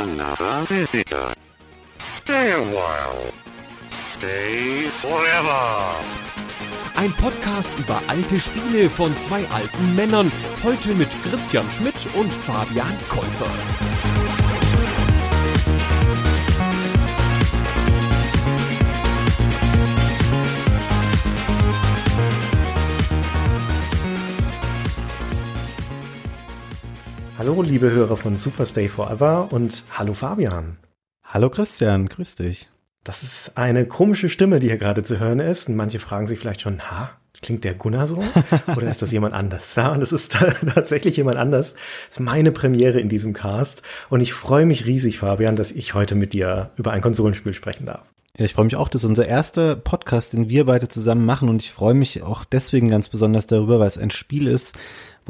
another visitor. Stay a while. Stay forever. Ein Podcast über alte Spiele von zwei alten Männern. Heute mit Christian Schmidt und Fabian Käufer. Hallo, liebe Hörer von Super Stay Forever und hallo Fabian. Hallo Christian, grüß dich. Das ist eine komische Stimme, die hier gerade zu hören ist. Und manche fragen sich vielleicht schon, ha, klingt der Gunnar so? Oder ist das jemand anders? Ja, und es ist tatsächlich jemand anders. Das ist meine Premiere in diesem Cast. Und ich freue mich riesig, Fabian, dass ich heute mit dir über ein Konsolenspiel sprechen darf. Ja, ich freue mich auch, das ist unser erster Podcast, den wir beide zusammen machen. Und ich freue mich auch deswegen ganz besonders darüber, weil es ein Spiel ist,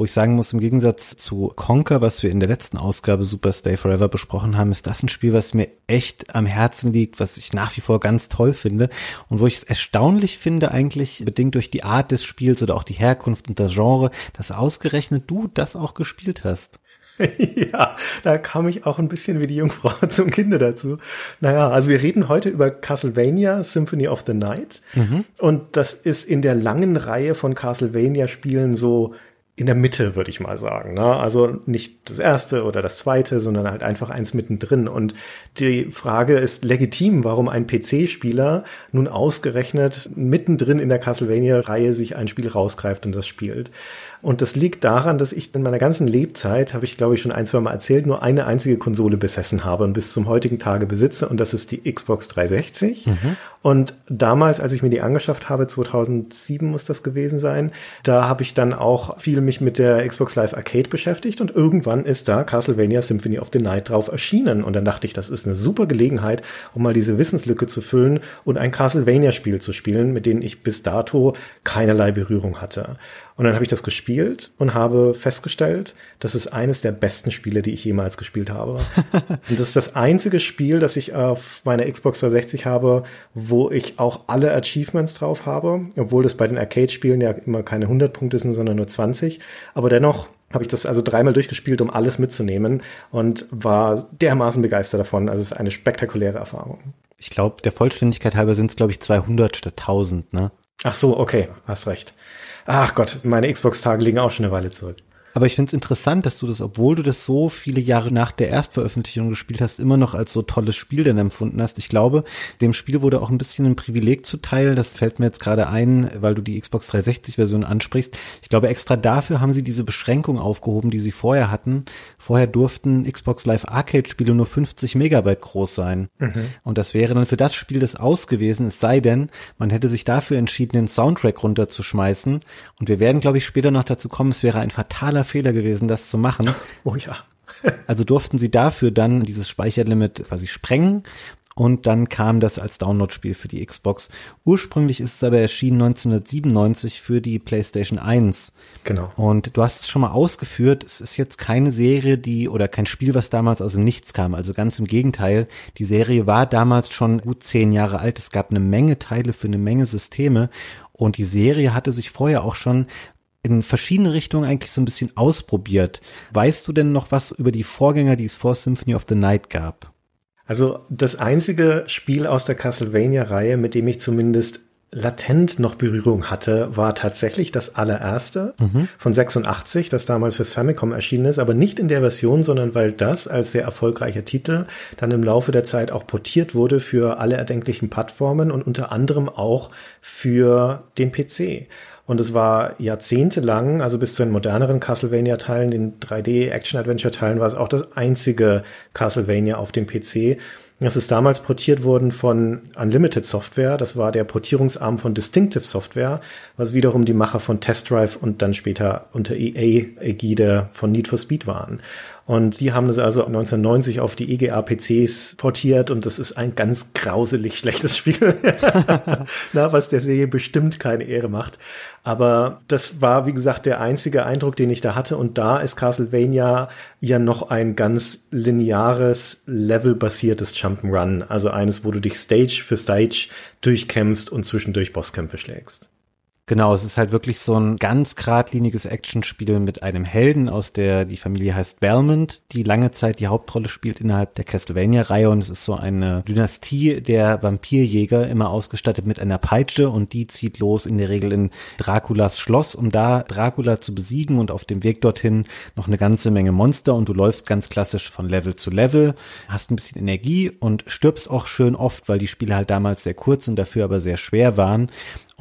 wo ich sagen muss, im Gegensatz zu Conker, was wir in der letzten Ausgabe Super Stay Forever besprochen haben, ist das ein Spiel, was mir echt am Herzen liegt, was ich nach wie vor ganz toll finde und wo ich es erstaunlich finde, eigentlich bedingt durch die Art des Spiels oder auch die Herkunft und das Genre, dass ausgerechnet du das auch gespielt hast. ja, da kam ich auch ein bisschen wie die Jungfrau zum Kinde dazu. Naja, also wir reden heute über Castlevania Symphony of the Night. Mhm. Und das ist in der langen Reihe von Castlevania-Spielen so in der Mitte, würde ich mal sagen. Ne? Also nicht das erste oder das zweite, sondern halt einfach eins mittendrin. Und die Frage ist legitim, warum ein PC-Spieler nun ausgerechnet mittendrin in der Castlevania-Reihe sich ein Spiel rausgreift und das spielt. Und das liegt daran, dass ich in meiner ganzen Lebzeit, habe ich glaube ich schon ein, zwei Mal erzählt, nur eine einzige Konsole besessen habe und bis zum heutigen Tage besitze. Und das ist die Xbox 360. Mhm. Und damals, als ich mir die angeschafft habe, 2007 muss das gewesen sein, da habe ich dann auch viel mich mit der Xbox Live Arcade beschäftigt und irgendwann ist da Castlevania Symphony of the Night drauf erschienen. Und dann dachte ich, das ist eine super Gelegenheit, um mal diese Wissenslücke zu füllen und ein Castlevania-Spiel zu spielen, mit denen ich bis dato keinerlei Berührung hatte. Und dann habe ich das gespielt und habe festgestellt, das ist eines der besten Spiele, die ich jemals gespielt habe. und das ist das einzige Spiel, das ich auf meiner Xbox 360 habe, wo ich auch alle Achievements drauf habe, obwohl das bei den Arcade-Spielen ja immer keine 100 Punkte sind, sondern nur 20. Aber dennoch habe ich das also dreimal durchgespielt, um alles mitzunehmen und war dermaßen begeistert davon. Also es ist eine spektakuläre Erfahrung. Ich glaube, der Vollständigkeit halber sind es, glaube ich, 200 statt 1000, ne? Ach so, okay, hast recht. Ach Gott, meine Xbox-Tage liegen auch schon eine Weile zurück. Aber ich finde es interessant, dass du das, obwohl du das so viele Jahre nach der Erstveröffentlichung gespielt hast, immer noch als so tolles Spiel denn empfunden hast. Ich glaube, dem Spiel wurde auch ein bisschen ein Privileg zuteil. Das fällt mir jetzt gerade ein, weil du die Xbox 360 Version ansprichst. Ich glaube, extra dafür haben sie diese Beschränkung aufgehoben, die sie vorher hatten. Vorher durften Xbox Live Arcade Spiele nur 50 Megabyte groß sein. Mhm. Und das wäre dann für das Spiel das aus gewesen, es sei denn, man hätte sich dafür entschieden, den Soundtrack runterzuschmeißen. Und wir werden, glaube ich, später noch dazu kommen, es wäre ein fataler totaler Fehler gewesen, das zu machen. Oh ja. also durften sie dafür dann dieses Speicherlimit quasi sprengen und dann kam das als Download-Spiel für die Xbox. Ursprünglich ist es aber erschienen 1997 für die PlayStation 1. Genau. Und du hast es schon mal ausgeführt, es ist jetzt keine Serie, die oder kein Spiel, was damals aus dem Nichts kam. Also ganz im Gegenteil. Die Serie war damals schon gut zehn Jahre alt. Es gab eine Menge Teile für eine Menge Systeme. Und die Serie hatte sich vorher auch schon in verschiedene Richtungen eigentlich so ein bisschen ausprobiert. Weißt du denn noch was über die Vorgänger, die es vor Symphony of the Night gab? Also das einzige Spiel aus der Castlevania-Reihe, mit dem ich zumindest latent noch Berührung hatte, war tatsächlich das allererste mhm. von 86, das damals fürs Famicom erschienen ist, aber nicht in der Version, sondern weil das als sehr erfolgreicher Titel dann im Laufe der Zeit auch portiert wurde für alle erdenklichen Plattformen und unter anderem auch für den PC. Und es war jahrzehntelang, also bis zu den moderneren Castlevania-Teilen, den 3D-Action-Adventure-Teilen, war es auch das einzige Castlevania auf dem PC. Es ist damals portiert worden von Unlimited Software. Das war der Portierungsarm von Distinctive Software, was wiederum die Macher von Test Drive und dann später unter EA-Ägide von Need for Speed waren. Und die haben das also 1990 auf die EGA-PCs portiert und das ist ein ganz grauselig schlechtes Spiel, Na, was der Serie bestimmt keine Ehre macht. Aber das war, wie gesagt, der einzige Eindruck, den ich da hatte. Und da ist Castlevania ja noch ein ganz lineares, levelbasiertes Jump'n'Run. Also eines, wo du dich Stage für Stage durchkämpfst und zwischendurch Bosskämpfe schlägst. Genau, es ist halt wirklich so ein ganz geradliniges Actionspiel mit einem Helden aus der, die Familie heißt Belmont, die lange Zeit die Hauptrolle spielt innerhalb der Castlevania-Reihe. Und es ist so eine Dynastie der Vampirjäger, immer ausgestattet mit einer Peitsche. Und die zieht los in der Regel in Draculas Schloss, um da Dracula zu besiegen und auf dem Weg dorthin noch eine ganze Menge Monster. Und du läufst ganz klassisch von Level zu Level, hast ein bisschen Energie und stirbst auch schön oft, weil die Spiele halt damals sehr kurz und dafür aber sehr schwer waren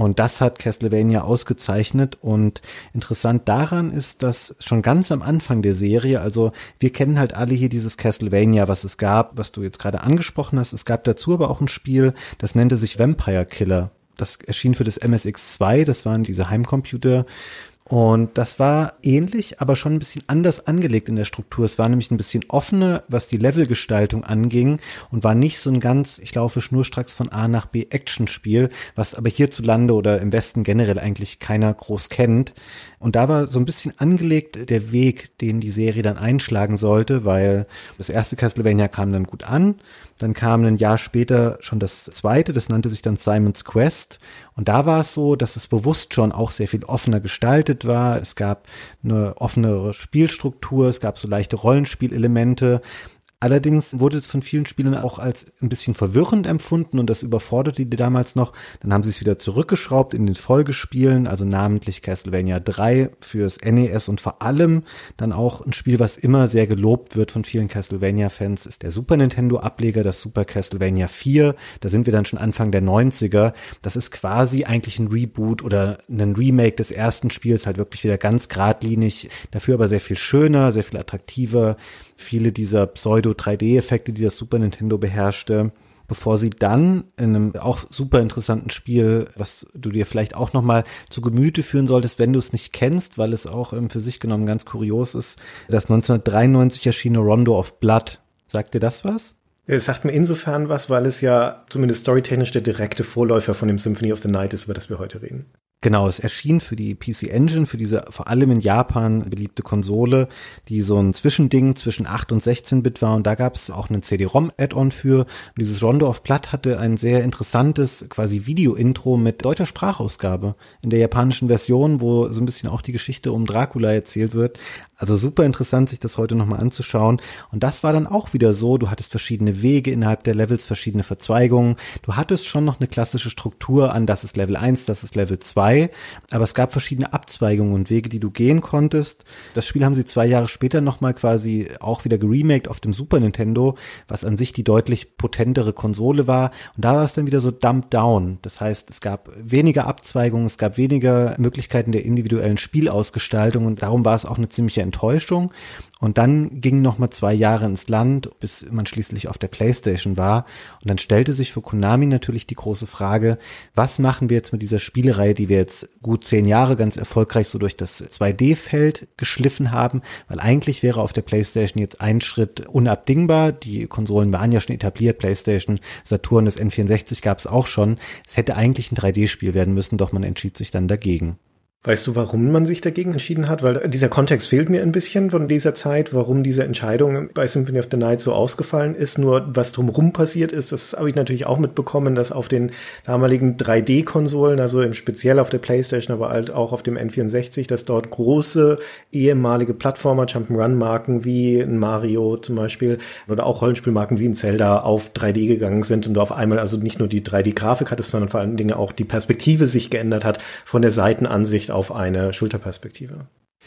und das hat Castlevania ausgezeichnet. Und interessant daran ist, dass schon ganz am Anfang der Serie, also wir kennen halt alle hier dieses Castlevania, was es gab, was du jetzt gerade angesprochen hast. Es gab dazu aber auch ein Spiel, das nannte sich Vampire Killer. Das erschien für das MSX2, das waren diese Heimcomputer, und das war ähnlich, aber schon ein bisschen anders angelegt in der Struktur. Es war nämlich ein bisschen offener, was die Levelgestaltung anging und war nicht so ein ganz, ich laufe schnurstracks von A nach B Actionspiel, was aber hierzulande oder im Westen generell eigentlich keiner groß kennt. Und da war so ein bisschen angelegt der Weg, den die Serie dann einschlagen sollte, weil das erste Castlevania kam dann gut an. Dann kam ein Jahr später schon das zweite, das nannte sich dann Simon's Quest. Und da war es so, dass es bewusst schon auch sehr viel offener gestaltet war. Es gab eine offenere Spielstruktur, es gab so leichte Rollenspielelemente. Allerdings wurde es von vielen Spielern auch als ein bisschen verwirrend empfunden und das überforderte die damals noch. Dann haben sie es wieder zurückgeschraubt in den Folgespielen, also namentlich Castlevania 3 fürs NES und vor allem dann auch ein Spiel, was immer sehr gelobt wird von vielen Castlevania-Fans, ist der Super Nintendo-Ableger, das Super Castlevania 4. Da sind wir dann schon Anfang der 90er. Das ist quasi eigentlich ein Reboot oder ein Remake des ersten Spiels, halt wirklich wieder ganz geradlinig, dafür aber sehr viel schöner, sehr viel attraktiver viele dieser Pseudo-3D-Effekte, die das Super Nintendo beherrschte, bevor sie dann in einem auch super interessanten Spiel, was du dir vielleicht auch nochmal zu Gemüte führen solltest, wenn du es nicht kennst, weil es auch für sich genommen ganz kurios ist, das 1993 erschienene Rondo of Blood. Sagt dir das was? Es sagt mir insofern was, weil es ja zumindest storytechnisch der direkte Vorläufer von dem Symphony of the Night ist, über das wir heute reden. Genau, es erschien für die PC Engine, für diese vor allem in Japan beliebte Konsole, die so ein Zwischending zwischen 8 und 16-Bit war und da gab es auch einen CD-ROM-Add-on für. Und dieses Rondo of Blood hatte ein sehr interessantes quasi Video-Intro mit deutscher Sprachausgabe in der japanischen Version, wo so ein bisschen auch die Geschichte um Dracula erzählt wird. Also super interessant, sich das heute nochmal anzuschauen. Und das war dann auch wieder so, du hattest verschiedene Wege innerhalb der Levels, verschiedene Verzweigungen. Du hattest schon noch eine klassische Struktur an, das ist Level 1, das ist Level 2, aber es gab verschiedene Abzweigungen und Wege, die du gehen konntest. Das Spiel haben sie zwei Jahre später nochmal quasi auch wieder geremaked auf dem Super Nintendo, was an sich die deutlich potentere Konsole war. Und da war es dann wieder so dumped down. Das heißt, es gab weniger Abzweigungen, es gab weniger Möglichkeiten der individuellen Spielausgestaltung und darum war es auch eine ziemliche Enttäuschung. Und dann gingen noch mal zwei Jahre ins Land, bis man schließlich auf der PlayStation war. Und dann stellte sich für Konami natürlich die große Frage, was machen wir jetzt mit dieser Spielereihe, die wir jetzt gut zehn Jahre ganz erfolgreich so durch das 2D-Feld geschliffen haben? Weil eigentlich wäre auf der PlayStation jetzt ein Schritt unabdingbar. Die Konsolen waren ja schon etabliert. PlayStation, Saturn, das N64 gab es auch schon. Es hätte eigentlich ein 3D-Spiel werden müssen, doch man entschied sich dann dagegen. Weißt du, warum man sich dagegen entschieden hat? Weil dieser Kontext fehlt mir ein bisschen von dieser Zeit, warum diese Entscheidung bei Symphony of the Night so ausgefallen ist. Nur was drumherum passiert ist, das habe ich natürlich auch mitbekommen, dass auf den damaligen 3D-Konsolen, also im Speziell auf der PlayStation, aber halt auch auf dem N64, dass dort große ehemalige Plattformer, Jump'n'Run-Marken wie ein Mario zum Beispiel oder auch Rollenspielmarken wie ein Zelda auf 3D gegangen sind und auf einmal also nicht nur die 3D-Grafik hattest, sondern vor allen Dingen auch die Perspektive sich geändert hat von der Seitenansicht auf eine Schulterperspektive.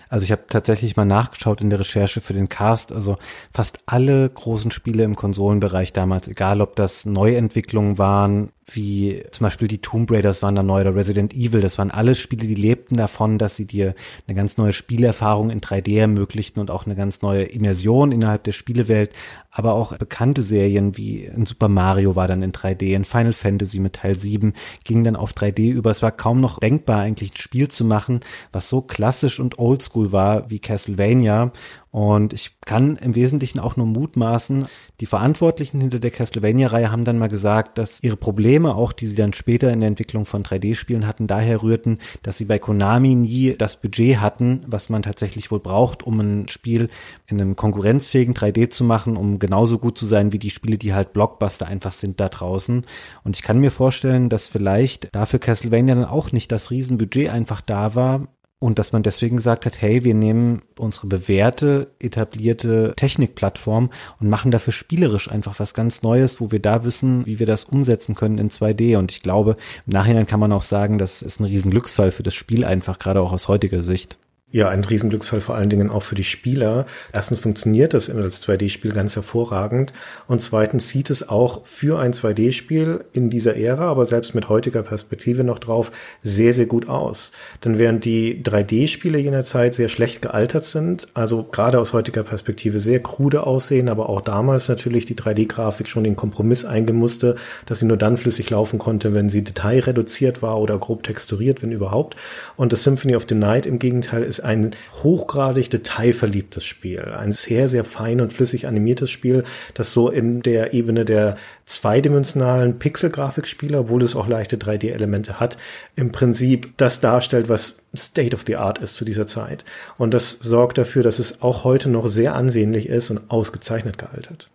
Also ich habe tatsächlich mal nachgeschaut in der Recherche für den Cast. Also fast alle großen Spiele im Konsolenbereich damals, egal ob das Neuentwicklungen waren, wie zum Beispiel die Tomb Raiders waren da neu oder Resident Evil, das waren alles Spiele, die lebten davon, dass sie dir eine ganz neue Spielerfahrung in 3D ermöglichten und auch eine ganz neue Immersion innerhalb der Spielewelt, aber auch bekannte Serien wie ein Super Mario war dann in 3D, ein Final Fantasy mit Teil 7 ging dann auf 3D über. Es war kaum noch denkbar, eigentlich ein Spiel zu machen, was so klassisch und oldschool war wie Castlevania Und ich kann im Wesentlichen auch nur mutmaßen, die Verantwortlichen hinter der Castlevania-Reihe haben dann mal gesagt, dass ihre Probleme, auch die sie dann später in der Entwicklung von 3D-Spielen hatten, daher rührten, dass sie bei Konami nie das Budget hatten, was man tatsächlich wohl braucht, um ein Spiel in einem konkurrenzfähigen 3D zu machen, um genauso gut zu sein wie die Spiele, die halt Blockbuster einfach sind da draußen. Und ich kann mir vorstellen, dass vielleicht dafür Castlevania dann auch nicht das Riesenbudget einfach da war, und dass man deswegen gesagt hat, hey, wir nehmen unsere bewährte, etablierte Technikplattform und machen dafür spielerisch einfach was ganz Neues, wo wir da wissen, wie wir das umsetzen können in 2D. Und ich glaube, im Nachhinein kann man auch sagen, das ist ein Riesenglücksfall für das Spiel einfach, gerade auch aus heutiger Sicht. Ja, ein Riesenglücksfall vor allen Dingen auch für die Spieler. Erstens funktioniert das als 2D-Spiel ganz hervorragend und zweitens sieht es auch für ein 2D-Spiel in dieser Ära, aber selbst mit heutiger Perspektive noch drauf, sehr, sehr gut aus. Denn während die 3D-Spiele jener Zeit sehr schlecht gealtert sind, also gerade aus heutiger Perspektive sehr krude aussehen, aber auch damals natürlich die 3D-Grafik schon den Kompromiss eingemusste, dass sie nur dann flüssig laufen konnte, wenn sie detailreduziert war oder grob texturiert, wenn überhaupt. Und das Symphony of the Night im Gegenteil ist ein hochgradig detailverliebtes Spiel, ein sehr, sehr fein und flüssig animiertes Spiel, das so in der Ebene der zweidimensionalen Pixelgrafikspiele, obwohl es auch leichte 3D-Elemente hat, im Prinzip das darstellt, was State of the Art ist zu dieser Zeit. Und das sorgt dafür, dass es auch heute noch sehr ansehnlich ist und ausgezeichnet gealtert.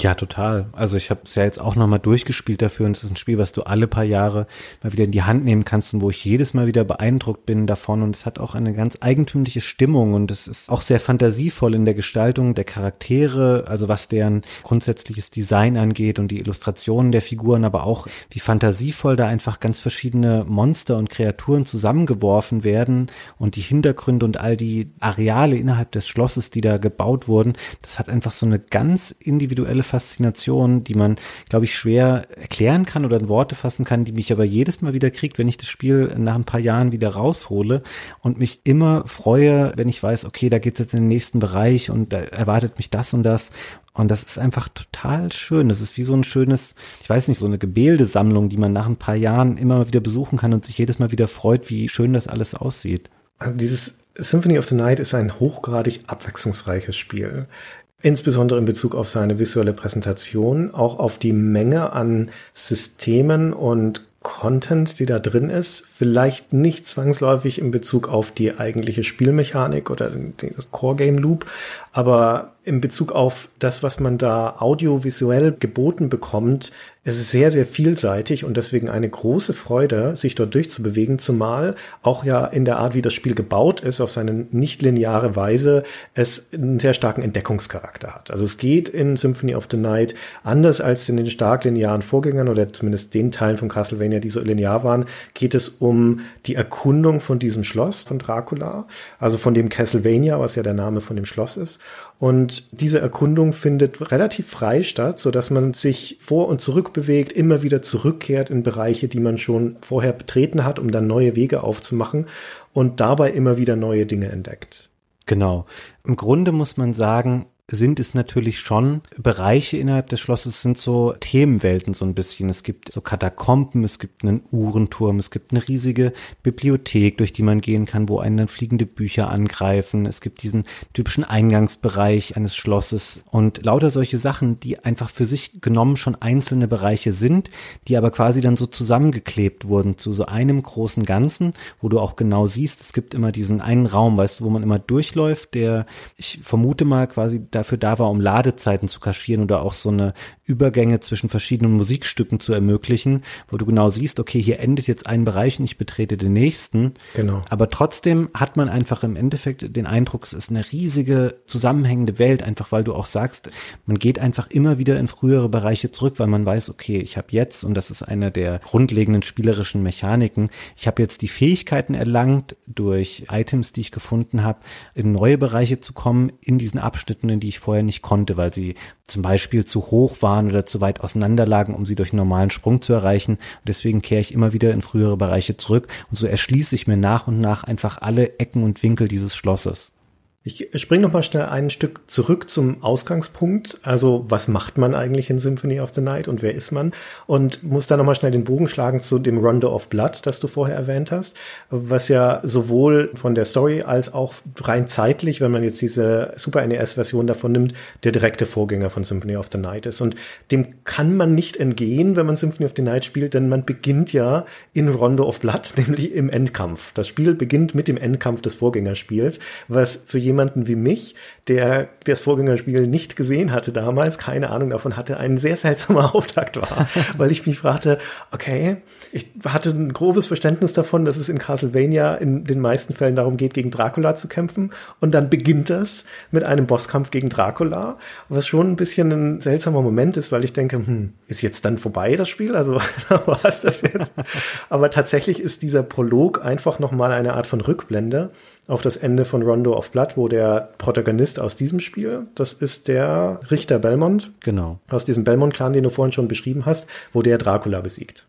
Ja, total. Also ich habe es ja jetzt auch nochmal durchgespielt dafür und es ist ein Spiel, was du alle paar Jahre mal wieder in die Hand nehmen kannst und wo ich jedes Mal wieder beeindruckt bin davon und es hat auch eine ganz eigentümliche Stimmung und es ist auch sehr fantasievoll in der Gestaltung der Charaktere, also was deren grundsätzliches Design angeht und die Illustrationen der Figuren, aber auch wie fantasievoll da einfach ganz verschiedene Monster und Kreaturen zusammengeworfen werden und die Hintergründe und all die Areale innerhalb des Schlosses, die da gebaut wurden, das hat einfach so eine ganz individuelle Faszination, die man, glaube ich, schwer erklären kann oder in Worte fassen kann, die mich aber jedes Mal wieder kriegt, wenn ich das Spiel nach ein paar Jahren wieder raushole und mich immer freue, wenn ich weiß, okay, da geht es jetzt in den nächsten Bereich und da erwartet mich das und das. Und das ist einfach total schön. Das ist wie so ein schönes, ich weiß nicht, so eine Gemäldesammlung, die man nach ein paar Jahren immer wieder besuchen kann und sich jedes Mal wieder freut, wie schön das alles aussieht. Also dieses Symphony of the Night ist ein hochgradig abwechslungsreiches Spiel. Insbesondere in Bezug auf seine visuelle Präsentation, auch auf die Menge an Systemen und Content, die da drin ist, vielleicht nicht zwangsläufig in Bezug auf die eigentliche Spielmechanik oder das Core Game Loop, aber in Bezug auf das, was man da audiovisuell geboten bekommt, ist es sehr, sehr vielseitig und deswegen eine große Freude, sich dort durchzubewegen, zumal auch ja in der Art, wie das Spiel gebaut ist, auf seine nicht lineare Weise, es einen sehr starken Entdeckungscharakter hat. Also es geht in Symphony of the Night anders als in den stark linearen Vorgängern oder zumindest den Teilen von Castlevania, die so linear waren, geht es um die Erkundung von diesem Schloss von Dracula, also von dem Castlevania, was ja der Name von dem Schloss ist. Und diese Erkundung findet relativ frei statt, so dass man sich vor und zurück bewegt, immer wieder zurückkehrt in Bereiche, die man schon vorher betreten hat, um dann neue Wege aufzumachen und dabei immer wieder neue Dinge entdeckt. Genau. Im Grunde muss man sagen, sind es natürlich schon Bereiche innerhalb des Schlosses sind so Themenwelten so ein bisschen. Es gibt so Katakomben, es gibt einen Uhrenturm, es gibt eine riesige Bibliothek, durch die man gehen kann, wo einen dann fliegende Bücher angreifen. Es gibt diesen typischen Eingangsbereich eines Schlosses und lauter solche Sachen, die einfach für sich genommen schon einzelne Bereiche sind, die aber quasi dann so zusammengeklebt wurden zu so einem großen Ganzen, wo du auch genau siehst, es gibt immer diesen einen Raum, weißt du, wo man immer durchläuft, der ich vermute mal quasi da dafür da war, um Ladezeiten zu kaschieren oder auch so eine Übergänge zwischen verschiedenen Musikstücken zu ermöglichen, wo du genau siehst, okay, hier endet jetzt ein Bereich und ich betrete den nächsten. Genau. Aber trotzdem hat man einfach im Endeffekt den Eindruck, es ist eine riesige zusammenhängende Welt, einfach weil du auch sagst, man geht einfach immer wieder in frühere Bereiche zurück, weil man weiß, okay, ich habe jetzt, und das ist eine der grundlegenden spielerischen Mechaniken, ich habe jetzt die Fähigkeiten erlangt, durch Items, die ich gefunden habe, in neue Bereiche zu kommen, in diesen Abschnitten, in die ich vorher nicht konnte, weil sie zum Beispiel zu hoch waren oder zu weit auseinander lagen, um sie durch einen normalen Sprung zu erreichen. Und deswegen kehre ich immer wieder in frühere Bereiche zurück und so erschließe ich mir nach und nach einfach alle Ecken und Winkel dieses Schlosses. Ich springe noch mal schnell ein Stück zurück zum Ausgangspunkt. Also was macht man eigentlich in Symphony of the Night und wer ist man? Und muss da noch mal schnell den Bogen schlagen zu dem Rondo of Blood, das du vorher erwähnt hast, was ja sowohl von der Story als auch rein zeitlich, wenn man jetzt diese Super NES-Version davon nimmt, der direkte Vorgänger von Symphony of the Night ist. Und dem kann man nicht entgehen, wenn man Symphony of the Night spielt, denn man beginnt ja in Rondo of Blood, nämlich im Endkampf. Das Spiel beginnt mit dem Endkampf des Vorgängerspiels, was für jemanden wie mich, der das Vorgängerspiel nicht gesehen hatte damals, keine Ahnung davon hatte, ein sehr seltsamer Auftakt war, weil ich mich fragte, okay, ich hatte ein grobes Verständnis davon, dass es in Castlevania in den meisten Fällen darum geht, gegen Dracula zu kämpfen und dann beginnt das mit einem Bosskampf gegen Dracula, was schon ein bisschen ein seltsamer Moment ist, weil ich denke, hm, ist jetzt dann vorbei das Spiel? Also war es das jetzt? Aber tatsächlich ist dieser Prolog einfach nochmal eine Art von Rückblende auf das Ende von Rondo of Blood, wo der Protagonist aus diesem Spiel, das ist der Richter Belmont. Genau. Aus diesem Belmont-Clan, den du vorhin schon beschrieben hast, wo der Dracula besiegt.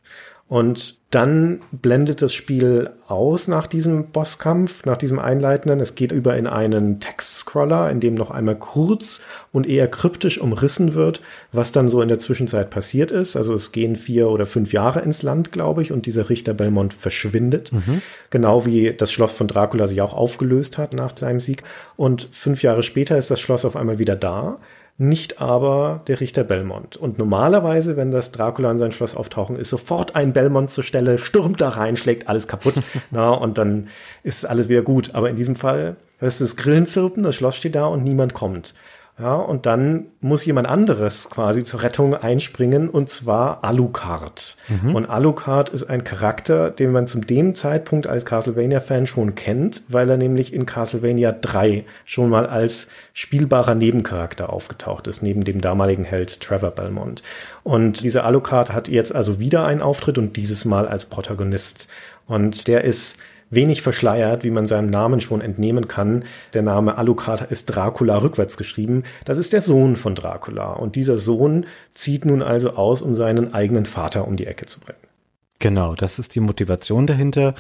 Und dann blendet das Spiel aus nach diesem Bosskampf, nach diesem Einleitenden. Es geht über in einen Text-Scroller, in dem noch einmal kurz und eher kryptisch umrissen wird, was dann so in der Zwischenzeit passiert ist. Also es gehen vier oder fünf Jahre ins Land, glaube ich, und dieser Richter Belmont verschwindet. Mhm. Genau wie das Schloss von Dracula sich auch aufgelöst hat nach seinem Sieg. Und fünf Jahre später ist das Schloss auf einmal wieder da nicht aber der Richter Belmont. Und normalerweise, wenn das Dracula in sein Schloss auftauchen, ist sofort ein Belmont zur Stelle, stürmt da rein, schlägt alles kaputt, na, und dann ist alles wieder gut. Aber in diesem Fall hörst du das Grillen zirpen, das Schloss steht da und niemand kommt. Ja, und dann muss jemand anderes quasi zur Rettung einspringen und zwar Alucard. Mhm. Und Alucard ist ein Charakter, den man zu dem Zeitpunkt als Castlevania-Fan schon kennt, weil er nämlich in Castlevania 3 schon mal als spielbarer Nebencharakter aufgetaucht ist, neben dem damaligen Held Trevor Belmont. Und dieser Alucard hat jetzt also wieder einen Auftritt und dieses Mal als Protagonist. Und der ist wenig verschleiert, wie man seinem Namen schon entnehmen kann. Der Name Alucard ist Dracula rückwärts geschrieben. Das ist der Sohn von Dracula. Und dieser Sohn zieht nun also aus, um seinen eigenen Vater um die Ecke zu bringen. Genau, das ist die Motivation dahinter.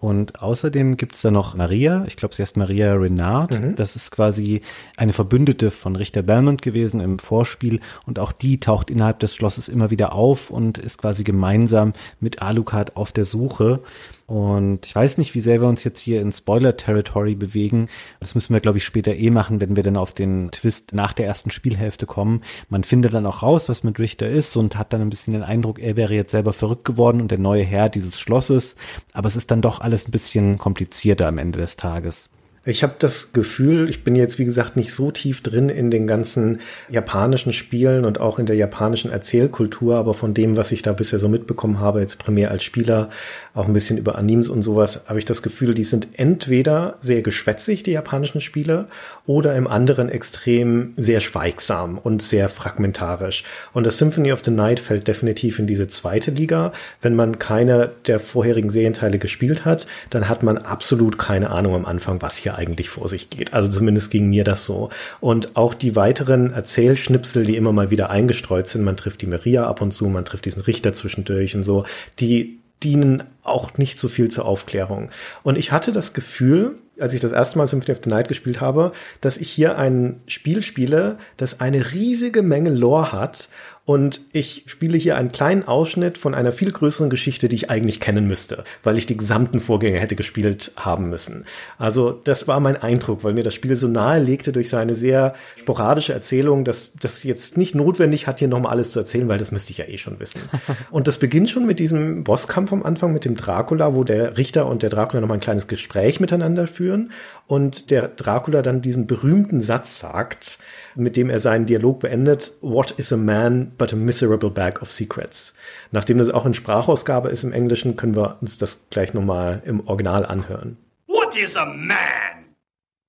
Und außerdem gibt's da noch Maria, ich glaube, sie heißt Maria Renard. Mhm. Das ist quasi eine Verbündete von Richter Belmont gewesen im Vorspiel. Und auch die taucht innerhalb des Schlosses immer wieder auf und ist quasi gemeinsam mit Alucard auf der Suche. Und ich weiß nicht, wie sehr wir uns jetzt hier in Spoiler-Territory bewegen. Das müssen wir, glaube ich, später eh machen, wenn wir dann auf den Twist nach der ersten Spielhälfte kommen. Man findet dann auch raus, was mit Richter ist und hat dann ein bisschen den Eindruck, er wäre jetzt selber verrückt geworden und der neue Herr dieses Schlosses. Aber es ist dann doch alles ein bisschen komplizierter am Ende des Tages. Ich habe das Gefühl, ich bin jetzt wie gesagt nicht so tief drin in den ganzen japanischen Spielen und auch in der japanischen Erzählkultur, aber von dem, was ich da bisher so mitbekommen habe, jetzt primär als Spieler, auch ein bisschen über Animes und sowas, habe ich das Gefühl, die sind entweder sehr geschwätzig, die japanischen Spiele, oder im anderen Extrem sehr schweigsam und sehr fragmentarisch. Und das Symphony of the Night fällt definitiv in diese zweite Liga. Wenn man keine der vorherigen Serienteile gespielt hat, dann hat man absolut keine Ahnung am Anfang, was hier eigentlich vor sich geht. Also zumindest ging mir das so. Und auch die weiteren Erzählschnipsel, die immer mal wieder eingestreut sind, man trifft die Maria ab und zu, man trifft diesen Richter zwischendurch und so, die dienen auch nicht so viel zur Aufklärung. Und ich hatte das Gefühl, als ich das erste Mal Symphony of the Night gespielt habe, dass ich hier ein Spiel spiele, das eine riesige Menge Lore hat und ich spiele hier einen kleinen Ausschnitt von einer viel größeren Geschichte, die ich eigentlich kennen müsste, weil ich die gesamten Vorgänge hätte gespielt haben müssen. Also das war mein Eindruck, weil mir das Spiel so nahe legte durch seine sehr sporadische Erzählung, dass das jetzt nicht notwendig hat, hier nochmal alles zu erzählen, weil das müsste ich ja eh schon wissen. Und das beginnt schon mit diesem Bosskampf am Anfang mit dem Dracula, wo der Richter und der Dracula nochmal ein kleines Gespräch miteinander führen und der Dracula dann diesen berühmten Satz sagt, mit dem er seinen Dialog beendet, What is a man but a miserable bag of secrets? Nachdem das auch in Sprachausgabe ist im Englischen, können wir uns das gleich nochmal im Original anhören. What is a man?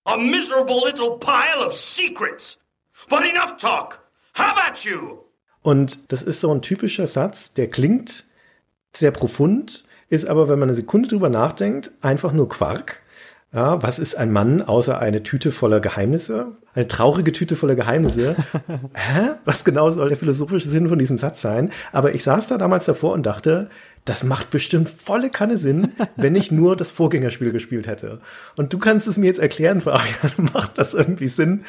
A miserable little pile of secrets. But enough talk. How about you? Und das ist so ein typischer Satz, der klingt sehr profund, ist aber, wenn man eine Sekunde drüber nachdenkt, einfach nur Quark. Ja, was ist ein Mann außer eine Tüte voller Geheimnisse? Eine traurige Tüte voller Geheimnisse. Hä? Was genau soll der philosophische Sinn von diesem Satz sein? Aber ich saß da damals davor und dachte, das macht bestimmt volle Kanne Sinn, wenn ich nur das Vorgängerspiel gespielt hätte. Und du kannst es mir jetzt erklären, Fabian, macht das irgendwie Sinn?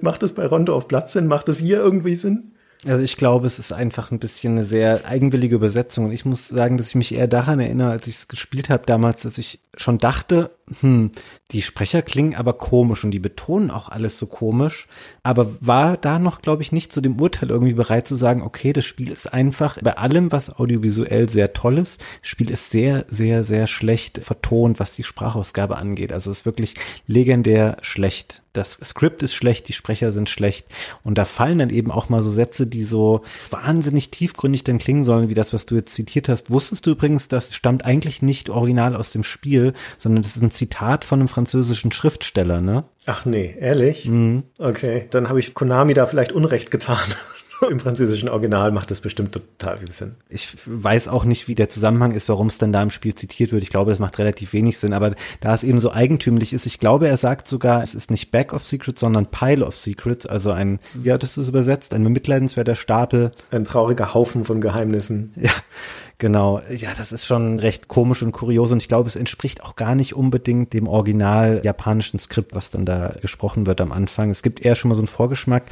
Macht das bei Rondo auf Platz Sinn? Macht das hier irgendwie Sinn? Also ich glaube, es ist einfach ein bisschen eine sehr eigenwillige Übersetzung. Und ich muss sagen, dass ich mich eher daran erinnere, als ich es gespielt habe damals, dass ich schon dachte, hm, die Sprecher klingen aber komisch und die betonen auch alles so komisch, aber war da noch, glaube ich, nicht zu dem Urteil irgendwie bereit zu sagen, okay, das Spiel ist einfach bei allem, was audiovisuell sehr toll ist, Spiel ist sehr, sehr, sehr schlecht vertont, was die Sprachausgabe angeht. Also es ist wirklich legendär schlecht. Das Skript ist schlecht, die Sprecher sind schlecht und da fallen dann eben auch mal so Sätze, die so wahnsinnig tiefgründig dann klingen sollen, wie das, was du jetzt zitiert hast. Wusstest du übrigens, das stammt eigentlich nicht original aus dem Spiel, sondern das ist ein Zitat von einem französischen Schriftsteller, ne? Ach nee, ehrlich? Mhm. Okay, dann habe ich Konami da vielleicht Unrecht getan. Im französischen Original macht das bestimmt total viel Sinn. Ich weiß auch nicht, wie der Zusammenhang ist, warum es dann da im Spiel zitiert wird. Ich glaube, das macht relativ wenig Sinn. Aber da es eben so eigentümlich ist, ich glaube, er sagt sogar, es ist nicht Back of Secrets, sondern Pile of Secrets. Also ein, wie hattest du es übersetzt? Ein bemitleidenswerter Stapel. Ein trauriger Haufen von Geheimnissen. Ja, Genau, ja, das ist schon recht komisch und kurios und ich glaube, es entspricht auch gar nicht unbedingt dem original japanischen Skript, was dann da gesprochen wird am Anfang. Es gibt eher schon mal so einen Vorgeschmack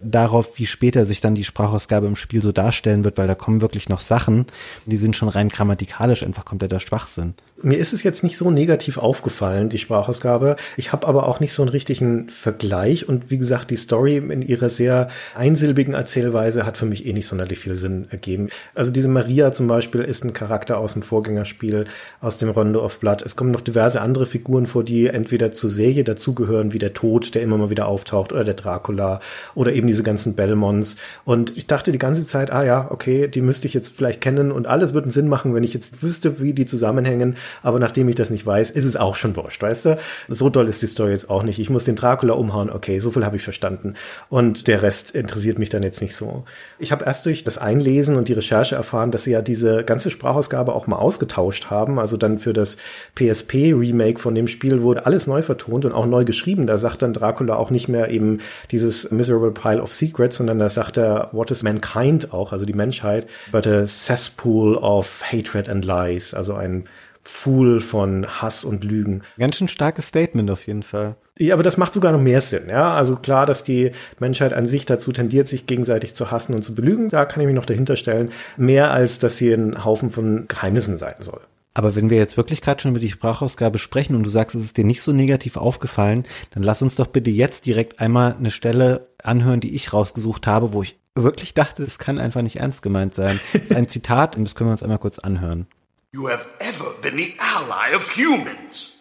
darauf, wie später sich dann die Sprachausgabe im Spiel so darstellen wird, weil da kommen wirklich noch Sachen, die sind schon rein grammatikalisch einfach kompletter Schwachsinn. Mir ist es jetzt nicht so negativ aufgefallen, die Sprachausgabe. Ich habe aber auch nicht so einen richtigen Vergleich. Und wie gesagt, die Story in ihrer sehr einsilbigen Erzählweise hat für mich eh nicht sonderlich viel Sinn ergeben. Also diese Maria zum Beispiel ist ein Charakter aus dem Vorgängerspiel, aus dem Rondo of Blood. Es kommen noch diverse andere Figuren vor, die entweder zur Serie dazugehören, wie der Tod, der immer mal wieder auftaucht, oder der Dracula, oder eben diese ganzen Belmonts. Und ich dachte die ganze Zeit, ah ja, okay, die müsste ich jetzt vielleicht kennen und alles würde einen Sinn machen, wenn ich jetzt wüsste, wie die zusammenhängen aber nachdem ich das nicht weiß, ist es auch schon wurscht, weißt du? So doll ist die Story jetzt auch nicht. Ich muss den Dracula umhauen, okay, so viel habe ich verstanden. Und der Rest interessiert mich dann jetzt nicht so. Ich habe erst durch das Einlesen und die Recherche erfahren, dass sie ja diese ganze Sprachausgabe auch mal ausgetauscht haben. Also dann für das PSP-Remake von dem Spiel wurde alles neu vertont und auch neu geschrieben. Da sagt dann Dracula auch nicht mehr eben dieses Miserable Pile of Secrets, sondern da sagt er, what is mankind auch, also die Menschheit, but a cesspool of hatred and lies, also ein Pfuhl von Hass und Lügen. Ganz schön starkes Statement auf jeden Fall. Ja, aber das macht sogar noch mehr Sinn, ja. Also klar, dass die Menschheit an sich dazu tendiert, sich gegenseitig zu hassen und zu belügen, da kann ich mich noch dahinter stellen. Mehr als, dass sie ein Haufen von Geheimnissen sein soll. Aber wenn wir jetzt wirklich gerade schon über die Sprachausgabe sprechen und du sagst, es ist dir nicht so negativ aufgefallen, dann lass uns doch bitte jetzt direkt einmal eine Stelle anhören, die ich rausgesucht habe, wo ich wirklich dachte, das kann einfach nicht ernst gemeint sein. Das ist ein Zitat und das können wir uns einmal kurz anhören. You have ever been the ally of humans.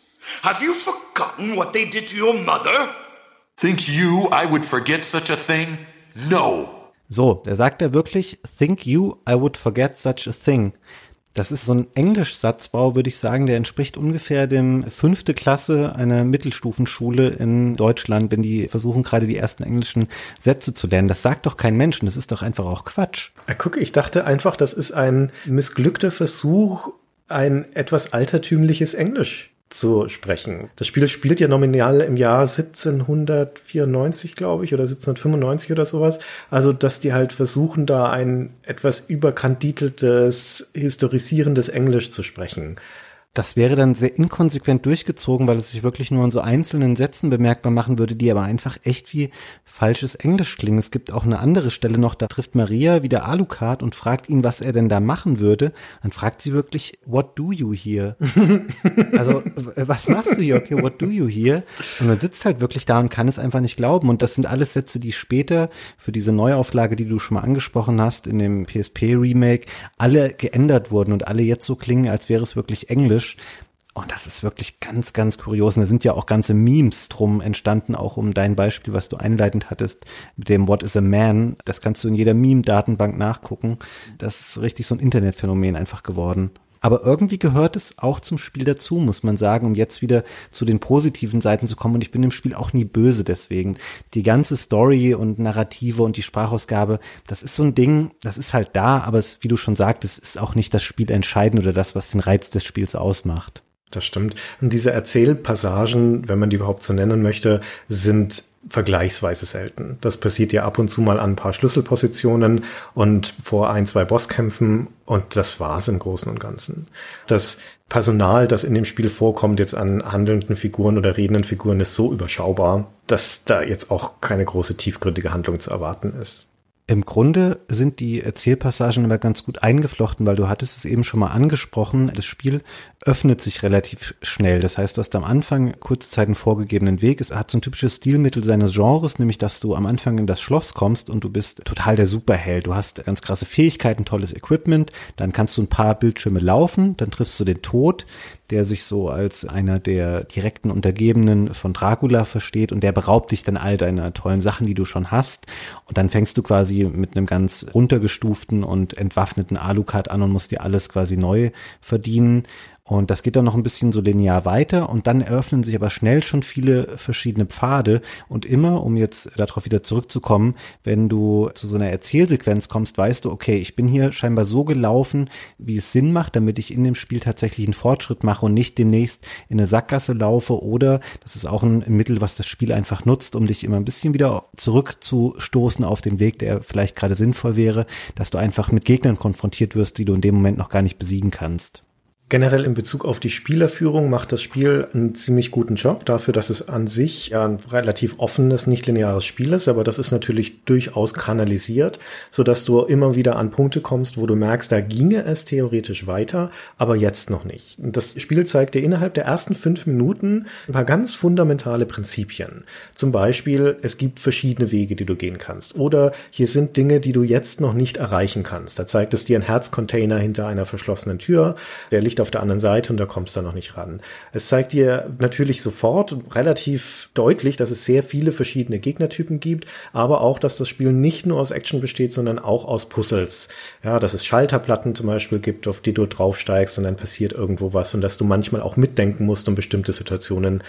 Have you forgotten what they did to your mother? Think you I would forget such a thing? No. So, da sagt er wirklich, think you I would forget such a thing. Das ist so ein Englischsatzbau, würde ich sagen, der entspricht ungefähr dem fünfte Klasse einer Mittelstufenschule in Deutschland, wenn die versuchen gerade die ersten englischen Sätze zu lernen. Das sagt doch kein Mensch das ist doch einfach auch Quatsch. Ja, gucke, ich dachte einfach, das ist ein missglückter Versuch, ein etwas altertümliches Englisch zu sprechen. Das Spiel spielt ja nominal im Jahr 1794, glaube ich, oder 1795 oder sowas. Also, dass die halt versuchen, da ein etwas überkanditeltes, historisierendes Englisch zu sprechen das wäre dann sehr inkonsequent durchgezogen, weil es sich wirklich nur in so einzelnen Sätzen bemerkbar machen würde, die aber einfach echt wie falsches Englisch klingen. Es gibt auch eine andere Stelle noch, da trifft Maria wieder Alucard und fragt ihn, was er denn da machen würde. Dann fragt sie wirklich, what do you here? also, was machst du hier? Okay, what do you here? Und man sitzt halt wirklich da und kann es einfach nicht glauben. Und das sind alles Sätze, die später für diese Neuauflage, die du schon mal angesprochen hast, in dem PSP-Remake, alle geändert wurden und alle jetzt so klingen, als wäre es wirklich Englisch. Englisch. Und das ist wirklich ganz, ganz kurios. Und da sind ja auch ganze Memes drum entstanden, auch um dein Beispiel, was du einleitend hattest, mit dem What is a Man. Das kannst du in jeder Meme-Datenbank nachgucken. Das ist richtig so ein Internetphänomen einfach geworden. Aber irgendwie gehört es auch zum Spiel dazu, muss man sagen, um jetzt wieder zu den positiven Seiten zu kommen. Und ich bin im Spiel auch nie böse deswegen. Die ganze Story und Narrative und die Sprachausgabe, das ist so ein Ding, das ist halt da, aber es, wie du schon sagtest, ist auch nicht das Spiel entscheidend oder das, was den Reiz des Spiels ausmacht. Das stimmt. Und diese Erzählpassagen, wenn man die überhaupt so nennen möchte, sind vergleichsweise selten. Das passiert ja ab und zu mal an ein paar Schlüsselpositionen und vor ein, zwei Bosskämpfen und das war's im Großen und Ganzen. Das Personal, das in dem Spiel vorkommt, jetzt an handelnden Figuren oder redenden Figuren, ist so überschaubar, dass da jetzt auch keine große tiefgründige Handlung zu erwarten ist. Im Grunde sind die Erzählpassagen aber ganz gut eingeflochten, weil du hattest es eben schon mal angesprochen. Das Spiel öffnet sich relativ schnell. Das heißt, du hast am Anfang kurze Zeit einen vorgegebenen Weg. Es hat so ein typisches Stilmittel seines Genres, nämlich dass du am Anfang in das Schloss kommst und du bist total der Superheld. Du hast ganz krasse Fähigkeiten, tolles Equipment. Dann kannst du ein paar Bildschirme laufen. Dann triffst du den Tod der sich so als einer der direkten Untergebenen von Dracula versteht und der beraubt dich dann all deiner tollen Sachen, die du schon hast. Und dann fängst du quasi mit einem ganz runtergestuften und entwaffneten Alucard an und musst dir alles quasi neu verdienen. Und das geht dann noch ein bisschen so linear weiter und dann eröffnen sich aber schnell schon viele verschiedene Pfade und immer, um jetzt darauf wieder zurückzukommen, wenn du zu so einer Erzählsequenz kommst, weißt du, okay, ich bin hier scheinbar so gelaufen, wie es Sinn macht, damit ich in dem Spiel tatsächlich einen Fortschritt mache und nicht demnächst in eine Sackgasse laufe oder das ist auch ein Mittel, was das Spiel einfach nutzt, um dich immer ein bisschen wieder zurückzustoßen auf den Weg, der vielleicht gerade sinnvoll wäre, dass du einfach mit Gegnern konfrontiert wirst, die du in dem Moment noch gar nicht besiegen kannst. Generell in Bezug auf die Spielerführung macht das Spiel einen ziemlich guten Job dafür, dass es an sich ja ein relativ offenes, nicht lineares Spiel ist, aber das ist natürlich durchaus kanalisiert, so dass du immer wieder an Punkte kommst, wo du merkst, da ginge es theoretisch weiter, aber jetzt noch nicht. Das Spiel zeigt dir innerhalb der ersten fünf Minuten ein paar ganz fundamentale Prinzipien. Zum Beispiel, es gibt verschiedene Wege, die du gehen kannst. Oder hier sind Dinge, die du jetzt noch nicht erreichen kannst. Da zeigt es dir ein Herzcontainer hinter einer verschlossenen Tür, der liegt auf der anderen Seite und da kommst du noch nicht ran. Es zeigt dir natürlich sofort relativ deutlich, dass es sehr viele verschiedene Gegnertypen gibt, aber auch, dass das Spiel nicht nur aus Action besteht, sondern auch aus Puzzles. Ja, dass es Schalterplatten zum Beispiel gibt, auf die du draufsteigst und dann passiert irgendwo was und dass du manchmal auch mitdenken musst, um bestimmte Situationen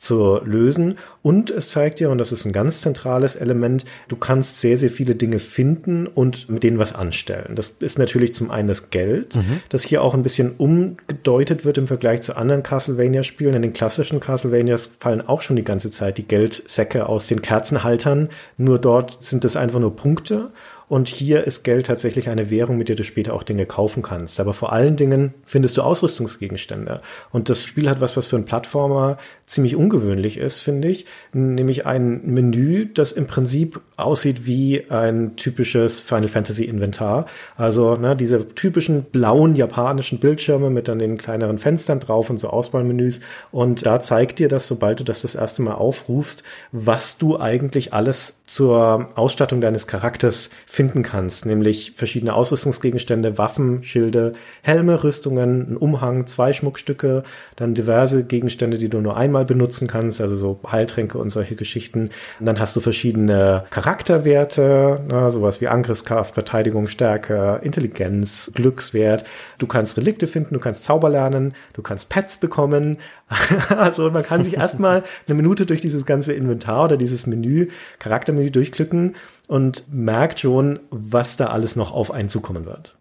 zu lösen. Und es zeigt dir, und das ist ein ganz zentrales Element, du kannst sehr, sehr viele Dinge finden und mit denen was anstellen. Das ist natürlich zum einen das Geld, mhm. das hier auch ein bisschen umgedeutet wird im Vergleich zu anderen Castlevania-Spielen. In den klassischen Castlevanias fallen auch schon die ganze Zeit die Geldsäcke aus den Kerzenhaltern. Nur dort sind es einfach nur Punkte. Und hier ist Geld tatsächlich eine Währung, mit der du später auch Dinge kaufen kannst. Aber vor allen Dingen findest du Ausrüstungsgegenstände. Und das Spiel hat was, was für einen Plattformer ziemlich ungewöhnlich ist, finde ich. Nämlich ein Menü, das im Prinzip aussieht wie ein typisches Final Fantasy Inventar. Also ne, diese typischen blauen japanischen Bildschirme mit dann den kleineren Fenstern drauf und so Auswahlmenüs. Und da zeigt dir das, sobald du das das erste Mal aufrufst, was du eigentlich alles zur Ausstattung deines Charakters finden kannst, nämlich verschiedene Ausrüstungsgegenstände, Waffen, Schilde, Helme, Rüstungen, ein Umhang, zwei Schmuckstücke, dann diverse Gegenstände, die du nur einmal benutzen kannst, also so Heiltränke und solche Geschichten. Und dann hast du verschiedene Charakterwerte, na, sowas wie Angriffskraft, Verteidigungsstärke, Intelligenz, Glückswert. Du kannst Relikte finden, du kannst Zauber lernen, du kannst Pets bekommen. also man kann sich erstmal eine Minute durch dieses ganze Inventar oder dieses Menü, Charaktermenü durchklicken und merkt schon, was da alles noch auf einen zukommen wird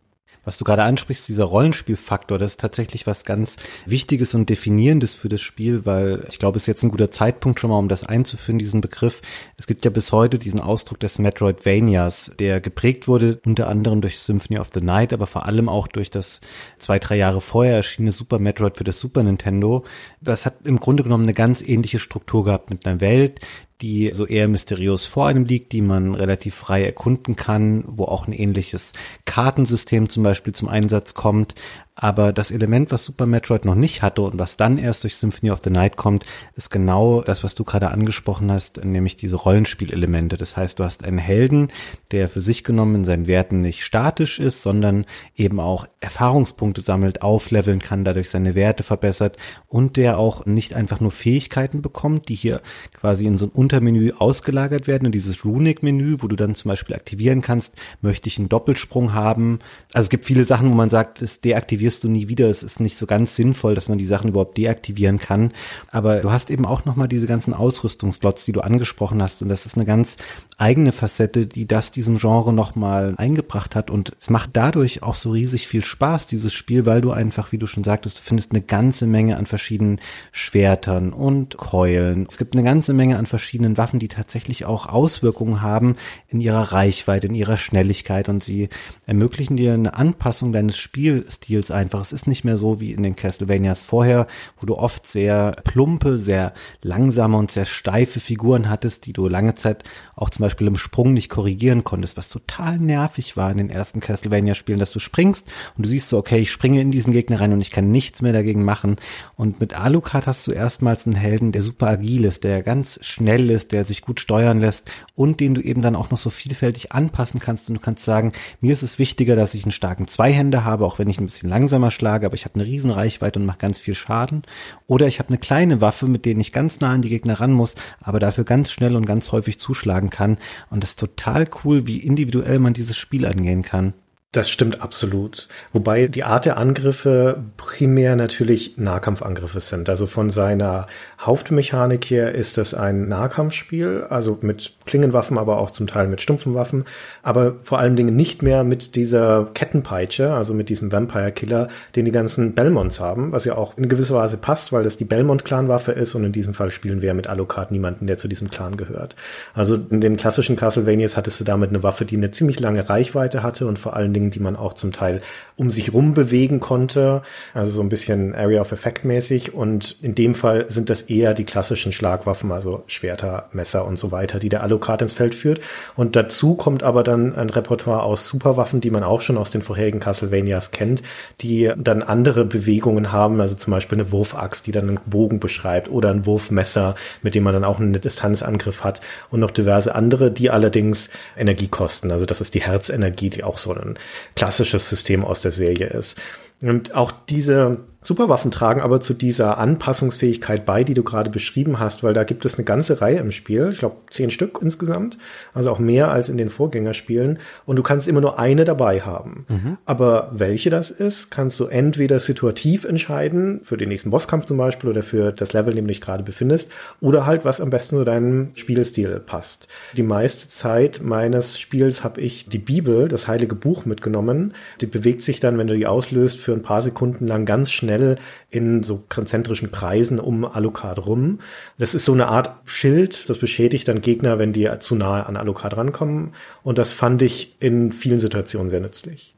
was du gerade ansprichst, dieser Rollenspielfaktor, das ist tatsächlich was ganz Wichtiges und Definierendes für das Spiel, weil ich glaube, es ist jetzt ein guter Zeitpunkt schon mal, um das einzuführen, diesen Begriff. Es gibt ja bis heute diesen Ausdruck des Metroidvanias, der geprägt wurde unter anderem durch Symphony of the Night, aber vor allem auch durch das zwei, drei Jahre vorher erschienene Super Metroid für das Super Nintendo. Das hat im Grunde genommen eine ganz ähnliche Struktur gehabt mit einer Welt, die so eher mysteriös vor einem liegt, die man relativ frei erkunden kann, wo auch ein ähnliches Kartensystem zum Beispiel zum Einsatz kommt. Aber das Element, was Super Metroid noch nicht hatte und was dann erst durch Symphony of the Night kommt, ist genau das, was du gerade angesprochen hast, nämlich diese Rollenspielelemente. Das heißt, du hast einen Helden, der für sich genommen in seinen Werten nicht statisch ist, sondern eben auch Erfahrungspunkte sammelt, aufleveln kann, dadurch seine Werte verbessert und der auch nicht einfach nur Fähigkeiten bekommt, die hier quasi in so ein Untermenü ausgelagert werden, in dieses Runic-Menü, wo du dann zum Beispiel aktivieren kannst, möchte ich einen Doppelsprung haben. Also es gibt viele Sachen, wo man sagt, es deaktiviert aktivierst du nie wieder. Es ist nicht so ganz sinnvoll, dass man die Sachen überhaupt deaktivieren kann. Aber du hast eben auch nochmal diese ganzen Ausrüstungslots, die du angesprochen hast. Und das ist eine ganz eigene Facette, die das diesem Genre nochmal eingebracht hat. Und es macht dadurch auch so riesig viel Spaß, dieses Spiel, weil du einfach, wie du schon sagtest, du findest eine ganze Menge an verschiedenen Schwertern und Keulen. Es gibt eine ganze Menge an verschiedenen Waffen, die tatsächlich auch Auswirkungen haben in ihrer Reichweite, in ihrer Schnelligkeit und sie ermöglichen dir eine Anpassung deines Spielstils einfach. Es ist nicht mehr so wie in den Castlevanias vorher, wo du oft sehr plumpe, sehr langsame und sehr steife Figuren hattest, die du lange Zeit auch zum Beispiel im Sprung nicht korrigieren konntest, was total nervig war in den ersten Castlevania-Spielen, dass du springst und du siehst so, okay, ich springe in diesen Gegner rein und ich kann nichts mehr dagegen machen. Und mit Alucard hast du erstmals einen Helden, der super agil ist, der ganz schnell ist, der sich gut steuern lässt und den du eben dann auch noch so vielfältig anpassen kannst und du kannst sagen, mir ist es wichtiger, dass ich einen starken Zweihänder habe, auch wenn ich ein bisschen langsamer schlage, aber ich habe eine riesen Reichweite und mache ganz viel Schaden. Oder ich habe eine kleine Waffe, mit denen ich ganz nah an die Gegner ran muss, aber dafür ganz schnell und ganz häufig zuschlagen kann. Und das ist total cool, wie individuell man dieses Spiel angehen kann. Das stimmt absolut. Wobei die Art der Angriffe primär natürlich Nahkampfangriffe sind. Also von seiner Hauptmechanik her ist das ein Nahkampfspiel, also mit Klingenwaffen, aber auch zum Teil mit stumpfen Waffen, aber vor allen Dingen nicht mehr mit dieser Kettenpeitsche, also mit diesem Vampire Killer, den die ganzen Belmonts haben, was ja auch in gewisser Weise passt, weil das die Belmont-Clan-Waffe ist und in diesem Fall spielen wir mit Alucard niemanden, der zu diesem Clan gehört. Also in den klassischen Castlevanias hattest du damit eine Waffe, die eine ziemlich lange Reichweite hatte und vor allen Dingen, die man auch zum Teil um sich rum bewegen konnte, also so ein bisschen Area of Effect mäßig und in dem Fall sind das eher die klassischen Schlagwaffen, also Schwerter, Messer und so weiter, die der Alucard ins Feld führt. Und dazu kommt aber dann ein Repertoire aus Superwaffen, die man auch schon aus den vorherigen Castlevanias kennt, die dann andere Bewegungen haben, also zum Beispiel eine Wurfaxt, die dann einen Bogen beschreibt oder ein Wurfmesser, mit dem man dann auch einen Distanzangriff hat und noch diverse andere, die allerdings Energie kosten. Also das ist die Herzenergie, die auch so ein klassisches System aus der Serie ist. Und auch diese Superwaffen tragen aber zu dieser Anpassungsfähigkeit bei, die du gerade beschrieben hast, weil da gibt es eine ganze Reihe im Spiel, ich glaube zehn Stück insgesamt, also auch mehr als in den Vorgängerspielen und du kannst immer nur eine dabei haben. Mhm. Aber welche das ist, kannst du entweder situativ entscheiden, für den nächsten Bosskampf zum Beispiel oder für das Level, in dem du dich gerade befindest, oder halt, was am besten zu deinem Spielstil passt. Die meiste Zeit meines Spiels habe ich die Bibel, das heilige Buch mitgenommen. Die bewegt sich dann, wenn du die auslöst, für ein paar Sekunden lang ganz schnell schnell in so konzentrischen Kreisen um Alucard rum. Das ist so eine Art Schild, das beschädigt dann Gegner, wenn die zu nahe an Alucard rankommen. Und das fand ich in vielen Situationen sehr nützlich.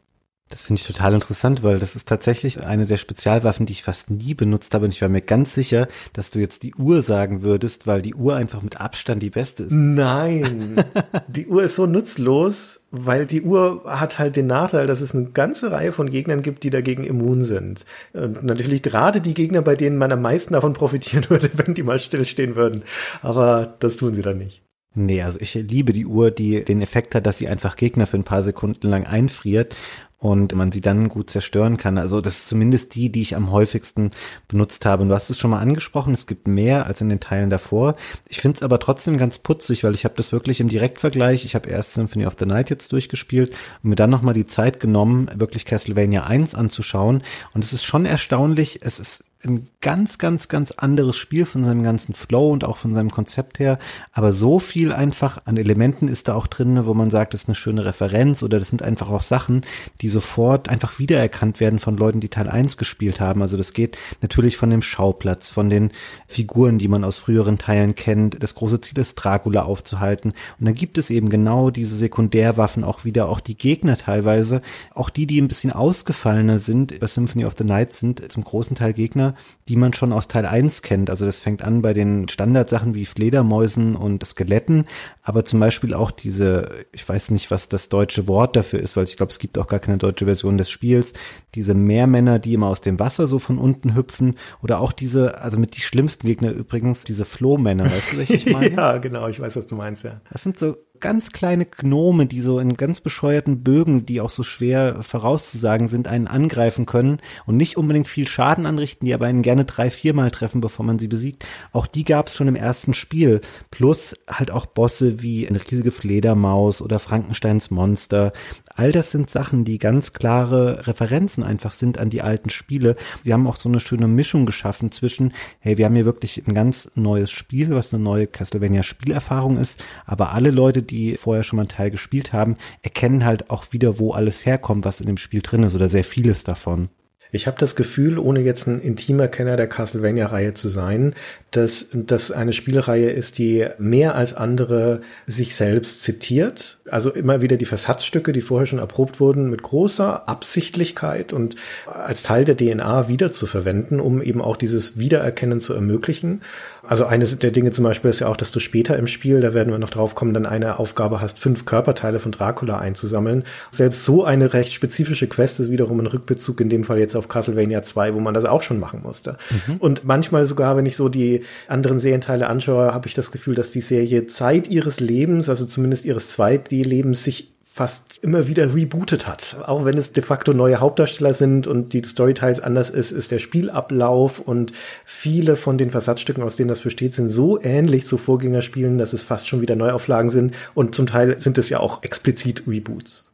Das finde ich total interessant, weil das ist tatsächlich eine der Spezialwaffen, die ich fast nie benutzt habe. Und ich war mir ganz sicher, dass du jetzt die Uhr sagen würdest, weil die Uhr einfach mit Abstand die beste ist. Nein, die Uhr ist so nutzlos, weil die Uhr hat halt den Nachteil, dass es eine ganze Reihe von Gegnern gibt, die dagegen immun sind. Und natürlich gerade die Gegner, bei denen man am meisten davon profitieren würde, wenn die mal stillstehen würden. Aber das tun sie dann nicht. Nee, also ich liebe die Uhr, die den Effekt hat, dass sie einfach Gegner für ein paar Sekunden lang einfriert und man sie dann gut zerstören kann. Also das ist zumindest die, die ich am häufigsten benutzt habe. Und du hast es schon mal angesprochen, es gibt mehr als in den Teilen davor. Ich finde es aber trotzdem ganz putzig, weil ich habe das wirklich im Direktvergleich, ich habe erst Symphony of the Night jetzt durchgespielt und mir dann nochmal die Zeit genommen, wirklich Castlevania 1 anzuschauen. Und es ist schon erstaunlich, es ist ein ganz, ganz, ganz anderes Spiel von seinem ganzen Flow und auch von seinem Konzept her. Aber so viel einfach an Elementen ist da auch drin, wo man sagt, das ist eine schöne Referenz oder das sind einfach auch Sachen, die sofort einfach wiedererkannt werden von Leuten, die Teil 1 gespielt haben. Also das geht natürlich von dem Schauplatz, von den Figuren, die man aus früheren Teilen kennt. Das große Ziel ist, Dracula aufzuhalten. Und dann gibt es eben genau diese Sekundärwaffen auch wieder, auch die Gegner teilweise, auch die, die ein bisschen ausgefallener sind, bei Symphony of the Night sind zum großen Teil Gegner, die man schon aus Teil 1 kennt. Also das fängt an bei den Standardsachen wie Fledermäusen und Skeletten, aber zum Beispiel auch diese, ich weiß nicht, was das deutsche Wort dafür ist, weil ich glaube, es gibt auch gar keine deutsche Version des Spiels, diese Meermänner, die immer aus dem Wasser so von unten hüpfen oder auch diese, also mit die schlimmsten Gegner übrigens, diese Flohmänner, weißt du, was ich meine? ja, genau, ich weiß, was du meinst, ja. Das sind so ganz kleine Gnome, die so in ganz bescheuerten Bögen, die auch so schwer vorauszusagen sind, einen angreifen können und nicht unbedingt viel Schaden anrichten, die aber einen gerne drei, viermal treffen, bevor man sie besiegt. Auch die gab es schon im ersten Spiel. Plus halt auch Bosse wie eine riesige Fledermaus oder Frankensteins Monster. All das sind Sachen, die ganz klare Referenzen einfach sind an die alten Spiele. Sie haben auch so eine schöne Mischung geschaffen zwischen, hey, wir haben hier wirklich ein ganz neues Spiel, was eine neue Castlevania Spielerfahrung ist, aber alle Leute, die vorher schon mal einen Teil gespielt haben, erkennen halt auch wieder, wo alles herkommt, was in dem Spiel drin ist oder sehr vieles davon. Ich habe das Gefühl, ohne jetzt ein intimer Kenner der Castlevania-Reihe zu sein, dass das eine Spielreihe ist, die mehr als andere sich selbst zitiert. Also immer wieder die Versatzstücke, die vorher schon erprobt wurden, mit großer Absichtlichkeit und als Teil der DNA wieder zu verwenden, um eben auch dieses Wiedererkennen zu ermöglichen. Also eines der Dinge zum Beispiel ist ja auch, dass du später im Spiel, da werden wir noch drauf kommen, dann eine Aufgabe hast, fünf Körperteile von Dracula einzusammeln. Selbst so eine recht spezifische Quest ist wiederum ein Rückbezug, in dem Fall jetzt auf Castlevania 2, wo man das auch schon machen musste. Mhm. Und manchmal sogar, wenn ich so die anderen Serienteile anschaue, habe ich das Gefühl, dass die Serie Zeit ihres Lebens, also zumindest ihres 2D-Lebens, sich fast immer wieder rebootet hat. Auch wenn es de facto neue Hauptdarsteller sind und die Storyteils anders ist, ist der Spielablauf und viele von den Versatzstücken, aus denen das besteht, sind so ähnlich zu Vorgängerspielen, dass es fast schon wieder Neuauflagen sind und zum Teil sind es ja auch explizit Reboots.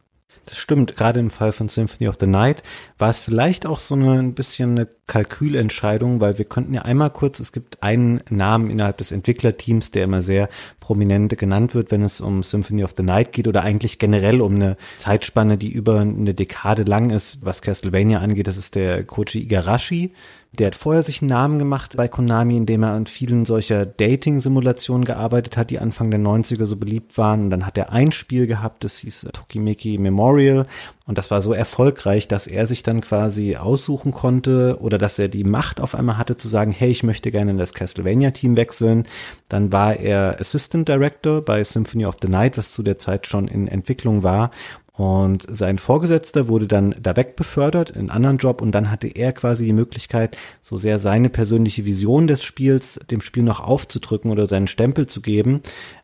Das stimmt. Gerade im Fall von Symphony of the Night war es vielleicht auch so eine, ein bisschen eine Kalkülentscheidung, weil wir könnten ja einmal kurz, es gibt einen Namen innerhalb des Entwicklerteams, der immer sehr prominent genannt wird, wenn es um Symphony of the Night geht oder eigentlich generell um eine Zeitspanne, die über eine Dekade lang ist, was Castlevania angeht. Das ist der Koji Igarashi. Der hat vorher sich einen Namen gemacht bei Konami, indem er an vielen solcher Dating-Simulationen gearbeitet hat, die Anfang der 90er so beliebt waren. Und dann hat er ein Spiel gehabt, das hieß Tokimeki Memorial. Und das war so erfolgreich, dass er sich dann quasi aussuchen konnte oder dass er die Macht auf einmal hatte zu sagen, hey, ich möchte gerne in das Castlevania-Team wechseln. Dann war er Assistant Director bei Symphony of the Night, was zu der Zeit schon in Entwicklung war. Und sein Vorgesetzter wurde dann da wegbefördert in einen anderen Job und dann hatte er quasi die Möglichkeit, so sehr seine persönliche Vision des Spiels dem Spiel noch aufzudrücken oder seinen Stempel zu geben.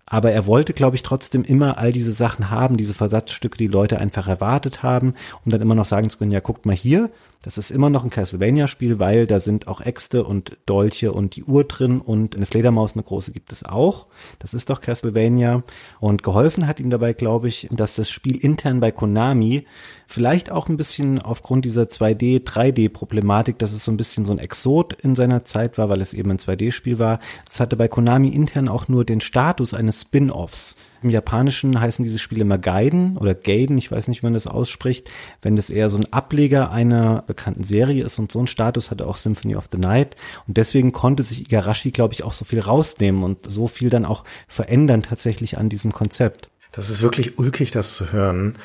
Aber er wollte, glaube ich, trotzdem immer all diese Sachen haben, diese Versatzstücke, die Leute einfach erwartet haben, um dann immer noch sagen zu können, ja, guckt mal hier, das ist immer noch ein Castlevania-Spiel, weil da sind auch Äxte und Dolche und die Uhr drin und eine Fledermaus, eine große gibt es auch. Das ist doch Castlevania. Und geholfen hat ihm dabei, glaube ich, dass das Spiel intern bei Konami vielleicht auch ein bisschen aufgrund dieser 2D, 3D-Problematik, dass es so ein bisschen so ein Exot in seiner Zeit war, weil es eben ein 2D-Spiel war. Es hatte bei Konami intern auch nur den Status eines Spin-offs. Im Japanischen heißen diese Spiele immer Gaiden oder Gaiden, ich weiß nicht, wie man das ausspricht, wenn das eher so ein Ableger einer bekannten Serie ist und so ein Status hatte auch Symphony of the Night und deswegen konnte sich Igarashi, glaube ich, auch so viel rausnehmen und so viel dann auch verändern tatsächlich an diesem Konzept. Das ist wirklich ulkig, das zu hören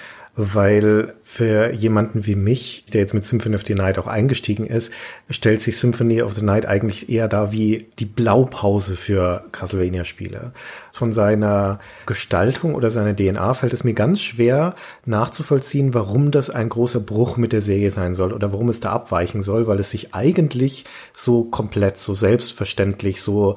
weil für jemanden wie mich, der jetzt mit Symphony of the Night auch eingestiegen ist, stellt sich Symphony of the Night eigentlich eher da wie die Blaupause für Castlevania-Spiele. Von seiner Gestaltung oder seiner DNA fällt es mir ganz schwer nachzuvollziehen, warum das ein großer Bruch mit der Serie sein soll oder warum es da abweichen soll, weil es sich eigentlich so komplett, so selbstverständlich, so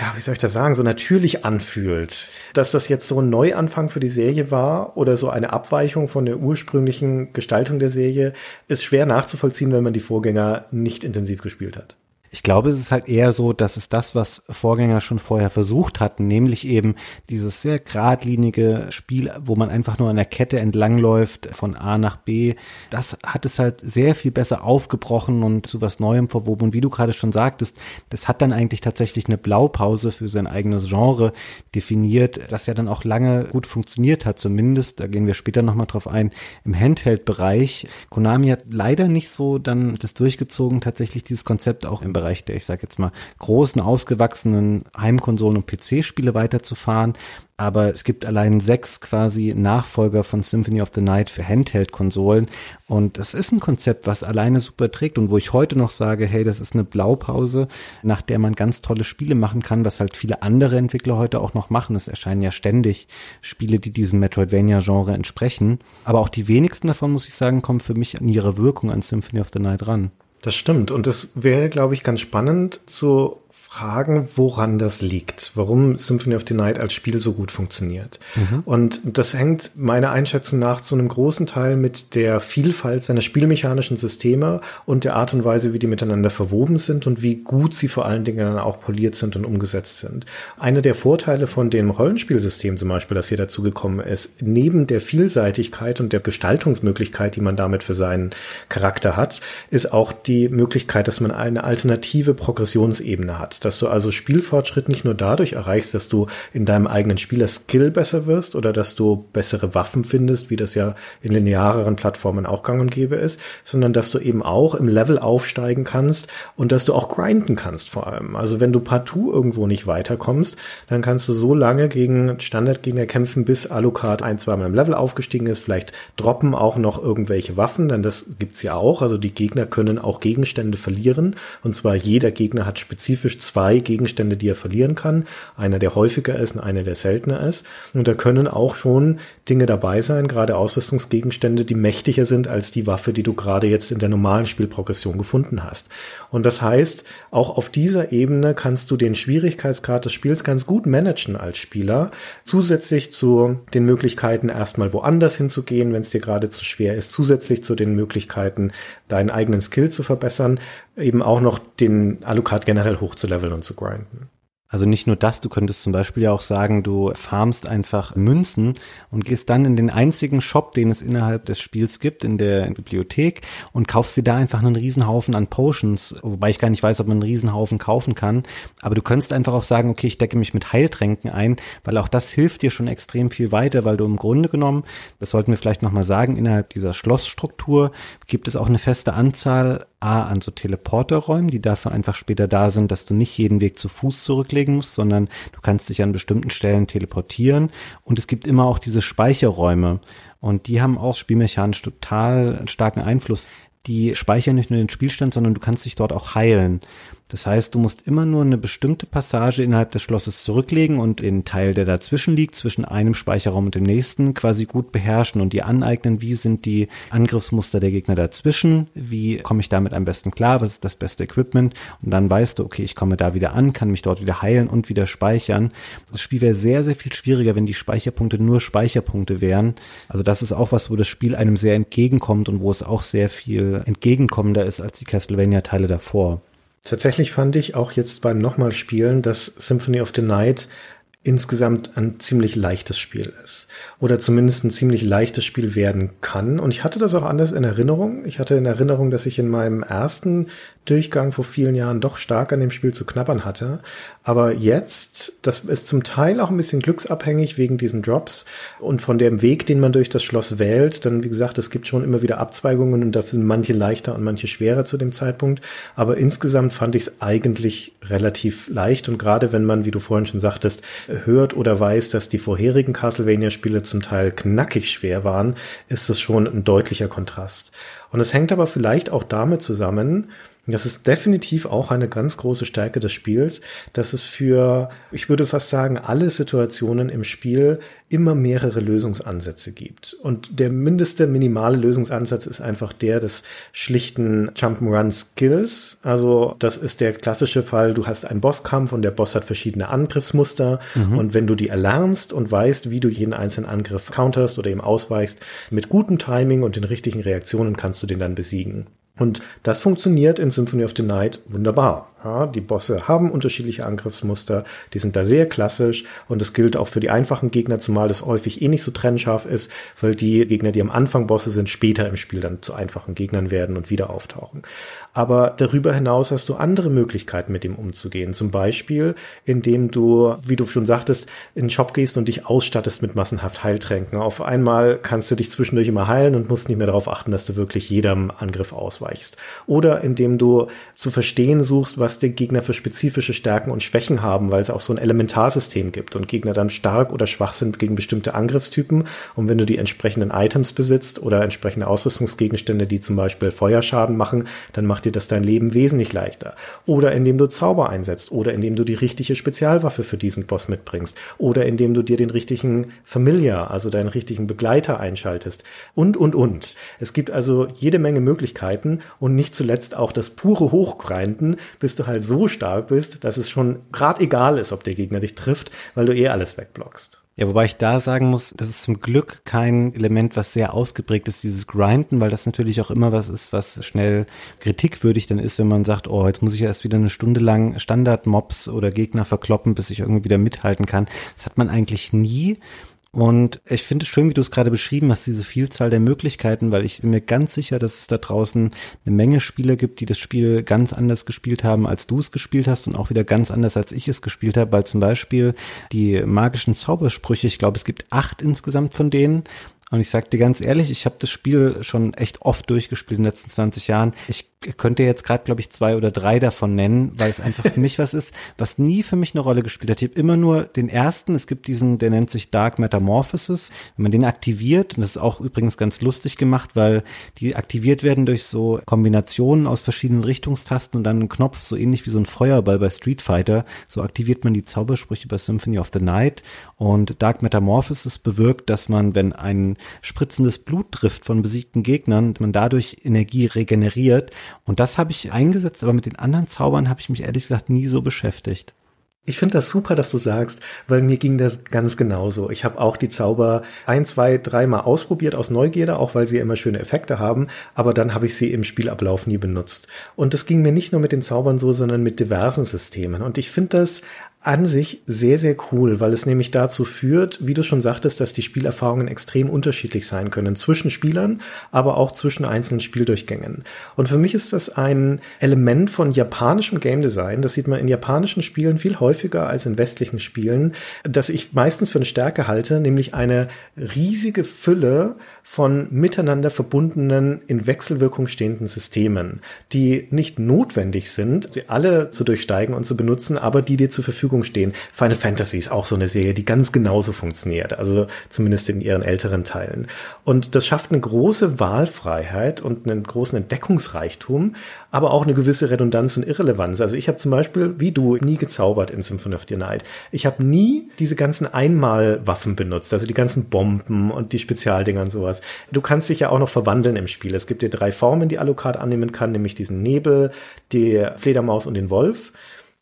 ja, wie soll ich das sagen, so natürlich anfühlt. Dass das jetzt so ein Neuanfang für die Serie war oder so eine Abweichung von der ursprünglichen Gestaltung der Serie, ist schwer nachzuvollziehen, wenn man die Vorgänger nicht intensiv gespielt hat. Ich glaube, es ist halt eher so, dass es das, was Vorgänger schon vorher versucht hatten, nämlich eben dieses sehr geradlinige Spiel, wo man einfach nur an der Kette entlangläuft von A nach B, das hat es halt sehr viel besser aufgebrochen und zu was Neuem verwoben. Und wie du gerade schon sagtest, das hat dann eigentlich tatsächlich eine Blaupause für sein eigenes Genre definiert, das ja dann auch lange gut funktioniert hat, zumindest, da gehen wir später nochmal drauf ein, im Handheld-Bereich. Konami hat leider nicht so dann das durchgezogen, tatsächlich dieses Konzept auch im Bereich Bereich der, ich sage jetzt mal, großen, ausgewachsenen Heimkonsolen und PC-Spiele weiterzufahren. Aber es gibt allein sechs quasi Nachfolger von Symphony of the Night für Handheld-Konsolen. Und das ist ein Konzept, was alleine super trägt und wo ich heute noch sage, hey, das ist eine Blaupause, nach der man ganz tolle Spiele machen kann, was halt viele andere Entwickler heute auch noch machen. Es erscheinen ja ständig Spiele, die diesem Metroidvania-Genre entsprechen. Aber auch die wenigsten davon, muss ich sagen, kommen für mich an ihre Wirkung an Symphony of the Night ran. Das stimmt. Und es wäre, glaube ich, ganz spannend zu fragen, woran das liegt, warum Symphony of the Night als Spiel so gut funktioniert. Mhm. Und das hängt meiner Einschätzung nach zu einem großen Teil mit der Vielfalt seiner spielmechanischen Systeme und der Art und Weise, wie die miteinander verwoben sind und wie gut sie vor allen Dingen dann auch poliert sind und umgesetzt sind. Einer der Vorteile von dem Rollenspielsystem zum Beispiel, das hier dazu gekommen ist, neben der Vielseitigkeit und der Gestaltungsmöglichkeit, die man damit für seinen Charakter hat, ist auch die Möglichkeit, dass man eine alternative Progressionsebene hat. Dass du also Spielfortschritt nicht nur dadurch erreichst, dass du in deinem eigenen Spieler Skill besser wirst oder dass du bessere Waffen findest, wie das ja in lineareren Plattformen auch gang und gäbe ist, sondern dass du eben auch im Level aufsteigen kannst und dass du auch grinden kannst vor allem. Also wenn du partout irgendwo nicht weiterkommst, dann kannst du so lange gegen Standardgegner kämpfen, bis Alucard ein, zweimal im Level aufgestiegen ist. Vielleicht droppen auch noch irgendwelche Waffen, denn das gibt's ja auch. Also die Gegner können auch Gegenstände verlieren. Und zwar jeder Gegner hat spezifisch zwei Gegenstände, die er verlieren kann. Einer, der häufiger ist und einer, der seltener ist. Und da können auch schon Dinge dabei sein, gerade Ausrüstungsgegenstände, die mächtiger sind als die Waffe, die du gerade jetzt in der normalen Spielprogression gefunden hast. Und das heißt, auch auf dieser Ebene kannst du den Schwierigkeitsgrad des Spiels ganz gut managen als Spieler, zusätzlich zu den Möglichkeiten, erstmal woanders hinzugehen, wenn es dir gerade zu schwer ist, zusätzlich zu den Möglichkeiten, deinen eigenen Skill zu verbessern, eben auch noch den Alucard generell hochzuleveln und zu grinden. Also nicht nur das, du könntest zum Beispiel ja auch sagen, du farmst einfach Münzen und gehst dann in den einzigen Shop, den es innerhalb des Spiels gibt, in der Bibliothek und kaufst dir da einfach einen Riesenhaufen an Potions, wobei ich gar nicht weiß, ob man einen Riesenhaufen kaufen kann. Aber du könntest einfach auch sagen, okay, ich decke mich mit Heiltränken ein, weil auch das hilft dir schon extrem viel weiter, weil du im Grunde genommen, das sollten wir vielleicht nochmal sagen, innerhalb dieser Schlossstruktur gibt es auch eine feste Anzahl A an so Teleporterräumen, die dafür einfach später da sind, dass du nicht jeden Weg zu Fuß zurücklegen musst, sondern du kannst dich an bestimmten Stellen teleportieren. Und es gibt immer auch diese Speicherräume. Und die haben auch spielmechanisch total starken Einfluss. Die speichern nicht nur den Spielstand, sondern du kannst dich dort auch heilen. Das heißt, du musst immer nur eine bestimmte Passage innerhalb des Schlosses zurücklegen und den Teil, der dazwischen liegt, zwischen einem Speicherraum und dem nächsten, quasi gut beherrschen und dir aneignen, wie sind die Angriffsmuster der Gegner dazwischen, wie komme ich damit am besten klar, was ist das beste Equipment und dann weißt du, okay, ich komme da wieder an, kann mich dort wieder heilen und wieder speichern. Das Spiel wäre sehr, sehr viel schwieriger, wenn die Speicherpunkte nur Speicherpunkte wären. Also das ist auch was, wo das Spiel einem sehr entgegenkommt und wo es auch sehr viel entgegenkommender ist als die Castlevania-Teile davor. Tatsächlich fand ich auch jetzt beim nochmal Spielen, dass Symphony of the Night insgesamt ein ziemlich leichtes Spiel ist. Oder zumindest ein ziemlich leichtes Spiel werden kann. Und ich hatte das auch anders in Erinnerung. Ich hatte in Erinnerung, dass ich in meinem ersten Durchgang vor vielen Jahren doch stark an dem Spiel zu knabbern hatte. Aber jetzt, das ist zum Teil auch ein bisschen glücksabhängig wegen diesen Drops und von dem Weg, den man durch das Schloss wählt. Dann, wie gesagt, es gibt schon immer wieder Abzweigungen und da sind manche leichter und manche schwerer zu dem Zeitpunkt. Aber insgesamt fand ich es eigentlich relativ leicht und gerade wenn man, wie du vorhin schon sagtest, hört oder weiß, dass die vorherigen Castlevania-Spiele zum Teil knackig schwer waren, ist es schon ein deutlicher Kontrast. Und es hängt aber vielleicht auch damit zusammen, das ist definitiv auch eine ganz große Stärke des Spiels, dass es für, ich würde fast sagen, alle Situationen im Spiel immer mehrere Lösungsansätze gibt. Und der mindeste minimale Lösungsansatz ist einfach der des schlichten Jump'n'Run Skills. Also das ist der klassische Fall, du hast einen Bosskampf und der Boss hat verschiedene Angriffsmuster. Mhm. Und wenn du die erlernst und weißt, wie du jeden einzelnen Angriff counterst oder ihm ausweichst, mit gutem Timing und den richtigen Reaktionen kannst du den dann besiegen. Und das funktioniert in Symphony of the Night wunderbar. Ja, die Bosse haben unterschiedliche Angriffsmuster, die sind da sehr klassisch und es gilt auch für die einfachen Gegner, zumal das häufig eh nicht so trennscharf ist, weil die Gegner, die am Anfang Bosse sind, später im Spiel dann zu einfachen Gegnern werden und wieder auftauchen. Aber darüber hinaus hast du andere Möglichkeiten, mit dem umzugehen. Zum Beispiel, indem du, wie du schon sagtest, in den Shop gehst und dich ausstattest mit massenhaft Heiltränken. Auf einmal kannst du dich zwischendurch immer heilen und musst nicht mehr darauf achten, dass du wirklich jedem Angriff ausweichst. Oder indem du zu verstehen suchst, was die Gegner für spezifische Stärken und Schwächen haben, weil es auch so ein Elementarsystem gibt und Gegner dann stark oder schwach sind gegen bestimmte Angriffstypen. Und wenn du die entsprechenden Items besitzt oder entsprechende Ausrüstungsgegenstände, die zum Beispiel Feuerschaden machen, dann macht dir das dein Leben wesentlich leichter. Oder indem du Zauber einsetzt oder indem du die richtige Spezialwaffe für diesen Boss mitbringst oder indem du dir den richtigen Familiar, also deinen richtigen Begleiter einschaltest und, und, und. Es gibt also jede Menge Möglichkeiten und nicht zuletzt auch das pure Hochgrinden, bis du halt so stark bist, dass es schon gerade egal ist, ob der Gegner dich trifft, weil du eh alles wegblockst. Ja, wobei ich da sagen muss, das ist zum Glück kein Element, was sehr ausgeprägt ist, dieses Grinden, weil das natürlich auch immer was ist, was schnell kritikwürdig dann ist, wenn man sagt, oh, jetzt muss ich erst wieder eine Stunde lang Standard-Mobs oder Gegner verkloppen, bis ich irgendwie wieder mithalten kann. Das hat man eigentlich nie. Und ich finde es schön, wie du es gerade beschrieben hast, diese Vielzahl der Möglichkeiten, weil ich bin mir ganz sicher, dass es da draußen eine Menge Spieler gibt, die das Spiel ganz anders gespielt haben, als du es gespielt hast und auch wieder ganz anders, als ich es gespielt habe, weil zum Beispiel die magischen Zaubersprüche, ich glaube, es gibt acht insgesamt von denen und ich sag dir ganz ehrlich, ich habe das Spiel schon echt oft durchgespielt in den letzten 20 Jahren. Ich könnte jetzt gerade, glaube ich, zwei oder drei davon nennen, weil es einfach für mich was ist, was nie für mich eine Rolle gespielt hat. Ich habe immer nur den ersten, es gibt diesen, der nennt sich Dark Metamorphosis. Wenn man den aktiviert, und das ist auch übrigens ganz lustig gemacht, weil die aktiviert werden durch so Kombinationen aus verschiedenen Richtungstasten und dann einen Knopf, so ähnlich wie so ein Feuerball bei Street Fighter. So aktiviert man die Zaubersprüche bei Symphony of the Night. Und Dark Metamorphosis bewirkt, dass man, wenn ein spritzendes Blut trifft von besiegten Gegnern, man dadurch Energie regeneriert. Und das habe ich eingesetzt, aber mit den anderen Zaubern habe ich mich ehrlich gesagt nie so beschäftigt. Ich finde das super, dass du sagst, weil mir ging das ganz genauso. Ich habe auch die Zauber ein, zwei, dreimal ausprobiert aus Neugierde, auch weil sie immer schöne Effekte haben, aber dann habe ich sie im Spielablauf nie benutzt. Und das ging mir nicht nur mit den Zaubern so, sondern mit diversen Systemen. Und ich finde das an sich sehr, sehr cool, weil es nämlich dazu führt, wie du schon sagtest, dass die Spielerfahrungen extrem unterschiedlich sein können zwischen Spielern, aber auch zwischen einzelnen Spieldurchgängen. Und für mich ist das ein Element von japanischem Game Design, das sieht man in japanischen Spielen viel häufiger als in westlichen Spielen, das ich meistens für eine Stärke halte, nämlich eine riesige Fülle von miteinander verbundenen, in Wechselwirkung stehenden Systemen, die nicht notwendig sind, sie alle zu durchsteigen und zu benutzen, aber die dir zur Verfügung Verfügung stehen. Final Fantasy ist auch so eine Serie, die ganz genauso funktioniert, also zumindest in ihren älteren Teilen. Und das schafft eine große Wahlfreiheit und einen großen Entdeckungsreichtum, aber auch eine gewisse Redundanz und Irrelevanz. Also ich habe zum Beispiel, wie du, nie gezaubert in Symphony of the Night. Ich habe nie diese ganzen Einmalwaffen benutzt, also die ganzen Bomben und die Spezialdinger und sowas. Du kannst dich ja auch noch verwandeln im Spiel. Es gibt dir drei Formen, die Alucard annehmen kann, nämlich diesen Nebel, die Fledermaus und den Wolf.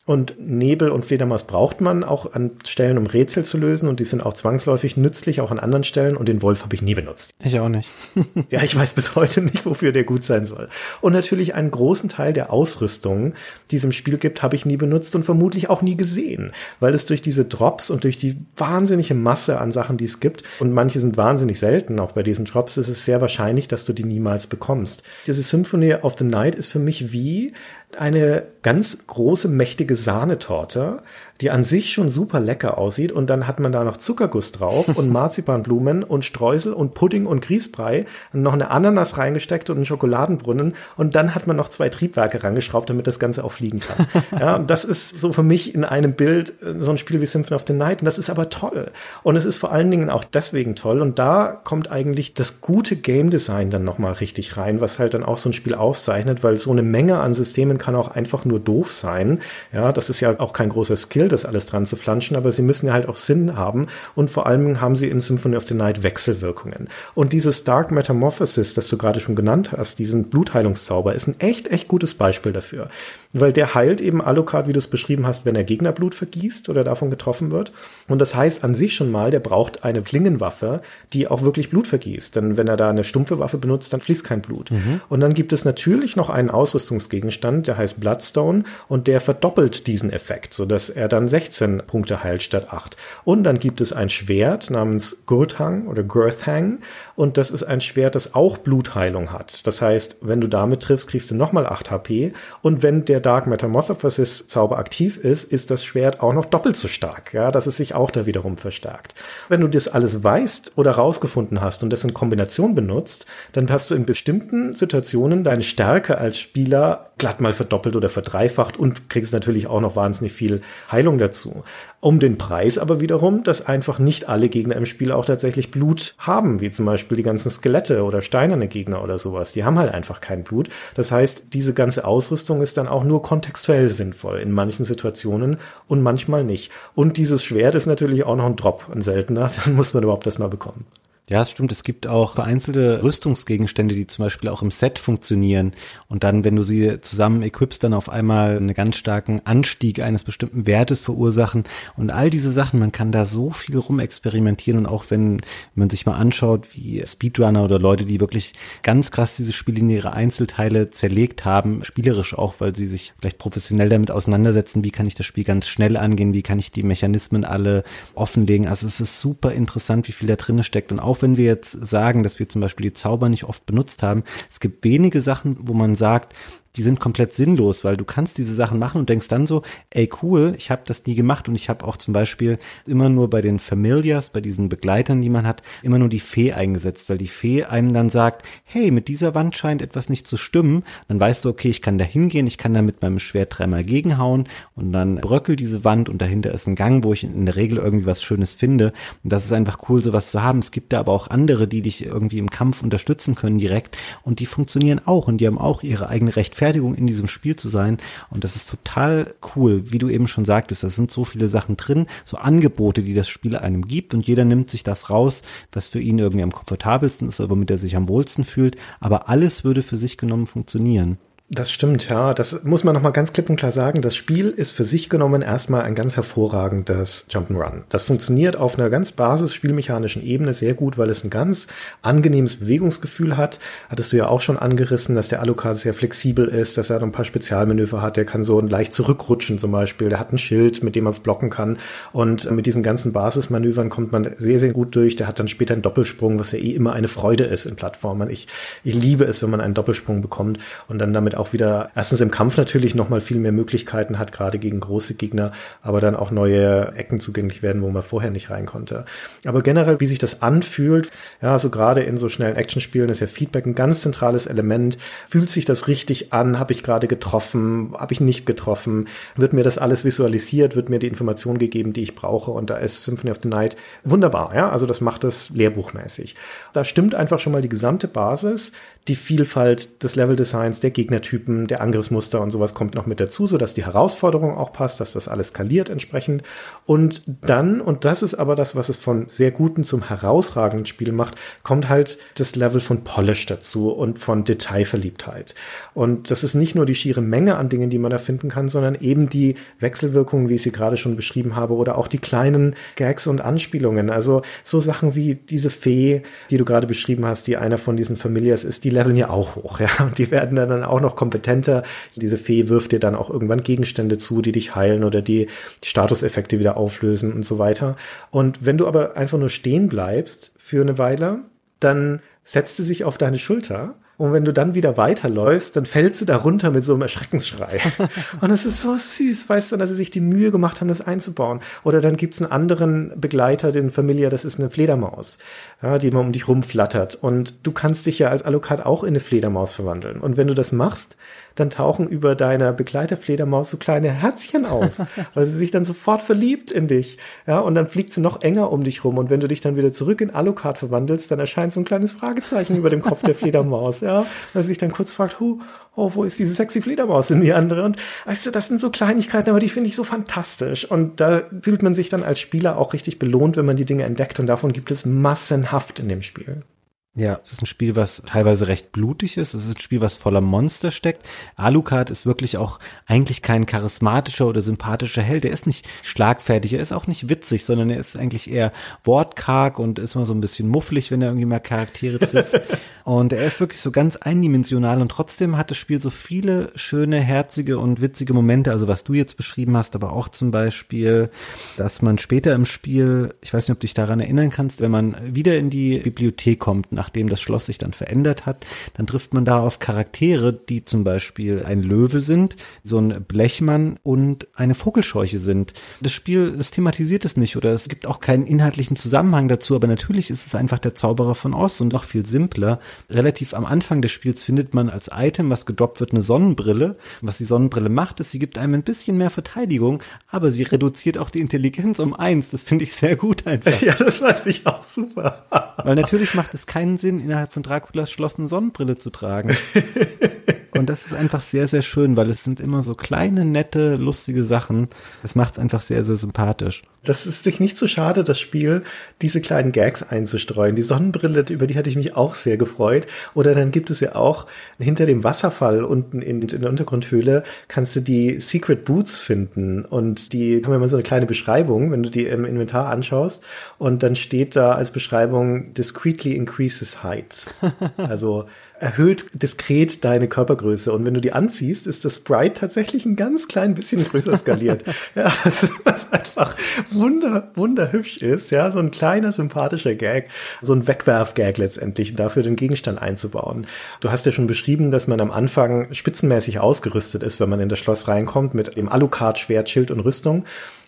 Und Nebel und Fledermaus braucht man auch an Stellen, um Rätsel zu lösen. Und die sind auch zwangsläufig nützlich, auch an anderen Stellen. Und den Wolf habe ich nie benutzt. Ich auch nicht. ja, ich weiß bis heute nicht, wofür der gut sein soll. Und natürlich einen großen Teil der Ausrüstung, die es im Spiel gibt, habe ich nie benutzt und vermutlich auch nie gesehen. Weil es durch diese Drops und durch die wahnsinnige Masse an Sachen, die es gibt, und manche sind wahnsinnig selten, auch bei diesen Drops, ist es sehr wahrscheinlich, dass du die niemals bekommst. Diese Symphony of the Night ist für mich wie eine ganz große, mächtige Sahnetorte, die an sich schon super lecker aussieht und dann hat man da noch Zuckerguss drauf und Marzipanblumen und Streusel und Pudding und Grießbrei und noch eine Ananas reingesteckt und einen Schokoladenbrunnen und dann hat man noch zwei Triebwerke rangeschraubt, damit das Ganze auch fliegen kann. Ja, und das ist so für mich in einem Bild äh, so ein Spiel wie Symphony of the Night und das ist aber toll. Und es ist vor allen Dingen auch deswegen toll und da kommt eigentlich das gute Game Design dann nochmal richtig rein, was halt dann auch so ein Spiel auszeichnet, weil so eine Menge an Systemen kann auch einfach nur doof sein. Ja, das ist ja auch kein großer Skill, das alles dran zu flanschen, aber sie müssen ja halt auch Sinn haben und vor allem haben sie in Symphony of the Night Wechselwirkungen. Und dieses Dark Metamorphosis, das du gerade schon genannt hast, diesen Blutheilungszauber, ist ein echt, echt gutes Beispiel dafür. Weil der heilt eben Alucard, wie du es beschrieben hast, wenn er Gegnerblut vergießt oder davon getroffen wird. Und das heißt an sich schon mal, der braucht eine Klingenwaffe, die auch wirklich Blut vergießt. Denn wenn er da eine stumpfe Waffe benutzt, dann fließt kein Blut. Mhm. Und dann gibt es natürlich noch einen Ausrüstungsgegenstand, der heißt Bloodstone und der verdoppelt diesen Effekt, sodass er dann 16 Punkte heilt statt 8. Und dann gibt es ein Schwert namens Gurthang oder Girthang und das ist ein Schwert, das auch Blutheilung hat. Das heißt, wenn du damit triffst, kriegst du nochmal 8 HP und wenn der Dark Metamorphosis Zauber aktiv ist, ist das Schwert auch noch doppelt so stark, ja, dass es sich auch da wiederum verstärkt. Wenn du das alles weißt oder rausgefunden hast und das in Kombination benutzt, dann hast du in bestimmten Situationen deine Stärke als Spieler glatt mal verdoppelt oder verdreifacht und kriegst natürlich auch noch wahnsinnig viel Heilung dazu. Um den Preis aber wiederum, dass einfach nicht alle Gegner im Spiel auch tatsächlich Blut haben, wie zum Beispiel die ganzen Skelette oder steinerne Gegner oder sowas. Die haben halt einfach kein Blut. Das heißt, diese ganze Ausrüstung ist dann auch nur kontextuell sinnvoll in manchen Situationen und manchmal nicht. Und dieses Schwert ist natürlich auch noch ein Drop, ein seltener. Das muss man überhaupt erstmal bekommen. Ja, es stimmt. Es gibt auch vereinzelte Rüstungsgegenstände, die zum Beispiel auch im Set funktionieren. Und dann, wenn du sie zusammen equipst, dann auf einmal einen ganz starken Anstieg eines bestimmten Wertes verursachen. Und all diese Sachen, man kann da so viel rumexperimentieren. Und auch wenn, wenn man sich mal anschaut, wie Speedrunner oder Leute, die wirklich ganz krass dieses Spiel in ihre Einzelteile zerlegt haben, spielerisch auch, weil sie sich vielleicht professionell damit auseinandersetzen, wie kann ich das Spiel ganz schnell angehen, wie kann ich die Mechanismen alle offenlegen. Also es ist super interessant, wie viel da drin steckt. Und auch wenn wir jetzt sagen, dass wir zum Beispiel die Zauber nicht oft benutzt haben, es gibt wenige Sachen, wo man sagt, die sind komplett sinnlos, weil du kannst diese Sachen machen und denkst dann so, ey cool, ich habe das nie gemacht und ich habe auch zum Beispiel immer nur bei den Familiars, bei diesen Begleitern, die man hat, immer nur die Fee eingesetzt, weil die Fee einem dann sagt, hey, mit dieser Wand scheint etwas nicht zu stimmen, dann weißt du, okay, ich kann da hingehen, ich kann da mit meinem Schwert dreimal gegenhauen und dann bröckelt diese Wand und dahinter ist ein Gang, wo ich in der Regel irgendwie was Schönes finde und das ist einfach cool, sowas zu haben. Es gibt da aber auch andere, die dich irgendwie im Kampf unterstützen können direkt und die funktionieren auch und die haben auch ihre eigene Rechtfertigung Rechtfertigung in diesem Spiel zu sein. Und das ist total cool, wie du eben schon sagtest. Da sind so viele Sachen drin, so Angebote, die das Spiel einem gibt. Und jeder nimmt sich das raus, was für ihn irgendwie am komfortabelsten ist, womit er sich am wohlsten fühlt. Aber alles würde für sich genommen funktionieren. Das stimmt, ja. Das muss man nochmal ganz klipp und klar sagen. Das Spiel ist für sich genommen erstmal ein ganz hervorragendes Jump'n'Run. Das funktioniert auf einer ganz basis-spielmechanischen Ebene sehr gut, weil es ein ganz angenehmes Bewegungsgefühl hat. Hattest du ja auch schon angerissen, dass der Alucard sehr flexibel ist, dass er noch ein paar Spezialmanöver hat. Der kann so leicht zurückrutschen zum Beispiel. Der hat ein Schild, mit dem man blocken kann. Und mit diesen ganzen Basismanövern kommt man sehr, sehr gut durch. Der hat dann später einen Doppelsprung, was ja eh immer eine Freude ist in Plattformen. Ich, ich liebe es, wenn man einen Doppelsprung bekommt und dann damit auch wieder erstens im Kampf natürlich noch mal viel mehr Möglichkeiten hat, gerade gegen große Gegner, aber dann auch neue Ecken zugänglich werden, wo man vorher nicht rein konnte. Aber generell, wie sich das anfühlt, ja, also gerade in so schnellen Actionspielen ist ja Feedback ein ganz zentrales Element. Fühlt sich das richtig an? Habe ich gerade getroffen? Habe ich nicht getroffen? Wird mir das alles visualisiert? Wird mir die Information gegeben, die ich brauche? Und da ist Symphony of the Night wunderbar, ja. Also das macht es lehrbuchmäßig. Da stimmt einfach schon mal die gesamte Basis die Vielfalt des Leveldesigns, der Gegnertypen, der Angriffsmuster und sowas kommt noch mit dazu, so dass die Herausforderung auch passt, dass das alles skaliert entsprechend. Und dann, und das ist aber das, was es von sehr guten zum herausragenden Spiel macht, kommt halt das Level von Polish dazu und von Detailverliebtheit. Und das ist nicht nur die schiere Menge an Dingen, die man da finden kann, sondern eben die Wechselwirkungen, wie ich sie gerade schon beschrieben habe, oder auch die kleinen Gags und Anspielungen. Also so Sachen wie diese Fee, die du gerade beschrieben hast, die einer von diesen Familias ist, die leveln ja auch hoch, ja. Und die werden dann auch noch kompetenter. Diese Fee wirft dir dann auch irgendwann Gegenstände zu, die dich heilen oder die, die Statuseffekte wieder auflösen und so weiter. Und wenn du aber einfach nur stehen bleibst für eine Weile, dann setzt sie sich auf deine Schulter und wenn du dann wieder weiterläufst, dann fällst du da runter mit so einem Erschreckensschrei. und das ist so süß, weißt du, dass sie sich die Mühe gemacht haben, das einzubauen. Oder dann gibt's einen anderen Begleiter, den Familie, das ist eine Fledermaus, ja, die immer um dich rumflattert. Und du kannst dich ja als Alucard auch in eine Fledermaus verwandeln. Und wenn du das machst, dann tauchen über deiner Begleiterfledermaus so kleine Herzchen auf, weil sie sich dann sofort verliebt in dich. Ja, und dann fliegt sie noch enger um dich rum. Und wenn du dich dann wieder zurück in Alucard verwandelst, dann erscheint so ein kleines Fragezeichen über dem Kopf der Fledermaus. Ja, weil sie sich dann kurz fragt, oh, oh, wo ist diese sexy Fledermaus in die andere? Und weißt du, das sind so Kleinigkeiten, aber die finde ich so fantastisch. Und da fühlt man sich dann als Spieler auch richtig belohnt, wenn man die Dinge entdeckt. Und davon gibt es massenhaft in dem Spiel. Ja, es ist ein Spiel, was teilweise recht blutig ist. Es ist ein Spiel, was voller Monster steckt. Alucard ist wirklich auch eigentlich kein charismatischer oder sympathischer Held. Er ist nicht schlagfertig, er ist auch nicht witzig, sondern er ist eigentlich eher wortkarg und ist mal so ein bisschen mufflig, wenn er irgendwie mal Charaktere trifft. Und er ist wirklich so ganz eindimensional und trotzdem hat das Spiel so viele schöne, herzige und witzige Momente. Also was du jetzt beschrieben hast, aber auch zum Beispiel, dass man später im Spiel, ich weiß nicht, ob du dich daran erinnern kannst, wenn man wieder in die Bibliothek kommt, nachdem das Schloss sich dann verändert hat, dann trifft man da auf Charaktere, die zum Beispiel ein Löwe sind, so ein Blechmann und eine Vogelscheuche sind. Das Spiel, das thematisiert es nicht oder es gibt auch keinen inhaltlichen Zusammenhang dazu, aber natürlich ist es einfach der Zauberer von Oz und noch viel simpler relativ am Anfang des Spiels findet man als Item, was gedroppt wird, eine Sonnenbrille. Was die Sonnenbrille macht, ist, sie gibt einem ein bisschen mehr Verteidigung, aber sie reduziert auch die Intelligenz um eins. Das finde ich sehr gut einfach. Ja, das fand ich auch super. Weil natürlich macht es keinen Sinn, innerhalb von Draculas Schloss eine Sonnenbrille zu tragen. Und das ist einfach sehr, sehr schön, weil es sind immer so kleine, nette, lustige Sachen. Das macht es einfach sehr, sehr sympathisch. Das ist sich nicht so schade, das Spiel, diese kleinen Gags einzustreuen. Die Sonnenbrille, über die hatte ich mich auch sehr gefreut. Oder dann gibt es ja auch hinter dem Wasserfall unten in, in der Untergrundhöhle kannst du die Secret Boots finden. Und die haben immer so eine kleine Beschreibung, wenn du die im Inventar anschaust. Und dann steht da als Beschreibung discreetly increases height. Also erhöht diskret deine Körpergröße. Und wenn du die anziehst, ist das Sprite tatsächlich ein ganz klein bisschen größer skaliert. ja, was einfach wunder, wunderhübsch ist. Ja, so ein kleiner, sympathischer Gag. So ein Wegwerf-Gag letztendlich, dafür den Gegenstand einzubauen. Du hast ja schon beschrieben, dass man am Anfang spitzenmäßig ausgerüstet ist, wenn man in das Schloss reinkommt mit dem Alucard-Schwert, Schild und Rüstung.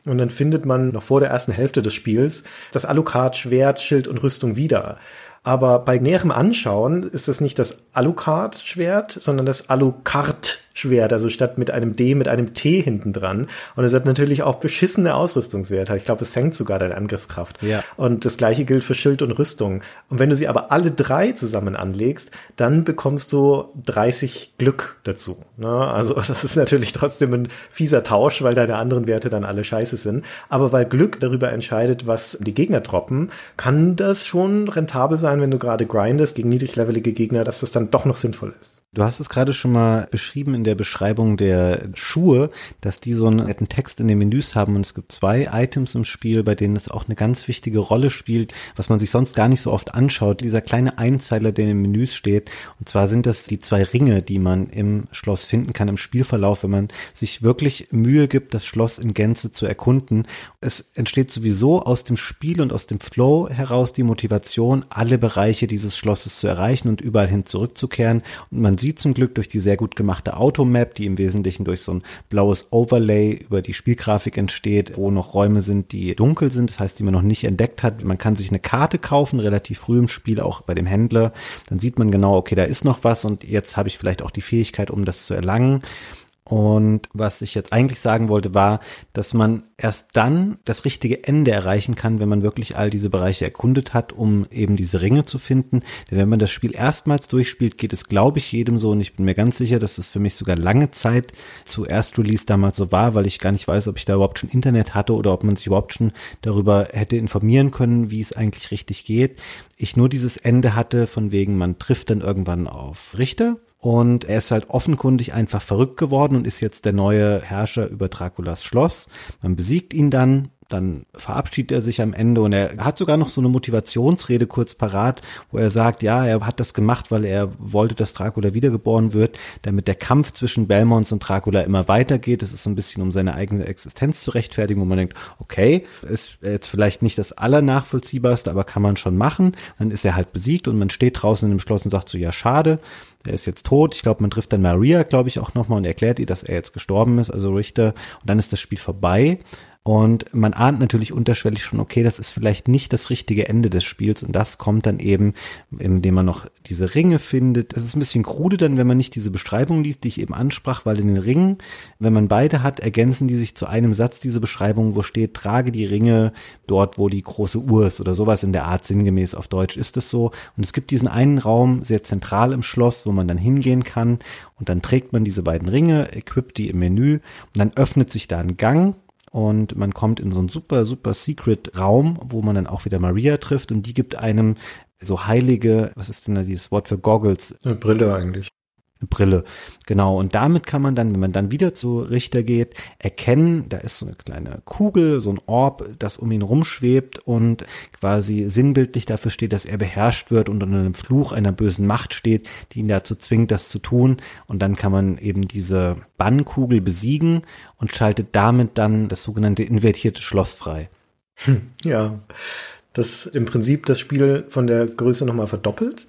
Und dann findet man noch vor der ersten Hälfte des Spiels das Alucard-Schwert, Schild und Rüstung wieder. Aber bei näherem Anschauen ist es nicht das Alucard-Schwert, sondern das Alucard Schwert, also statt mit einem D mit einem T hinten dran. Und es hat natürlich auch beschissene Ausrüstungswerte. Ich glaube, es senkt sogar deine Angriffskraft. Ja. Und das gleiche gilt für Schild und Rüstung. Und wenn du sie aber alle drei zusammen anlegst, dann bekommst du 30 Glück dazu. Ne? Also das ist natürlich trotzdem ein fieser Tausch, weil deine anderen Werte dann alle scheiße sind. Aber weil Glück darüber entscheidet, was die Gegner droppen, kann das schon rentabel sein, wenn du gerade grindest gegen niedriglevelige Gegner, dass das dann doch noch sinnvoll ist. Du hast es gerade schon mal beschrieben in der Beschreibung der Schuhe, dass die so einen netten Text in den Menüs haben und es gibt zwei Items im Spiel, bei denen es auch eine ganz wichtige Rolle spielt, was man sich sonst gar nicht so oft anschaut. Dieser kleine Einzeiler, der in den Menüs steht. Und zwar sind das die zwei Ringe, die man im Schloss finden kann im Spielverlauf, wenn man sich wirklich Mühe gibt, das Schloss in Gänze zu erkunden. Es entsteht sowieso aus dem Spiel und aus dem Flow heraus die Motivation, alle Bereiche dieses Schlosses zu erreichen und überall hin zurückzukehren. Und man sieht zum Glück durch die sehr gut gemachte Automap, die im Wesentlichen durch so ein blaues Overlay über die Spielgrafik entsteht, wo noch Räume sind, die dunkel sind, das heißt, die man noch nicht entdeckt hat. Man kann sich eine Karte kaufen, relativ früh im Spiel, auch bei dem Händler. Dann sieht man genau, okay, da ist noch was und jetzt habe ich vielleicht auch die Fähigkeit, um das zu erlangen. Und was ich jetzt eigentlich sagen wollte, war, dass man erst dann das richtige Ende erreichen kann, wenn man wirklich all diese Bereiche erkundet hat, um eben diese Ringe zu finden. Denn wenn man das Spiel erstmals durchspielt, geht es, glaube ich, jedem so. Und ich bin mir ganz sicher, dass es für mich sogar lange Zeit zu Erst-Release damals so war, weil ich gar nicht weiß, ob ich da überhaupt schon Internet hatte oder ob man sich überhaupt schon darüber hätte informieren können, wie es eigentlich richtig geht. Ich nur dieses Ende hatte, von wegen, man trifft dann irgendwann auf Richter und er ist halt offenkundig einfach verrückt geworden und ist jetzt der neue Herrscher über Draculas Schloss. Man besiegt ihn dann, dann verabschiedet er sich am Ende und er hat sogar noch so eine Motivationsrede kurz parat, wo er sagt, ja, er hat das gemacht, weil er wollte, dass Dracula wiedergeboren wird, damit der Kampf zwischen Belmonts und Dracula immer weitergeht. Es ist so ein bisschen um seine eigene Existenz zu rechtfertigen, wo man denkt, okay, ist jetzt vielleicht nicht das allernachvollziehbarste, aber kann man schon machen. Dann ist er halt besiegt und man steht draußen in dem Schloss und sagt so, ja, schade, er ist jetzt tot. Ich glaube, man trifft dann Maria, glaube ich, auch nochmal und erklärt ihr, dass er jetzt gestorben ist, also Richter. Und dann ist das Spiel vorbei. Und man ahnt natürlich unterschwellig schon, okay, das ist vielleicht nicht das richtige Ende des Spiels. Und das kommt dann eben, indem man noch diese Ringe findet. Es ist ein bisschen krude dann, wenn man nicht diese Beschreibung liest, die ich eben ansprach, weil in den Ringen, wenn man beide hat, ergänzen die sich zu einem Satz diese Beschreibung, wo steht, trage die Ringe dort, wo die große Uhr ist oder sowas in der Art sinngemäß auf Deutsch ist es so. Und es gibt diesen einen Raum sehr zentral im Schloss, wo man dann hingehen kann und dann trägt man diese beiden Ringe, equipt die im Menü und dann öffnet sich da ein Gang und man kommt in so einen super, super secret Raum, wo man dann auch wieder Maria trifft und die gibt einem so heilige, was ist denn da dieses Wort für Goggles? Eine Brille eigentlich. Brille. Genau. Und damit kann man dann, wenn man dann wieder zu Richter geht, erkennen, da ist so eine kleine Kugel, so ein Orb, das um ihn rumschwebt und quasi sinnbildlich dafür steht, dass er beherrscht wird und unter einem Fluch einer bösen Macht steht, die ihn dazu zwingt, das zu tun. Und dann kann man eben diese Bannkugel besiegen und schaltet damit dann das sogenannte invertierte Schloss frei. Hm, ja. Das im Prinzip das Spiel von der Größe nochmal verdoppelt.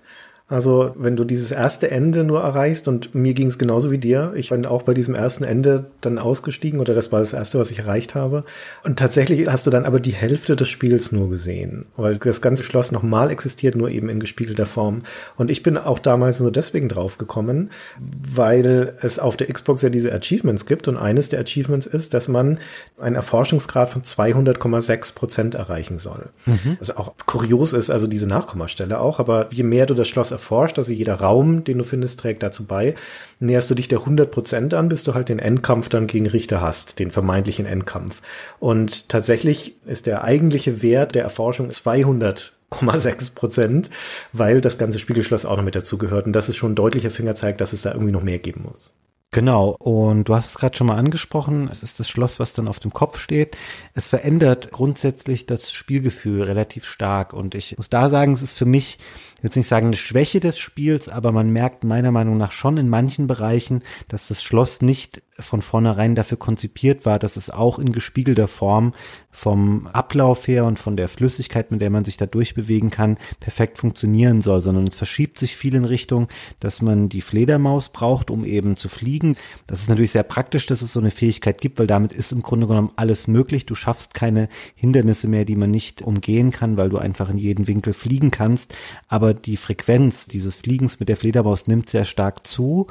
Also wenn du dieses erste Ende nur erreichst und mir ging es genauso wie dir, ich bin auch bei diesem ersten Ende dann ausgestiegen oder das war das erste, was ich erreicht habe. Und tatsächlich hast du dann aber die Hälfte des Spiels nur gesehen, weil das ganze Schloss nochmal existiert, nur eben in gespiegelter Form. Und ich bin auch damals nur deswegen drauf gekommen, weil es auf der Xbox ja diese Achievements gibt und eines der Achievements ist, dass man einen Erforschungsgrad von 200,6 Prozent erreichen soll. Mhm. Also auch kurios ist also diese Nachkommastelle auch, aber je mehr du das Schloss erforscht, also jeder Raum, den du findest, trägt dazu bei. Näherst du dich der 100% an, bis du halt den Endkampf dann gegen Richter hast, den vermeintlichen Endkampf. Und tatsächlich ist der eigentliche Wert der Erforschung 200 0,6 Prozent, weil das ganze Spiegelschloss auch noch mit dazugehört. Und das ist schon ein deutlicher Fingerzeig, dass es da irgendwie noch mehr geben muss. Genau, und du hast es gerade schon mal angesprochen, es ist das Schloss, was dann auf dem Kopf steht. Es verändert grundsätzlich das Spielgefühl relativ stark und ich muss da sagen, es ist für mich jetzt nicht sagen eine Schwäche des Spiels, aber man merkt meiner Meinung nach schon in manchen Bereichen, dass das Schloss nicht von vornherein dafür konzipiert war, dass es auch in gespiegelter Form vom Ablauf her und von der Flüssigkeit, mit der man sich da durchbewegen kann, perfekt funktionieren soll, sondern es verschiebt sich viel in Richtung, dass man die Fledermaus braucht, um eben zu fliegen. Das ist natürlich sehr praktisch, dass es so eine Fähigkeit gibt, weil damit ist im Grunde genommen alles möglich. Du schaffst keine Hindernisse mehr, die man nicht umgehen kann, weil du einfach in jeden Winkel fliegen kannst. Aber die Frequenz dieses Fliegens mit der Fledermaus nimmt sehr stark zu.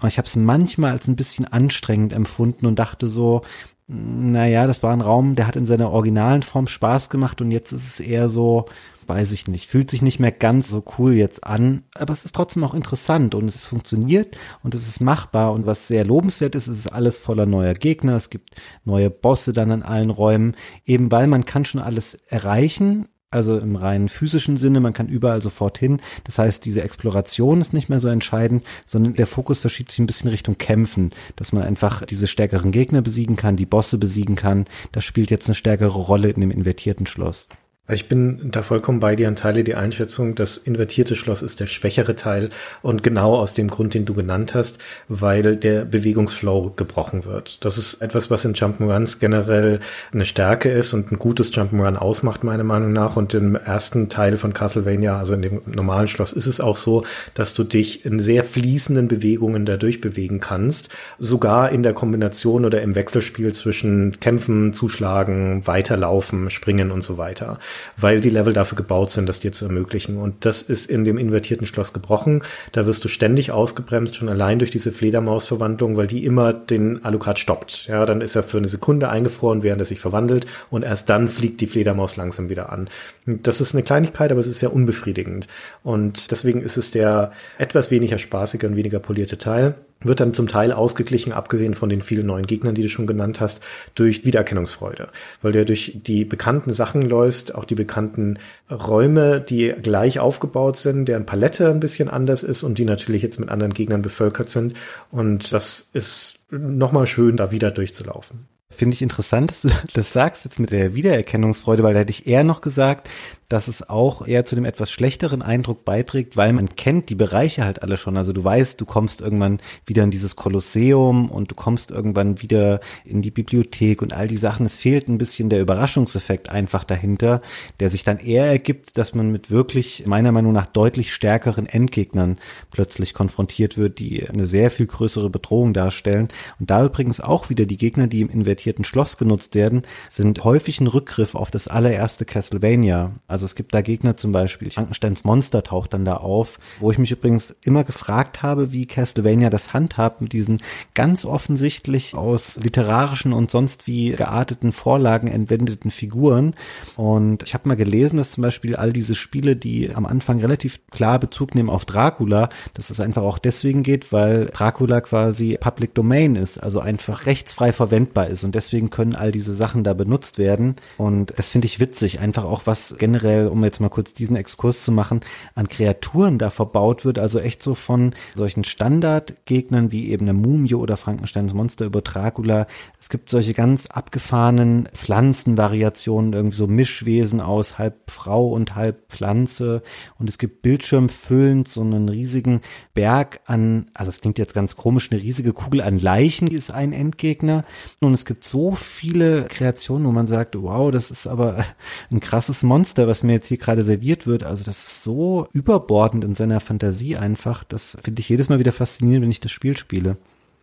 Aber ich habe es manchmal als ein bisschen anstrengend empfunden und dachte so, naja, das war ein Raum, der hat in seiner originalen Form Spaß gemacht und jetzt ist es eher so, weiß ich nicht, fühlt sich nicht mehr ganz so cool jetzt an, aber es ist trotzdem auch interessant und es funktioniert und es ist machbar und was sehr lobenswert ist, es ist alles voller neuer Gegner, es gibt neue Bosse dann an allen Räumen, eben weil man kann schon alles erreichen, also im rein physischen Sinne, man kann überall sofort hin. Das heißt, diese Exploration ist nicht mehr so entscheidend, sondern der Fokus verschiebt sich ein bisschen Richtung Kämpfen, dass man einfach diese stärkeren Gegner besiegen kann, die Bosse besiegen kann. Das spielt jetzt eine stärkere Rolle in dem invertierten Schloss. Also ich bin da vollkommen bei dir und teile die Einschätzung, das invertierte Schloss ist der schwächere Teil und genau aus dem Grund, den du genannt hast, weil der Bewegungsflow gebrochen wird. Das ist etwas, was in Jump'n'Runs generell eine Stärke ist und ein gutes Jump'n'Run ausmacht, meiner Meinung nach. Und im ersten Teil von Castlevania, also in dem normalen Schloss, ist es auch so, dass du dich in sehr fließenden Bewegungen dadurch bewegen kannst, sogar in der Kombination oder im Wechselspiel zwischen Kämpfen, Zuschlagen, Weiterlaufen, Springen und so weiter weil die Level dafür gebaut sind, das dir zu ermöglichen. Und das ist in dem invertierten Schloss gebrochen. Da wirst du ständig ausgebremst, schon allein durch diese Fledermausverwandlung, weil die immer den Alucard stoppt. Ja, dann ist er für eine Sekunde eingefroren, während er sich verwandelt und erst dann fliegt die Fledermaus langsam wieder an. Das ist eine Kleinigkeit, aber es ist sehr unbefriedigend. Und deswegen ist es der etwas weniger spaßige und weniger polierte Teil wird dann zum Teil ausgeglichen, abgesehen von den vielen neuen Gegnern, die du schon genannt hast, durch Wiedererkennungsfreude. Weil du ja durch die bekannten Sachen läufst, auch die bekannten Räume, die gleich aufgebaut sind, deren Palette ein bisschen anders ist und die natürlich jetzt mit anderen Gegnern bevölkert sind. Und das ist nochmal schön, da wieder durchzulaufen. Finde ich interessant, dass du das sagst jetzt mit der Wiedererkennungsfreude, weil da hätte ich eher noch gesagt, dass es auch eher zu dem etwas schlechteren Eindruck beiträgt, weil man kennt die Bereiche halt alle schon. Also du weißt, du kommst irgendwann wieder in dieses Kolosseum und du kommst irgendwann wieder in die Bibliothek und all die Sachen. Es fehlt ein bisschen der Überraschungseffekt einfach dahinter, der sich dann eher ergibt, dass man mit wirklich meiner Meinung nach deutlich stärkeren Endgegnern plötzlich konfrontiert wird, die eine sehr viel größere Bedrohung darstellen. Und da übrigens auch wieder die Gegner, die im invertierten Schloss genutzt werden, sind häufig ein Rückgriff auf das allererste Castlevania. Also also es gibt da Gegner zum Beispiel, Frankensteins Monster taucht dann da auf, wo ich mich übrigens immer gefragt habe, wie Castlevania das handhabt mit diesen ganz offensichtlich aus literarischen und sonst wie gearteten Vorlagen entwendeten Figuren. Und ich habe mal gelesen, dass zum Beispiel all diese Spiele, die am Anfang relativ klar Bezug nehmen auf Dracula, dass es einfach auch deswegen geht, weil Dracula quasi Public Domain ist, also einfach rechtsfrei verwendbar ist. Und deswegen können all diese Sachen da benutzt werden. Und das finde ich witzig, einfach auch was generell generell, um jetzt mal kurz diesen Exkurs zu machen, an Kreaturen da verbaut wird. Also echt so von solchen Standardgegnern wie eben der Mumie oder Frankensteins Monster über Dracula. Es gibt solche ganz abgefahrenen Pflanzenvariationen, irgendwie so Mischwesen aus halb Frau und halb Pflanze. Und es gibt bildschirmfüllend so einen riesigen Berg an, also es klingt jetzt ganz komisch, eine riesige Kugel an Leichen ist ein Endgegner. Und es gibt so viele Kreationen, wo man sagt, wow, das ist aber ein krasses Monster, was mir jetzt hier gerade serviert wird, also das ist so überbordend in seiner Fantasie einfach. Das finde ich jedes Mal wieder faszinierend, wenn ich das Spiel spiele.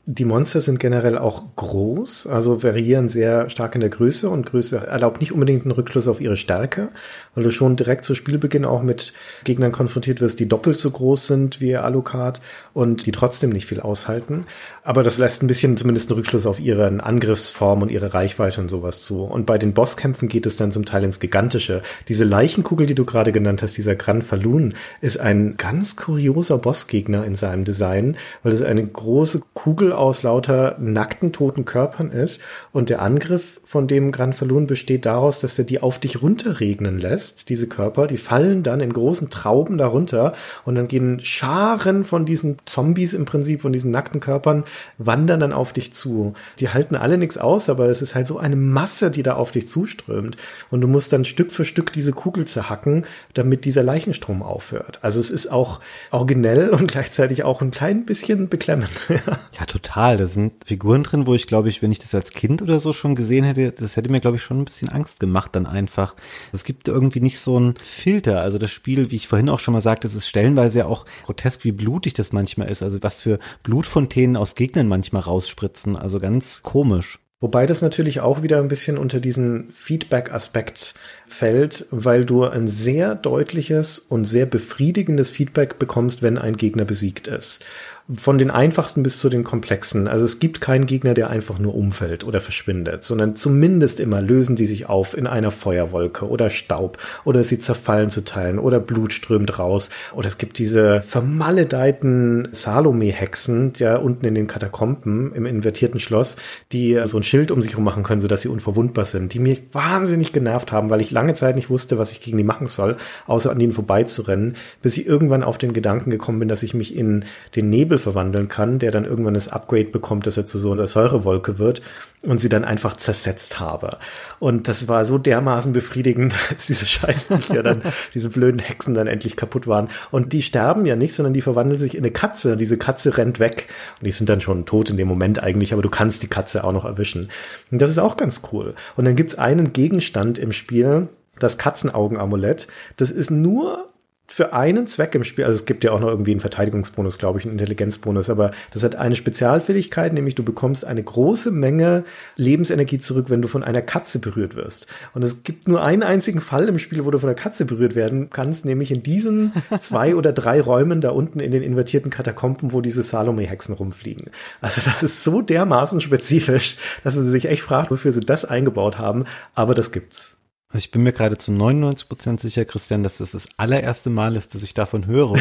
Die Monster sind generell auch groß, also variieren sehr stark in der Größe und Größe erlaubt nicht unbedingt einen Rückschluss auf ihre Stärke, weil du schon direkt zu Spielbeginn auch mit Gegnern konfrontiert wirst, die doppelt so groß sind wie Alucard und die trotzdem nicht viel aushalten. Aber das lässt ein bisschen zumindest einen Rückschluss auf ihre Angriffsform und ihre Reichweite und sowas zu. Und bei den Bosskämpfen geht es dann zum Teil ins Gigantische. Diese Leichenkugel, die du gerade genannt hast, dieser Gran Falun, ist ein ganz kurioser Bossgegner in seinem Design, weil es eine große Kugel aus lauter nackten, toten Körpern ist. Und der Angriff von dem Gran Falun besteht daraus, dass er die auf dich runterregnen lässt, diese Körper. Die fallen dann in großen Trauben darunter und dann gehen Scharen von diesen Zombies im Prinzip, von diesen nackten Körpern wandern dann auf dich zu. Die halten alle nichts aus, aber es ist halt so eine Masse, die da auf dich zuströmt. Und du musst dann Stück für Stück diese Kugel zerhacken, damit dieser Leichenstrom aufhört. Also es ist auch originell und gleichzeitig auch ein klein bisschen beklemmend. ja, total. Da sind Figuren drin, wo ich glaube ich, wenn ich das als Kind oder so schon gesehen hätte, das hätte mir glaube ich schon ein bisschen Angst gemacht dann einfach. Es gibt irgendwie nicht so einen Filter. Also das Spiel, wie ich vorhin auch schon mal sagte, es ist stellenweise ja auch grotesk, wie blutig das manchmal ist. Also was für Blutfontänen aus Gegnern manchmal rausspritzen. Also ganz komisch. Wobei das natürlich auch wieder ein bisschen unter diesen Feedback-Aspekt fällt, weil du ein sehr deutliches und sehr befriedigendes Feedback bekommst, wenn ein Gegner besiegt ist von den einfachsten bis zu den komplexen. Also es gibt keinen Gegner, der einfach nur umfällt oder verschwindet, sondern zumindest immer lösen die sich auf in einer Feuerwolke oder Staub oder sie zerfallen zu Teilen oder Blut strömt raus. Oder es gibt diese vermaledeiten Salome-Hexen, ja unten in den Katakomben im invertierten Schloss, die so ein Schild um sich herum machen können, sodass sie unverwundbar sind, die mich wahnsinnig genervt haben, weil ich lange Zeit nicht wusste, was ich gegen die machen soll, außer an denen vorbeizurennen, bis ich irgendwann auf den Gedanken gekommen bin, dass ich mich in den Nebel Nebel verwandeln kann, der dann irgendwann das Upgrade bekommt, dass er zu so einer Säurewolke wird und sie dann einfach zersetzt habe. Und das war so dermaßen befriedigend, als diese Scheißviecher dann, diese blöden Hexen dann endlich kaputt waren. Und die sterben ja nicht, sondern die verwandeln sich in eine Katze. Diese Katze rennt weg. Und die sind dann schon tot in dem Moment eigentlich, aber du kannst die Katze auch noch erwischen. Und das ist auch ganz cool. Und dann gibt's einen Gegenstand im Spiel, das Katzenaugenamulett. Das ist nur für einen Zweck im Spiel, also es gibt ja auch noch irgendwie einen Verteidigungsbonus, glaube ich, einen Intelligenzbonus, aber das hat eine Spezialfähigkeit, nämlich du bekommst eine große Menge Lebensenergie zurück, wenn du von einer Katze berührt wirst. Und es gibt nur einen einzigen Fall im Spiel, wo du von einer Katze berührt werden kannst, nämlich in diesen zwei oder drei Räumen da unten in den invertierten Katakomben, wo diese Salome-Hexen rumfliegen. Also das ist so dermaßen spezifisch, dass man sich echt fragt, wofür sie das eingebaut haben, aber das gibt's. Ich bin mir gerade zu 99 Prozent sicher, Christian, dass das das allererste Mal ist, dass ich davon höre.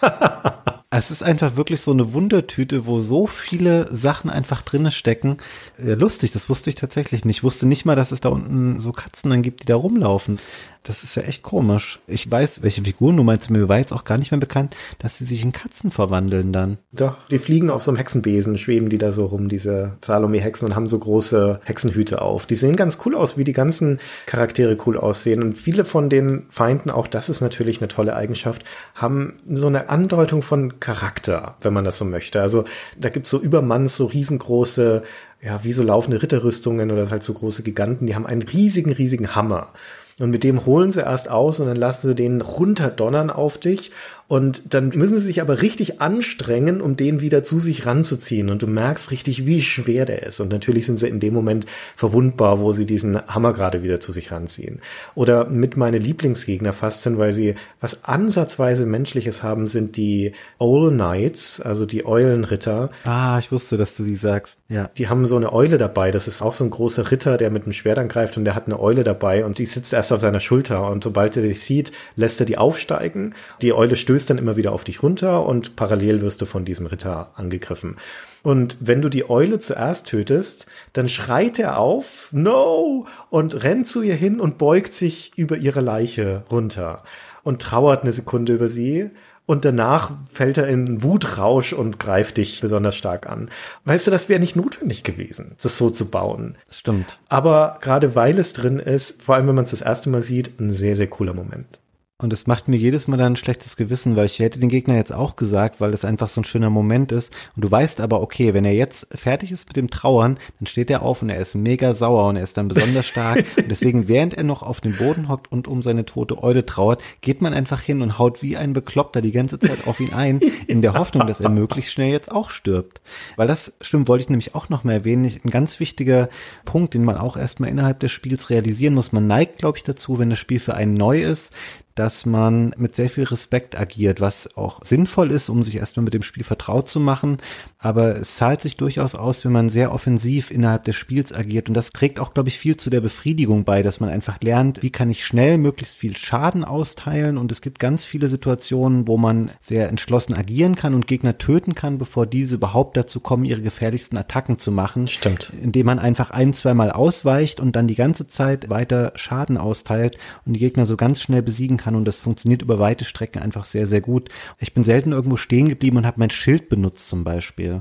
es ist einfach wirklich so eine Wundertüte, wo so viele Sachen einfach drinne stecken. Ja, lustig, das wusste ich tatsächlich nicht. Ich wusste nicht mal, dass es da unten so Katzen dann gibt, die da rumlaufen. Das ist ja echt komisch. Ich weiß, welche Figuren du meinst. Mir war jetzt auch gar nicht mehr bekannt, dass sie sich in Katzen verwandeln dann. Doch, die fliegen auf so einem Hexenbesen, schweben die da so rum, diese Salome-Hexen und haben so große Hexenhüte auf. Die sehen ganz cool aus, wie die ganzen Charaktere cool aussehen. Und viele von den Feinden, auch das ist natürlich eine tolle Eigenschaft, haben so eine Andeutung von Charakter, wenn man das so möchte. Also da gibt's so Übermanns, so riesengroße ja, wie so laufende Ritterrüstungen oder halt so große Giganten, die haben einen riesigen, riesigen Hammer. Und mit dem holen sie erst aus und dann lassen sie den runterdonnern auf dich und dann müssen sie sich aber richtig anstrengen, um den wieder zu sich ranzuziehen. Und du merkst richtig, wie schwer der ist. Und natürlich sind sie in dem Moment verwundbar, wo sie diesen Hammer gerade wieder zu sich ranziehen. Oder mit meine Lieblingsgegner fast sind, weil sie was ansatzweise Menschliches haben, sind die Owl Knights, also die Eulenritter. Ah, ich wusste, dass du sie sagst. Ja. Die haben so eine Eule dabei. Das ist auch so ein großer Ritter, der mit einem Schwert angreift und der hat eine Eule dabei und die sitzt erst auf seiner Schulter. Und sobald er dich sieht, lässt er die aufsteigen. Die Eule stößt stößt dann immer wieder auf dich runter und parallel wirst du von diesem Ritter angegriffen. Und wenn du die Eule zuerst tötest, dann schreit er auf, no, und rennt zu ihr hin und beugt sich über ihre Leiche runter und trauert eine Sekunde über sie. Und danach fällt er in Wutrausch und greift dich besonders stark an. Weißt du, das wäre nicht notwendig gewesen, das so zu bauen. Das stimmt. Aber gerade weil es drin ist, vor allem wenn man es das erste Mal sieht, ein sehr, sehr cooler Moment. Und es macht mir jedes Mal dann ein schlechtes Gewissen, weil ich hätte den Gegner jetzt auch gesagt, weil das einfach so ein schöner Moment ist. Und du weißt aber, okay, wenn er jetzt fertig ist mit dem Trauern, dann steht er auf und er ist mega sauer und er ist dann besonders stark. und deswegen, während er noch auf den Boden hockt und um seine tote Eule trauert, geht man einfach hin und haut wie ein Bekloppter die ganze Zeit auf ihn ein, in der Hoffnung, dass er möglichst schnell jetzt auch stirbt. Weil das stimmt, wollte ich nämlich auch noch mal erwähnen. Ein ganz wichtiger Punkt, den man auch erstmal innerhalb des Spiels realisieren muss. Man neigt, glaube ich, dazu, wenn das Spiel für einen neu ist, dass man mit sehr viel Respekt agiert, was auch sinnvoll ist, um sich erstmal mit dem Spiel vertraut zu machen. Aber es zahlt sich durchaus aus, wenn man sehr offensiv innerhalb des Spiels agiert. Und das trägt auch, glaube ich, viel zu der Befriedigung bei, dass man einfach lernt, wie kann ich schnell möglichst viel Schaden austeilen. Und es gibt ganz viele Situationen, wo man sehr entschlossen agieren kann und Gegner töten kann, bevor diese überhaupt dazu kommen, ihre gefährlichsten Attacken zu machen. Stimmt. Indem man einfach ein, zweimal ausweicht und dann die ganze Zeit weiter Schaden austeilt und die Gegner so ganz schnell besiegen kann und das funktioniert über weite Strecken einfach sehr, sehr gut. Ich bin selten irgendwo stehen geblieben und habe mein Schild benutzt zum Beispiel.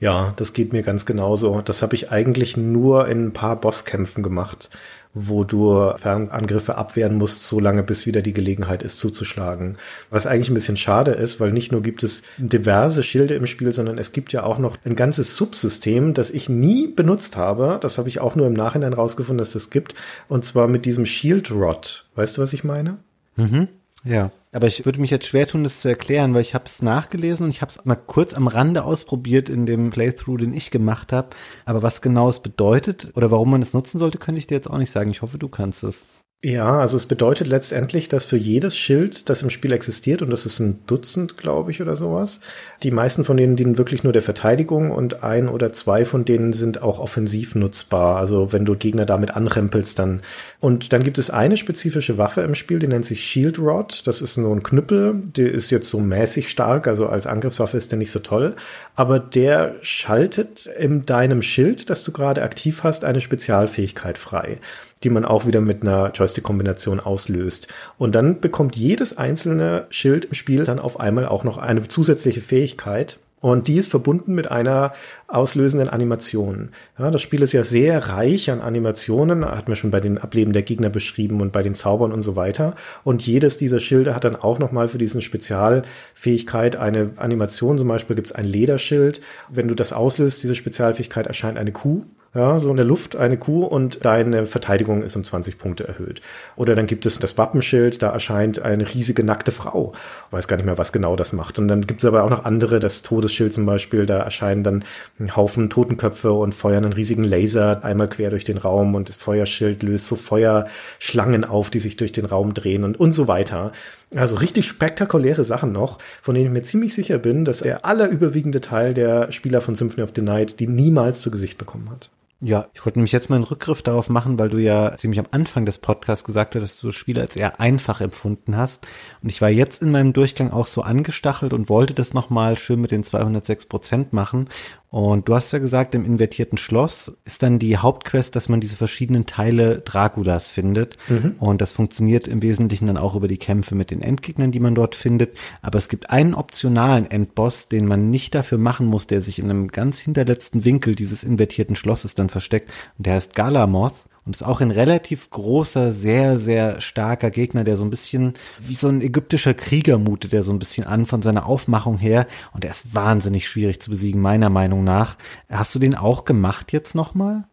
Ja, das geht mir ganz genauso. Das habe ich eigentlich nur in ein paar Bosskämpfen gemacht, wo du Fernangriffe abwehren musst, so lange bis wieder die Gelegenheit ist zuzuschlagen. Was eigentlich ein bisschen schade ist, weil nicht nur gibt es diverse Schilde im Spiel, sondern es gibt ja auch noch ein ganzes Subsystem, das ich nie benutzt habe. Das habe ich auch nur im Nachhinein rausgefunden, dass es das gibt. Und zwar mit diesem Shield Rod. Weißt du, was ich meine? Mhm. Ja, aber ich würde mich jetzt schwer tun, das zu erklären, weil ich habe es nachgelesen und ich habe es mal kurz am Rande ausprobiert in dem Playthrough, den ich gemacht habe. Aber was genau es bedeutet oder warum man es nutzen sollte, könnte ich dir jetzt auch nicht sagen. Ich hoffe, du kannst es. Ja, also es bedeutet letztendlich, dass für jedes Schild, das im Spiel existiert, und das ist ein Dutzend, glaube ich, oder sowas, die meisten von denen dienen wirklich nur der Verteidigung und ein oder zwei von denen sind auch offensiv nutzbar. Also wenn du Gegner damit anrempelst, dann. Und dann gibt es eine spezifische Waffe im Spiel, die nennt sich Shield Rod. Das ist so ein Knüppel, der ist jetzt so mäßig stark, also als Angriffswaffe ist der nicht so toll. Aber der schaltet in deinem Schild, das du gerade aktiv hast, eine Spezialfähigkeit frei die man auch wieder mit einer Joystick-Kombination auslöst. Und dann bekommt jedes einzelne Schild im Spiel dann auf einmal auch noch eine zusätzliche Fähigkeit. Und die ist verbunden mit einer auslösenden Animation. Ja, das Spiel ist ja sehr reich an Animationen, hat man schon bei den Ableben der Gegner beschrieben und bei den Zaubern und so weiter. Und jedes dieser Schilde hat dann auch nochmal für diesen Spezialfähigkeit eine Animation. Zum Beispiel gibt es ein Lederschild. Wenn du das auslöst, diese Spezialfähigkeit, erscheint eine Kuh ja, so in der Luft eine Kuh und deine Verteidigung ist um 20 Punkte erhöht. Oder dann gibt es das Wappenschild, da erscheint eine riesige nackte Frau. Weiß gar nicht mehr, was genau das macht. Und dann gibt es aber auch noch andere, das Todesschild zum Beispiel, da erscheinen dann ein Haufen Totenköpfe und feuern einen riesigen Laser einmal quer durch den Raum und das Feuerschild löst so Feuerschlangen auf, die sich durch den Raum drehen und, und so weiter. Also richtig spektakuläre Sachen noch, von denen ich mir ziemlich sicher bin, dass der allerüberwiegende Teil der Spieler von Symphony of the Night die niemals zu Gesicht bekommen hat. Ja, ich wollte nämlich jetzt mal einen Rückgriff darauf machen, weil du ja ziemlich am Anfang des Podcasts gesagt hast, dass du das Spiel als eher einfach empfunden hast. Und ich war jetzt in meinem Durchgang auch so angestachelt und wollte das nochmal schön mit den 206 Prozent machen. Und du hast ja gesagt, im invertierten Schloss ist dann die Hauptquest, dass man diese verschiedenen Teile Draculas findet. Mhm. Und das funktioniert im Wesentlichen dann auch über die Kämpfe mit den Endgegnern, die man dort findet. Aber es gibt einen optionalen Endboss, den man nicht dafür machen muss, der sich in einem ganz hinterletzten Winkel dieses invertierten Schlosses dann versteckt. Und der heißt Galamoth. Und ist auch ein relativ großer, sehr, sehr starker Gegner, der so ein bisschen wie so ein ägyptischer Krieger mutet, der so ein bisschen an von seiner Aufmachung her. Und er ist wahnsinnig schwierig zu besiegen, meiner Meinung nach. Hast du den auch gemacht jetzt nochmal?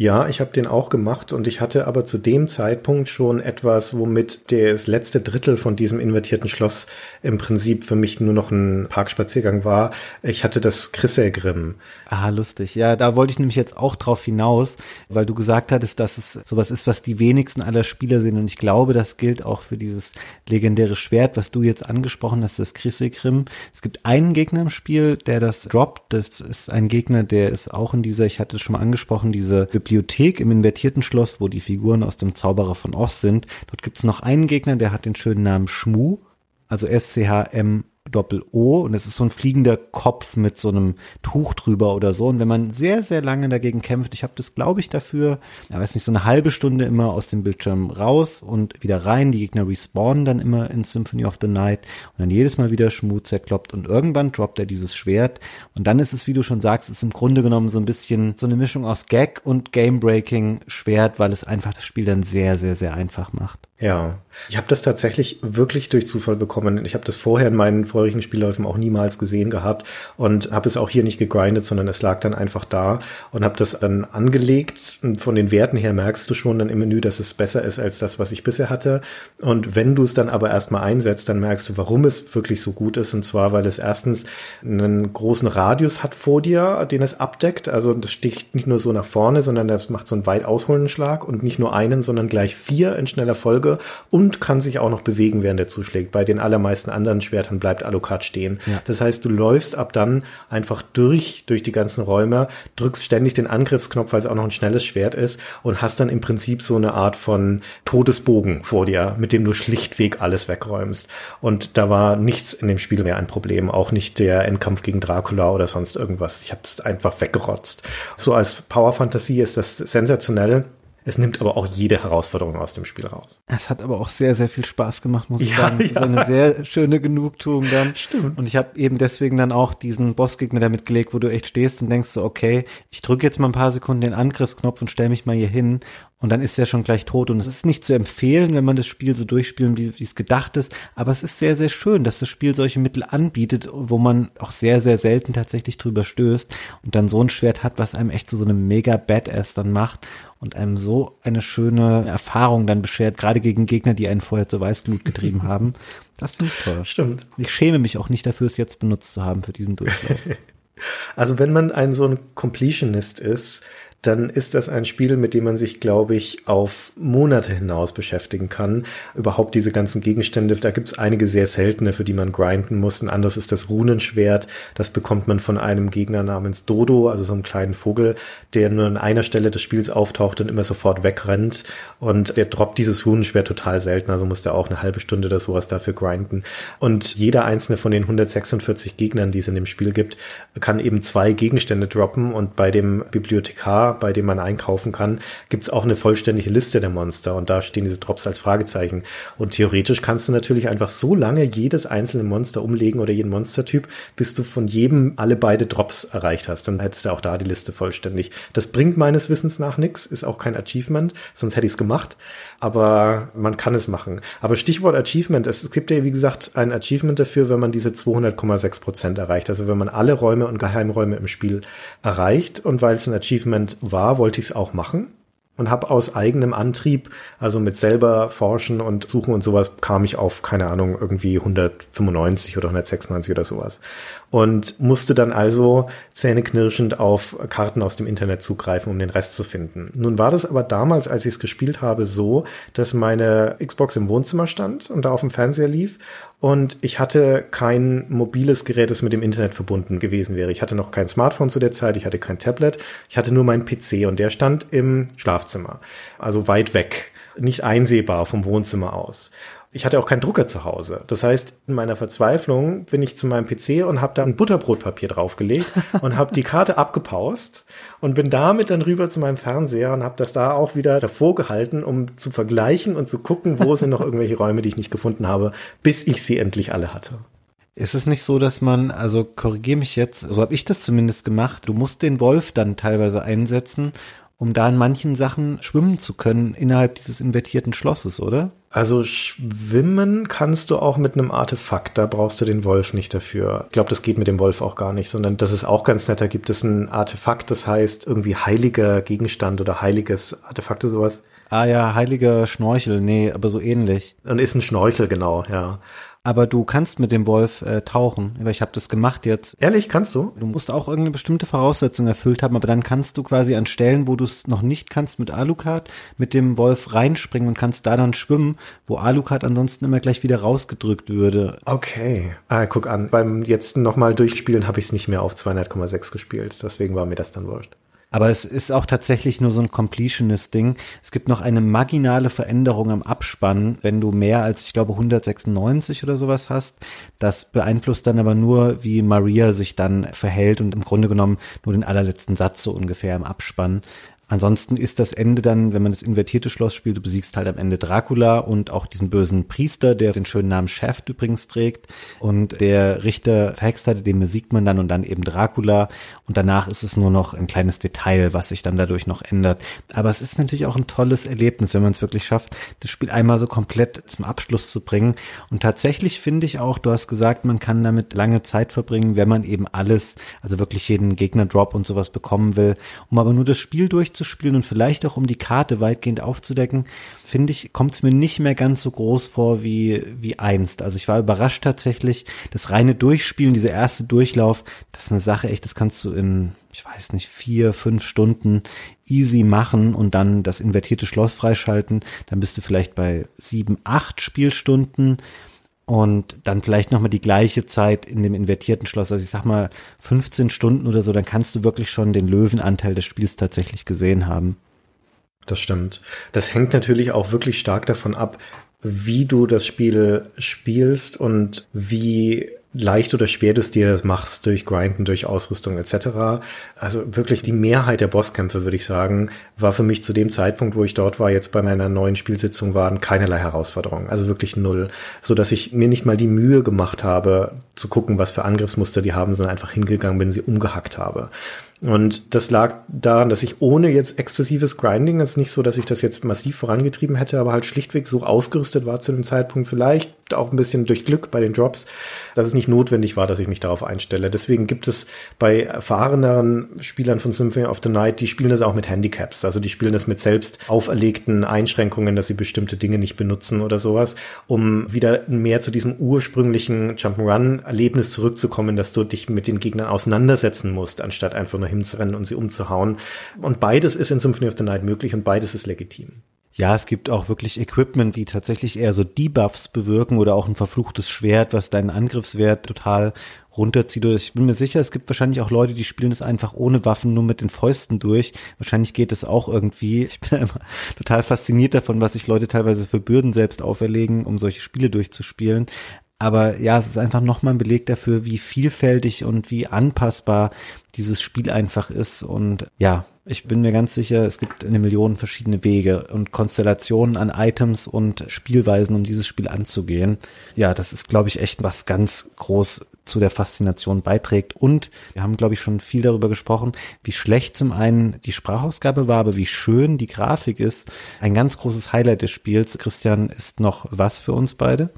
Ja, ich habe den auch gemacht und ich hatte aber zu dem Zeitpunkt schon etwas, womit das letzte Drittel von diesem invertierten Schloss im Prinzip für mich nur noch ein Parkspaziergang war. Ich hatte das Chrysägrim. Ah, lustig. Ja, da wollte ich nämlich jetzt auch drauf hinaus, weil du gesagt hattest, dass es sowas ist, was die wenigsten aller Spieler sehen und ich glaube, das gilt auch für dieses legendäre Schwert, was du jetzt angesprochen hast, das Chrysägrim. Es gibt einen Gegner im Spiel, der das droppt. Das ist ein Gegner, der ist auch in dieser, ich hatte es schon mal angesprochen, diese im invertierten Schloss, wo die Figuren aus dem Zauberer von Oz sind. Dort gibt es noch einen Gegner, der hat den schönen Namen Schmu, also S-C-H-M Doppel-O und es ist so ein fliegender Kopf mit so einem Tuch drüber oder so. Und wenn man sehr, sehr lange dagegen kämpft, ich habe das, glaube ich, dafür, ja, weiß nicht, so eine halbe Stunde immer aus dem Bildschirm raus und wieder rein. Die Gegner respawnen dann immer in Symphony of the Night und dann jedes Mal wieder Schmut zerkloppt und irgendwann droppt er dieses Schwert. Und dann ist es, wie du schon sagst, ist im Grunde genommen so ein bisschen so eine Mischung aus Gag und Game-Breaking Schwert, weil es einfach das Spiel dann sehr, sehr, sehr einfach macht. Ja, ich habe das tatsächlich wirklich durch Zufall bekommen. Ich habe das vorher in meinen vorigen Spielläufen auch niemals gesehen gehabt und habe es auch hier nicht gegrindet, sondern es lag dann einfach da und habe das dann angelegt. Und von den Werten her merkst du schon dann im Menü, dass es besser ist als das, was ich bisher hatte. Und wenn du es dann aber erstmal einsetzt, dann merkst du, warum es wirklich so gut ist. Und zwar, weil es erstens einen großen Radius hat vor dir, den es abdeckt. Also das sticht nicht nur so nach vorne, sondern das macht so einen weit ausholenden Schlag und nicht nur einen, sondern gleich vier in schneller Folge Folge und kann sich auch noch bewegen, während er zuschlägt. Bei den allermeisten anderen Schwertern bleibt Alucard stehen. Ja. Das heißt, du läufst ab dann einfach durch, durch die ganzen Räume, drückst ständig den Angriffsknopf, weil es auch noch ein schnelles Schwert ist und hast dann im Prinzip so eine Art von Todesbogen vor dir, mit dem du schlichtweg alles wegräumst. Und da war nichts in dem Spiel mehr ein Problem, auch nicht der Endkampf gegen Dracula oder sonst irgendwas. Ich habe es einfach weggerotzt. So als Power Fantasie ist das sensationell. Es nimmt aber auch jede Herausforderung aus dem Spiel raus. Es hat aber auch sehr, sehr viel Spaß gemacht, muss ich ja, sagen. Es ja. ist eine sehr schöne Genugtuung dann. Stimmt. Und ich habe eben deswegen dann auch diesen Bossgegner damit gelegt, wo du echt stehst und denkst so, okay, ich drücke jetzt mal ein paar Sekunden den Angriffsknopf und stelle mich mal hier hin und dann ist er schon gleich tot. Und es ist nicht zu empfehlen, wenn man das Spiel so durchspielen, wie, wie es gedacht ist. Aber es ist sehr, sehr schön, dass das Spiel solche Mittel anbietet, wo man auch sehr, sehr selten tatsächlich drüber stößt und dann so ein Schwert hat, was einem echt zu so, so einem mega Badass dann macht und einem so eine schöne Erfahrung dann beschert, gerade gegen Gegner, die einen vorher zur Weißglut getrieben haben. Das finde ich toll. Stimmt. Ich schäme mich auch nicht dafür, es jetzt benutzt zu haben für diesen Durchlauf. Also wenn man ein so ein Completionist ist, dann ist das ein Spiel, mit dem man sich, glaube ich, auf Monate hinaus beschäftigen kann. Überhaupt diese ganzen Gegenstände, da gibt es einige sehr seltene, für die man grinden muss. Ein anderes ist das Runenschwert. Das bekommt man von einem Gegner namens Dodo, also so einem kleinen Vogel, der nur an einer Stelle des Spiels auftaucht und immer sofort wegrennt. Und der droppt dieses Runenschwert total selten, also muss der auch eine halbe Stunde oder sowas dafür grinden. Und jeder einzelne von den 146 Gegnern, die es in dem Spiel gibt, kann eben zwei Gegenstände droppen. Und bei dem Bibliothekar bei dem man einkaufen kann, gibt es auch eine vollständige Liste der Monster und da stehen diese Drops als Fragezeichen. Und theoretisch kannst du natürlich einfach so lange jedes einzelne Monster umlegen oder jeden Monstertyp, bis du von jedem alle beide Drops erreicht hast. Dann hättest du auch da die Liste vollständig. Das bringt meines Wissens nach nichts, ist auch kein Achievement, sonst hätte ich es gemacht. Aber man kann es machen. Aber Stichwort Achievement, es gibt ja wie gesagt ein Achievement dafür, wenn man diese 200,6 Prozent erreicht. Also wenn man alle Räume und Geheimräume im Spiel erreicht und weil es ein Achievement war, wollte ich es auch machen und habe aus eigenem Antrieb, also mit selber forschen und suchen und sowas, kam ich auf, keine Ahnung, irgendwie 195 oder 196 oder sowas. Und musste dann also zähneknirschend auf Karten aus dem Internet zugreifen, um den Rest zu finden. Nun war das aber damals, als ich es gespielt habe, so, dass meine Xbox im Wohnzimmer stand und da auf dem Fernseher lief und ich hatte kein mobiles Gerät, das mit dem Internet verbunden gewesen wäre. Ich hatte noch kein Smartphone zu der Zeit, ich hatte kein Tablet, ich hatte nur meinen PC und der stand im Schlafzimmer, also weit weg, nicht einsehbar vom Wohnzimmer aus. Ich hatte auch keinen Drucker zu Hause. Das heißt, in meiner Verzweiflung bin ich zu meinem PC und habe da ein Butterbrotpapier draufgelegt und habe die Karte abgepaust und bin damit dann rüber zu meinem Fernseher und habe das da auch wieder davor gehalten, um zu vergleichen und zu gucken, wo sind noch irgendwelche Räume, die ich nicht gefunden habe, bis ich sie endlich alle hatte. Ist es nicht so, dass man, also korrigiere mich jetzt, so habe ich das zumindest gemacht, du musst den Wolf dann teilweise einsetzen, um da in manchen Sachen schwimmen zu können innerhalb dieses invertierten Schlosses, oder? Also schwimmen kannst du auch mit einem Artefakt, da brauchst du den Wolf nicht dafür. Ich glaube, das geht mit dem Wolf auch gar nicht, sondern das ist auch ganz nett, da gibt es ein Artefakt, das heißt irgendwie heiliger Gegenstand oder heiliges Artefakt oder sowas. Ah ja, heiliger Schnorchel, nee, aber so ähnlich. Und ist ein Schnorchel, genau, ja aber du kannst mit dem Wolf äh, tauchen. Weil ich habe das gemacht jetzt. Ehrlich, kannst du? Du musst auch irgendeine bestimmte Voraussetzung erfüllt haben, aber dann kannst du quasi an Stellen, wo du es noch nicht kannst mit Alucard, mit dem Wolf reinspringen und kannst da dann schwimmen, wo Alucard ansonsten immer gleich wieder rausgedrückt würde. Okay. Ah, guck an. Beim jetzt nochmal durchspielen habe ich es nicht mehr auf 200,6 gespielt. Deswegen war mir das dann wurscht. Aber es ist auch tatsächlich nur so ein Completionist-Ding. Es gibt noch eine marginale Veränderung am Abspann, wenn du mehr als, ich glaube, 196 oder sowas hast. Das beeinflusst dann aber nur, wie Maria sich dann verhält und im Grunde genommen nur den allerletzten Satz so ungefähr im Abspann. Ansonsten ist das Ende dann, wenn man das invertierte Schloss spielt, du besiegst halt am Ende Dracula und auch diesen bösen Priester, der den schönen Namen Shaft übrigens trägt. Und der Richter verhext hatte, den besiegt man dann und dann eben Dracula. Und danach ist es nur noch ein kleines Detail, was sich dann dadurch noch ändert. Aber es ist natürlich auch ein tolles Erlebnis, wenn man es wirklich schafft, das Spiel einmal so komplett zum Abschluss zu bringen. Und tatsächlich finde ich auch, du hast gesagt, man kann damit lange Zeit verbringen, wenn man eben alles, also wirklich jeden Gegner-Drop und sowas bekommen will. Um aber nur das Spiel durchzuführen, spielen und vielleicht auch um die Karte weitgehend aufzudecken, finde ich, kommt es mir nicht mehr ganz so groß vor wie, wie einst. Also ich war überrascht tatsächlich, das reine Durchspielen, dieser erste Durchlauf, das ist eine Sache echt, das kannst du in, ich weiß nicht, vier, fünf Stunden easy machen und dann das invertierte Schloss freischalten. Dann bist du vielleicht bei sieben, acht Spielstunden und dann vielleicht nochmal die gleiche Zeit in dem invertierten Schloss, also ich sag mal 15 Stunden oder so, dann kannst du wirklich schon den Löwenanteil des Spiels tatsächlich gesehen haben. Das stimmt. Das hängt natürlich auch wirklich stark davon ab, wie du das Spiel spielst und wie leicht oder schwer du es dir machst durch Grinden, durch Ausrüstung etc. Also wirklich die Mehrheit der Bosskämpfe, würde ich sagen, war für mich zu dem Zeitpunkt, wo ich dort war, jetzt bei meiner neuen Spielsitzung waren keinerlei Herausforderungen, also wirklich null, so dass ich mir nicht mal die Mühe gemacht habe, zu gucken, was für Angriffsmuster die haben, sondern einfach hingegangen bin, sie umgehackt habe. Und das lag daran, dass ich ohne jetzt exzessives Grinding, das ist nicht so, dass ich das jetzt massiv vorangetrieben hätte, aber halt schlichtweg so ausgerüstet war zu dem Zeitpunkt, vielleicht auch ein bisschen durch Glück bei den Drops, dass es nicht notwendig war, dass ich mich darauf einstelle. Deswegen gibt es bei erfahreneren Spielern von Symphony of the Night, die spielen das auch mit Handicaps, also die spielen das mit selbst auferlegten Einschränkungen, dass sie bestimmte Dinge nicht benutzen oder sowas, um wieder mehr zu diesem ursprünglichen Jump'n'Run-Erlebnis zurückzukommen, dass du dich mit den Gegnern auseinandersetzen musst, anstatt einfach nur hinzurennen und sie umzuhauen. Und beides ist in Symphony of the Night möglich und beides ist legitim. Ja, es gibt auch wirklich Equipment, die tatsächlich eher so Debuffs bewirken oder auch ein verfluchtes Schwert, was deinen Angriffswert total runterzieht. Ich bin mir sicher, es gibt wahrscheinlich auch Leute, die spielen das einfach ohne Waffen nur mit den Fäusten durch. Wahrscheinlich geht es auch irgendwie. Ich bin immer total fasziniert davon, was sich Leute teilweise für Bürden selbst auferlegen, um solche Spiele durchzuspielen. Aber ja, es ist einfach nochmal ein Beleg dafür, wie vielfältig und wie anpassbar dieses Spiel einfach ist. Und ja, ich bin mir ganz sicher, es gibt eine Million verschiedene Wege und Konstellationen an Items und Spielweisen, um dieses Spiel anzugehen. Ja, das ist, glaube ich, echt was ganz groß zu der Faszination beiträgt. Und wir haben, glaube ich, schon viel darüber gesprochen, wie schlecht zum einen die Sprachausgabe war, aber wie schön die Grafik ist. Ein ganz großes Highlight des Spiels. Christian, ist noch was für uns beide?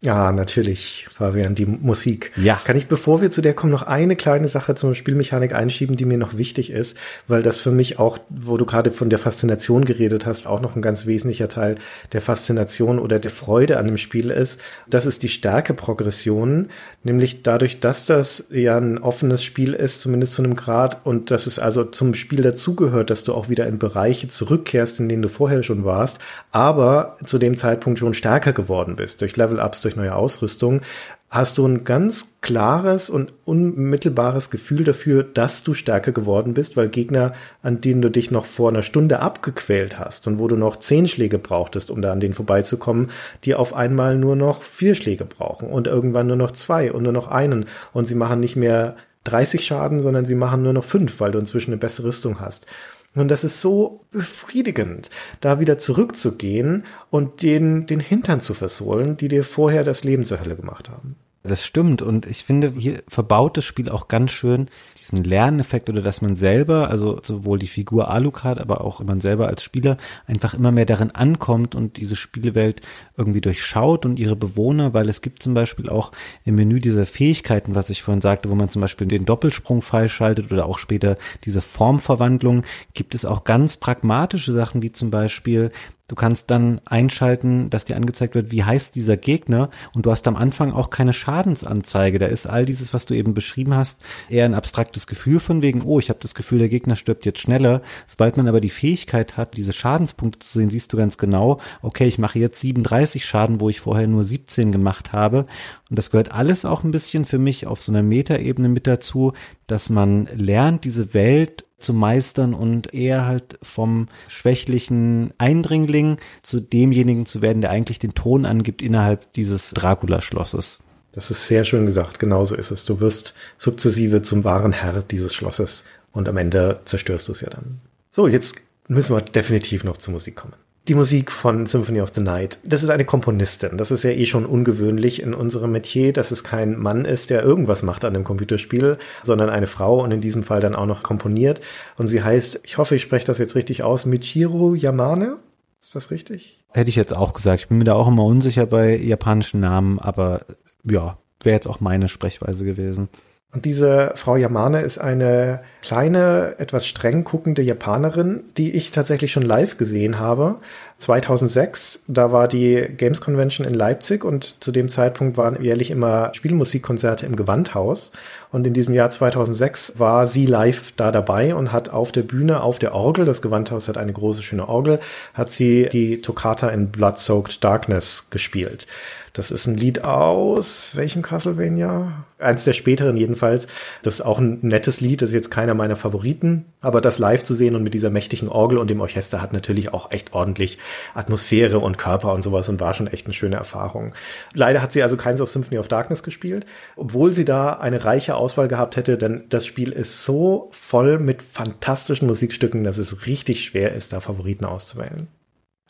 Ja, natürlich, Fabian, die Musik. Ja. Kann ich, bevor wir zu der kommen, noch eine kleine Sache zur Spielmechanik einschieben, die mir noch wichtig ist, weil das für mich auch, wo du gerade von der Faszination geredet hast, auch noch ein ganz wesentlicher Teil der Faszination oder der Freude an dem Spiel ist. Das ist die Stärkeprogression, nämlich dadurch, dass das ja ein offenes Spiel ist, zumindest zu einem Grad, und dass es also zum Spiel dazugehört, dass du auch wieder in Bereiche zurückkehrst, in denen du vorher schon warst, aber zu dem Zeitpunkt schon stärker geworden bist, durch Level-Ups, durch neue Ausrüstung, hast du ein ganz klares und unmittelbares Gefühl dafür, dass du stärker geworden bist, weil Gegner, an denen du dich noch vor einer Stunde abgequält hast und wo du noch zehn Schläge brauchtest, um da an denen vorbeizukommen, die auf einmal nur noch vier Schläge brauchen und irgendwann nur noch zwei und nur noch einen und sie machen nicht mehr 30 Schaden, sondern sie machen nur noch fünf, weil du inzwischen eine bessere Rüstung hast. Und das ist so befriedigend, da wieder zurückzugehen und den, den Hintern zu versohlen, die dir vorher das Leben zur Hölle gemacht haben. Das stimmt und ich finde, hier verbaut das Spiel auch ganz schön diesen Lerneffekt oder dass man selber, also sowohl die Figur Alucard, aber auch man selber als Spieler einfach immer mehr darin ankommt und diese Spielewelt irgendwie durchschaut und ihre Bewohner, weil es gibt zum Beispiel auch im Menü diese Fähigkeiten, was ich vorhin sagte, wo man zum Beispiel den Doppelsprung freischaltet oder auch später diese Formverwandlung, gibt es auch ganz pragmatische Sachen wie zum Beispiel Du kannst dann einschalten, dass dir angezeigt wird, wie heißt dieser Gegner und du hast am Anfang auch keine Schadensanzeige. Da ist all dieses, was du eben beschrieben hast, eher ein abstraktes Gefühl von wegen, oh, ich habe das Gefühl, der Gegner stirbt jetzt schneller. Sobald man aber die Fähigkeit hat, diese Schadenspunkte zu sehen, siehst du ganz genau, okay, ich mache jetzt 37 Schaden, wo ich vorher nur 17 gemacht habe. Und das gehört alles auch ein bisschen für mich auf so einer Metaebene mit dazu, dass man lernt, diese Welt zu meistern und eher halt vom schwächlichen Eindringling zu demjenigen zu werden, der eigentlich den Ton angibt innerhalb dieses Dracula-Schlosses. Das ist sehr schön gesagt. Genauso ist es. Du wirst sukzessive zum wahren Herr dieses Schlosses und am Ende zerstörst du es ja dann. So, jetzt müssen wir definitiv noch zur Musik kommen. Die Musik von Symphony of the Night, das ist eine Komponistin. Das ist ja eh schon ungewöhnlich in unserem Metier, dass es kein Mann ist, der irgendwas macht an dem Computerspiel, sondern eine Frau und in diesem Fall dann auch noch komponiert. Und sie heißt, ich hoffe, ich spreche das jetzt richtig aus, Michiru Yamane. Ist das richtig? Hätte ich jetzt auch gesagt. Ich bin mir da auch immer unsicher bei japanischen Namen, aber ja, wäre jetzt auch meine Sprechweise gewesen. Und diese Frau Yamane ist eine kleine, etwas streng guckende Japanerin, die ich tatsächlich schon live gesehen habe. 2006, da war die Games Convention in Leipzig und zu dem Zeitpunkt waren jährlich immer Spielmusikkonzerte im Gewandhaus. Und in diesem Jahr 2006 war sie live da dabei und hat auf der Bühne, auf der Orgel, das Gewandhaus hat eine große, schöne Orgel, hat sie die Toccata in Blood-Soaked Darkness gespielt. Das ist ein Lied aus welchem Castlevania? Eins der späteren jedenfalls. Das ist auch ein nettes Lied, das ist jetzt keiner meiner Favoriten. Aber das live zu sehen und mit dieser mächtigen Orgel und dem Orchester hat natürlich auch echt ordentlich Atmosphäre und Körper und sowas und war schon echt eine schöne Erfahrung. Leider hat sie also keins aus Symphony of Darkness gespielt, obwohl sie da eine reiche Auswahl gehabt hätte, denn das Spiel ist so voll mit fantastischen Musikstücken, dass es richtig schwer ist, da Favoriten auszuwählen.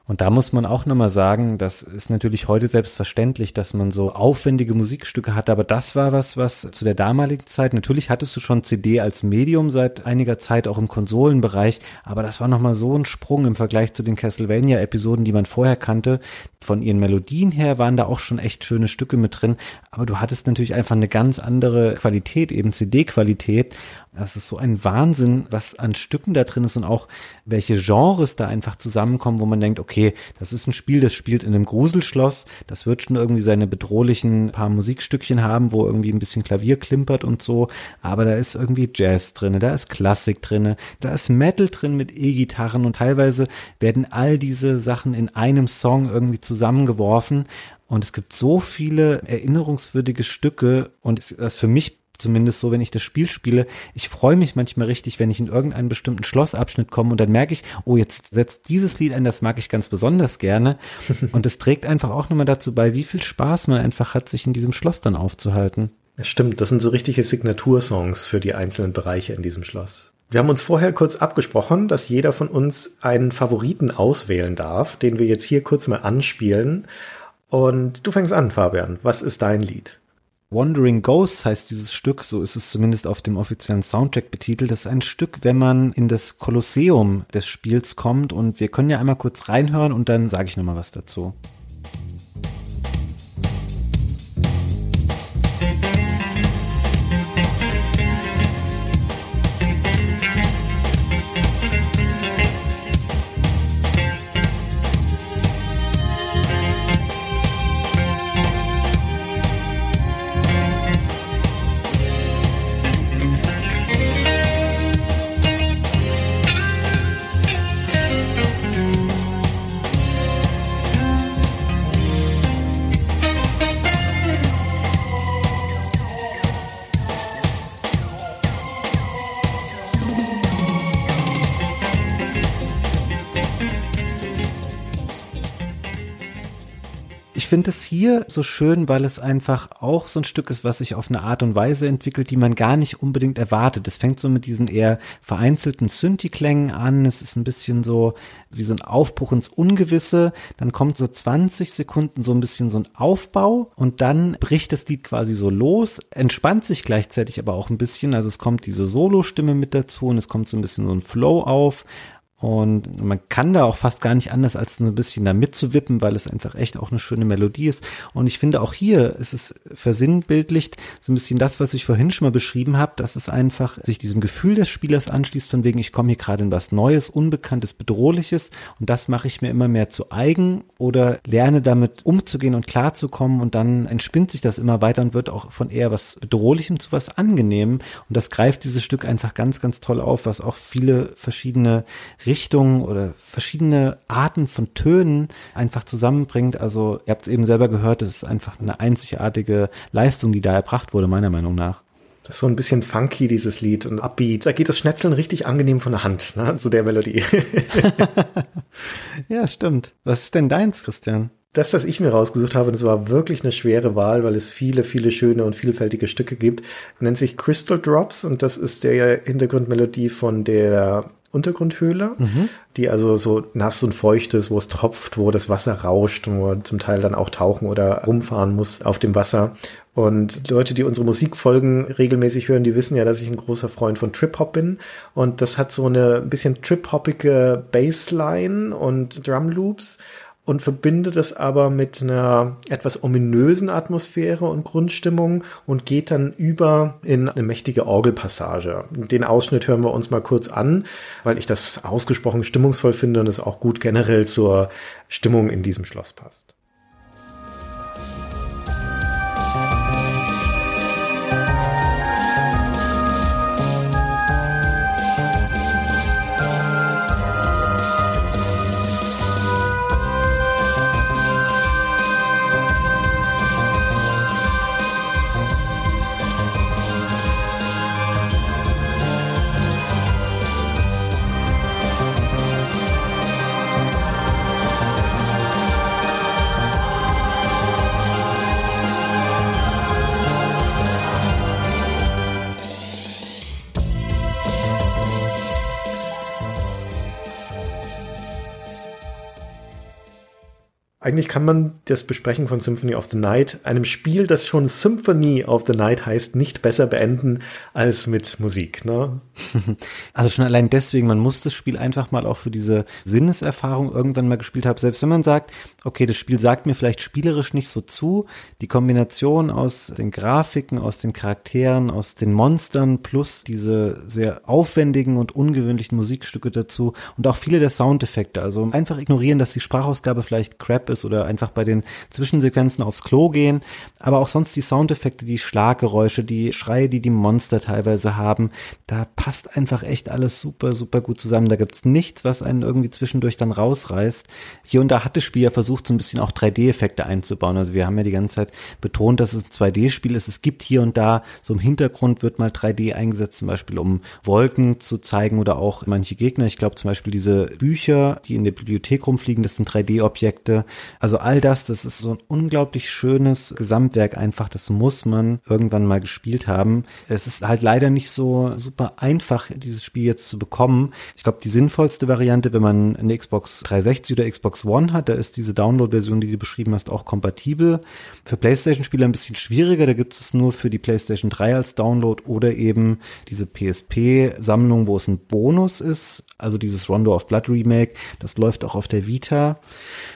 Und da muss man auch nochmal sagen, das ist natürlich heute selbstverständlich, dass man so aufwendige Musikstücke hat, aber das war was, was zu der damaligen Zeit, natürlich hattest du schon CD als Medium seit einiger Zeit auch im Konsolenbereich, aber das war nochmal so ein Sprung im Vergleich zu den Castlevania-Episoden, die man vorher kannte. Von ihren Melodien her waren da auch schon echt schöne Stücke mit drin, aber du hattest natürlich einfach eine ganz andere Qualität, eben CD-Qualität das ist so ein Wahnsinn, was an Stücken da drin ist und auch welche Genres da einfach zusammenkommen, wo man denkt, okay, das ist ein Spiel, das spielt in einem Gruselschloss, das wird schon irgendwie seine bedrohlichen paar Musikstückchen haben, wo irgendwie ein bisschen Klavier klimpert und so, aber da ist irgendwie Jazz drinne, da ist Klassik drinne, da ist Metal drin mit E-Gitarren und teilweise werden all diese Sachen in einem Song irgendwie zusammengeworfen. Und es gibt so viele erinnerungswürdige Stücke und das für mich zumindest so, wenn ich das Spiel spiele, ich freue mich manchmal richtig, wenn ich in irgendeinen bestimmten Schlossabschnitt komme und dann merke ich, oh, jetzt setzt dieses Lied ein, das mag ich ganz besonders gerne. und es trägt einfach auch nochmal dazu bei, wie viel Spaß man einfach hat, sich in diesem Schloss dann aufzuhalten. Das stimmt, das sind so richtige Signatursongs für die einzelnen Bereiche in diesem Schloss. Wir haben uns vorher kurz abgesprochen, dass jeder von uns einen Favoriten auswählen darf, den wir jetzt hier kurz mal anspielen. Und du fängst an, Fabian. Was ist dein Lied? Wandering Ghosts heißt dieses Stück, so ist es zumindest auf dem offiziellen Soundtrack betitelt. Das ist ein Stück, wenn man in das Kolosseum des Spiels kommt und wir können ja einmal kurz reinhören und dann sage ich nochmal was dazu. Ich finde es hier so schön, weil es einfach auch so ein Stück ist, was sich auf eine Art und Weise entwickelt, die man gar nicht unbedingt erwartet. Es fängt so mit diesen eher vereinzelten Synthi-Klängen an. Es ist ein bisschen so wie so ein Aufbruch ins Ungewisse. Dann kommt so 20 Sekunden so ein bisschen so ein Aufbau und dann bricht das Lied quasi so los, entspannt sich gleichzeitig aber auch ein bisschen. Also es kommt diese Solo-Stimme mit dazu und es kommt so ein bisschen so ein Flow auf. Und man kann da auch fast gar nicht anders, als so ein bisschen da mitzuwippen, weil es einfach echt auch eine schöne Melodie ist. Und ich finde auch hier ist es versinnbildlicht so ein bisschen das, was ich vorhin schon mal beschrieben habe, dass es einfach sich diesem Gefühl des Spielers anschließt, von wegen, ich komme hier gerade in was Neues, Unbekanntes, Bedrohliches und das mache ich mir immer mehr zu eigen oder lerne damit umzugehen und klarzukommen und dann entspinnt sich das immer weiter und wird auch von eher was Bedrohlichem zu was Angenehmem. Und das greift dieses Stück einfach ganz, ganz toll auf, was auch viele verschiedene Richtungen oder verschiedene Arten von Tönen einfach zusammenbringt. Also ihr habt es eben selber gehört, es ist einfach eine einzigartige Leistung, die da erbracht wurde, meiner Meinung nach. Das ist so ein bisschen funky, dieses Lied und upbeat. Da geht das Schnetzeln richtig angenehm von der Hand, ne, zu der Melodie. ja, stimmt. Was ist denn deins, Christian? Das, das ich mir rausgesucht habe, das war wirklich eine schwere Wahl, weil es viele, viele schöne und vielfältige Stücke gibt. Nennt sich Crystal Drops und das ist der Hintergrundmelodie von der Untergrundhöhle, die also so nass und feucht ist, wo es tropft, wo das Wasser rauscht und wo man zum Teil dann auch tauchen oder rumfahren muss auf dem Wasser. Und Leute, die unsere Musikfolgen regelmäßig hören, die wissen ja, dass ich ein großer Freund von Trip-Hop bin. Und das hat so eine ein bisschen trip-hoppige Bassline und Drumloops und verbindet es aber mit einer etwas ominösen Atmosphäre und Grundstimmung und geht dann über in eine mächtige Orgelpassage. Den Ausschnitt hören wir uns mal kurz an, weil ich das ausgesprochen stimmungsvoll finde und es auch gut generell zur Stimmung in diesem Schloss passt. Eigentlich kann man das Besprechen von Symphony of the Night, einem Spiel, das schon Symphony of the Night heißt, nicht besser beenden als mit Musik. Ne? Also schon allein deswegen, man muss das Spiel einfach mal auch für diese Sinneserfahrung irgendwann mal gespielt haben. Selbst wenn man sagt, okay, das Spiel sagt mir vielleicht spielerisch nicht so zu, die Kombination aus den Grafiken, aus den Charakteren, aus den Monstern plus diese sehr aufwendigen und ungewöhnlichen Musikstücke dazu und auch viele der Soundeffekte. Also einfach ignorieren, dass die Sprachausgabe vielleicht crap ist oder einfach bei den Zwischensequenzen aufs Klo gehen, aber auch sonst die Soundeffekte, die Schlaggeräusche, die Schreie, die die Monster teilweise haben, da passt einfach echt alles super, super gut zusammen. Da gibt's nichts, was einen irgendwie zwischendurch dann rausreißt. Hier und da hat das Spiel ja versucht, so ein bisschen auch 3D-Effekte einzubauen. Also wir haben ja die ganze Zeit betont, dass es ein 2D-Spiel ist. Es gibt hier und da so im Hintergrund wird mal 3D eingesetzt, zum Beispiel um Wolken zu zeigen oder auch manche Gegner. Ich glaube zum Beispiel diese Bücher, die in der Bibliothek rumfliegen, das sind 3D-Objekte. Also all das, das ist so ein unglaublich schönes Gesamtwerk einfach. Das muss man irgendwann mal gespielt haben. Es ist halt leider nicht so super einfach, dieses Spiel jetzt zu bekommen. Ich glaube, die sinnvollste Variante, wenn man eine Xbox 360 oder Xbox One hat, da ist diese Download-Version, die du beschrieben hast, auch kompatibel. Für PlayStation-Spieler ein bisschen schwieriger, da gibt es nur für die PlayStation 3 als Download oder eben diese PSP-Sammlung, wo es ein Bonus ist, also dieses Rondo of Blood Remake, das läuft auch auf der Vita.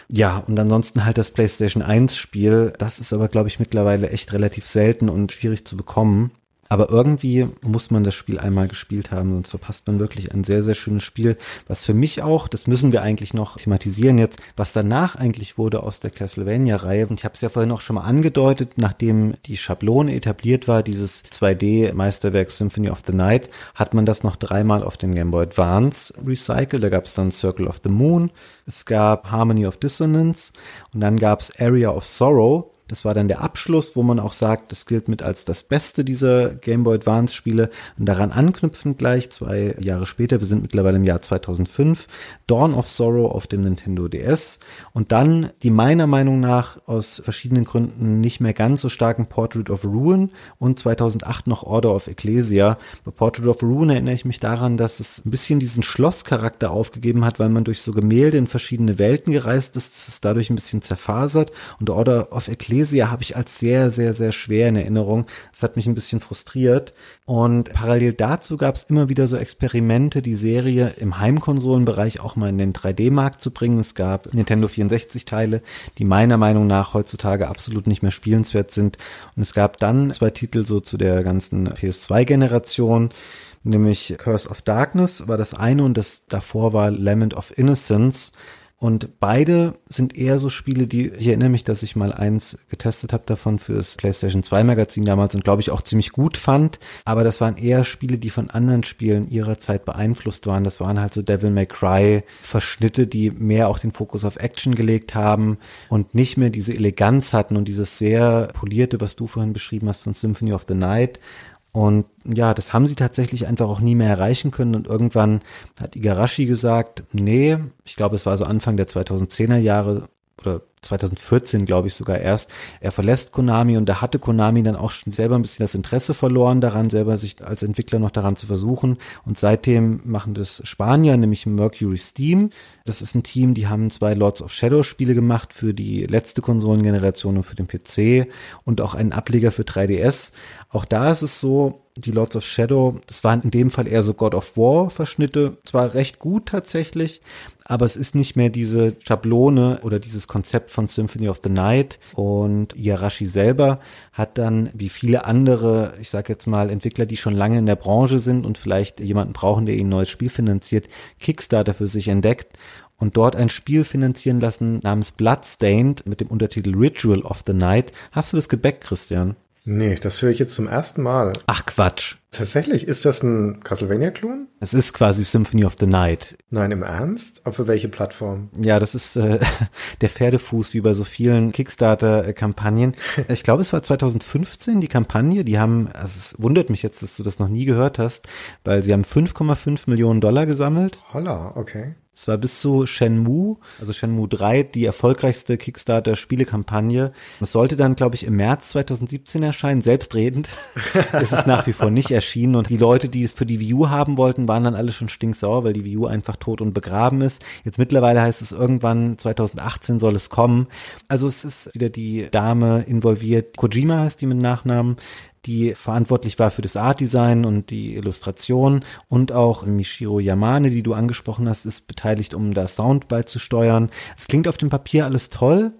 Ja, und ansonsten halt das PlayStation 1 Spiel, das ist aber, glaube ich, mittlerweile echt relativ selten und schwierig zu bekommen. Aber irgendwie muss man das Spiel einmal gespielt haben, sonst verpasst man wirklich ein sehr, sehr schönes Spiel, was für mich auch, das müssen wir eigentlich noch thematisieren jetzt, was danach eigentlich wurde aus der Castlevania-Reihe. Und ich habe es ja vorhin auch schon mal angedeutet, nachdem die Schablone etabliert war, dieses 2D-Meisterwerk Symphony of the Night, hat man das noch dreimal auf dem Game Boy Advance recycelt. Da gab es dann Circle of the Moon, es gab Harmony of Dissonance und dann gab es Area of Sorrow. Das war dann der Abschluss, wo man auch sagt, das gilt mit als das Beste dieser Game Boy Advance Spiele. Und daran anknüpfend gleich, zwei Jahre später, wir sind mittlerweile im Jahr 2005, Dawn of Sorrow auf dem Nintendo DS. Und dann die meiner Meinung nach aus verschiedenen Gründen nicht mehr ganz so starken Portrait of Ruin und 2008 noch Order of Ecclesia. Bei Portrait of Ruin erinnere ich mich daran, dass es ein bisschen diesen Schlosscharakter aufgegeben hat, weil man durch so Gemälde in verschiedene Welten gereist ist. Es dadurch ein bisschen zerfasert. Und Order of Ecclesia habe ich als sehr, sehr, sehr schwer in Erinnerung. Das hat mich ein bisschen frustriert. Und parallel dazu gab es immer wieder so Experimente, die Serie im Heimkonsolenbereich auch mal in den 3D-Markt zu bringen. Es gab Nintendo 64-Teile, die meiner Meinung nach heutzutage absolut nicht mehr spielenswert sind. Und es gab dann zwei Titel so zu der ganzen PS2-Generation nämlich Curse of Darkness war das eine und das davor war Lament of Innocence. Und beide sind eher so Spiele, die, ich erinnere mich, dass ich mal eins getestet habe davon fürs PlayStation 2 Magazin damals und glaube ich auch ziemlich gut fand. Aber das waren eher Spiele, die von anderen Spielen ihrer Zeit beeinflusst waren. Das waren halt so Devil May Cry Verschnitte, die mehr auch den Fokus auf Action gelegt haben und nicht mehr diese Eleganz hatten und dieses sehr polierte, was du vorhin beschrieben hast von Symphony of the Night, und ja, das haben sie tatsächlich einfach auch nie mehr erreichen können. Und irgendwann hat Igarashi gesagt, nee, ich glaube, es war so Anfang der 2010er Jahre oder 2014, glaube ich sogar erst. Er verlässt Konami und da hatte Konami dann auch schon selber ein bisschen das Interesse verloren daran, selber sich als Entwickler noch daran zu versuchen. Und seitdem machen das Spanier, nämlich Mercury Steam. Das ist ein Team, die haben zwei Lords of Shadow Spiele gemacht für die letzte Konsolengeneration und für den PC und auch einen Ableger für 3DS. Auch da ist es so, die Lords of Shadow, das waren in dem Fall eher so God of War Verschnitte, zwar recht gut tatsächlich, aber es ist nicht mehr diese Schablone oder dieses Konzept von Symphony of the Night und Yarashi selber hat dann wie viele andere, ich sage jetzt mal Entwickler, die schon lange in der Branche sind und vielleicht jemanden brauchen, der ihnen ein neues Spiel finanziert, Kickstarter für sich entdeckt und dort ein Spiel finanzieren lassen namens Bloodstained mit dem Untertitel Ritual of the Night. Hast du das gebackt, Christian? Nee, das höre ich jetzt zum ersten Mal. Ach Quatsch. Tatsächlich, ist das ein Castlevania-Klon? Es ist quasi Symphony of the Night. Nein, im Ernst? Aber für welche Plattform? Ja, das ist äh, der Pferdefuß wie bei so vielen Kickstarter-Kampagnen. Ich glaube, es war 2015 die Kampagne. Die haben, also es wundert mich jetzt, dass du das noch nie gehört hast, weil sie haben 5,5 Millionen Dollar gesammelt. Holla, okay. Es war bis zu Shenmue, also Shenmue 3, die erfolgreichste Kickstarter-Spielekampagne. Es sollte dann, glaube ich, im März 2017 erscheinen. Selbstredend ist es nach wie vor nicht erschienen. Und die Leute, die es für die Wii U haben wollten, waren dann alle schon stinksauer, weil die Wii U einfach tot und begraben ist. Jetzt mittlerweile heißt es irgendwann 2018 soll es kommen. Also es ist wieder die Dame involviert. Kojima heißt die mit Nachnamen die verantwortlich war für das Artdesign und die Illustration und auch Michiro Yamane, die du angesprochen hast, ist beteiligt, um da Sound beizusteuern. Es klingt auf dem Papier alles toll,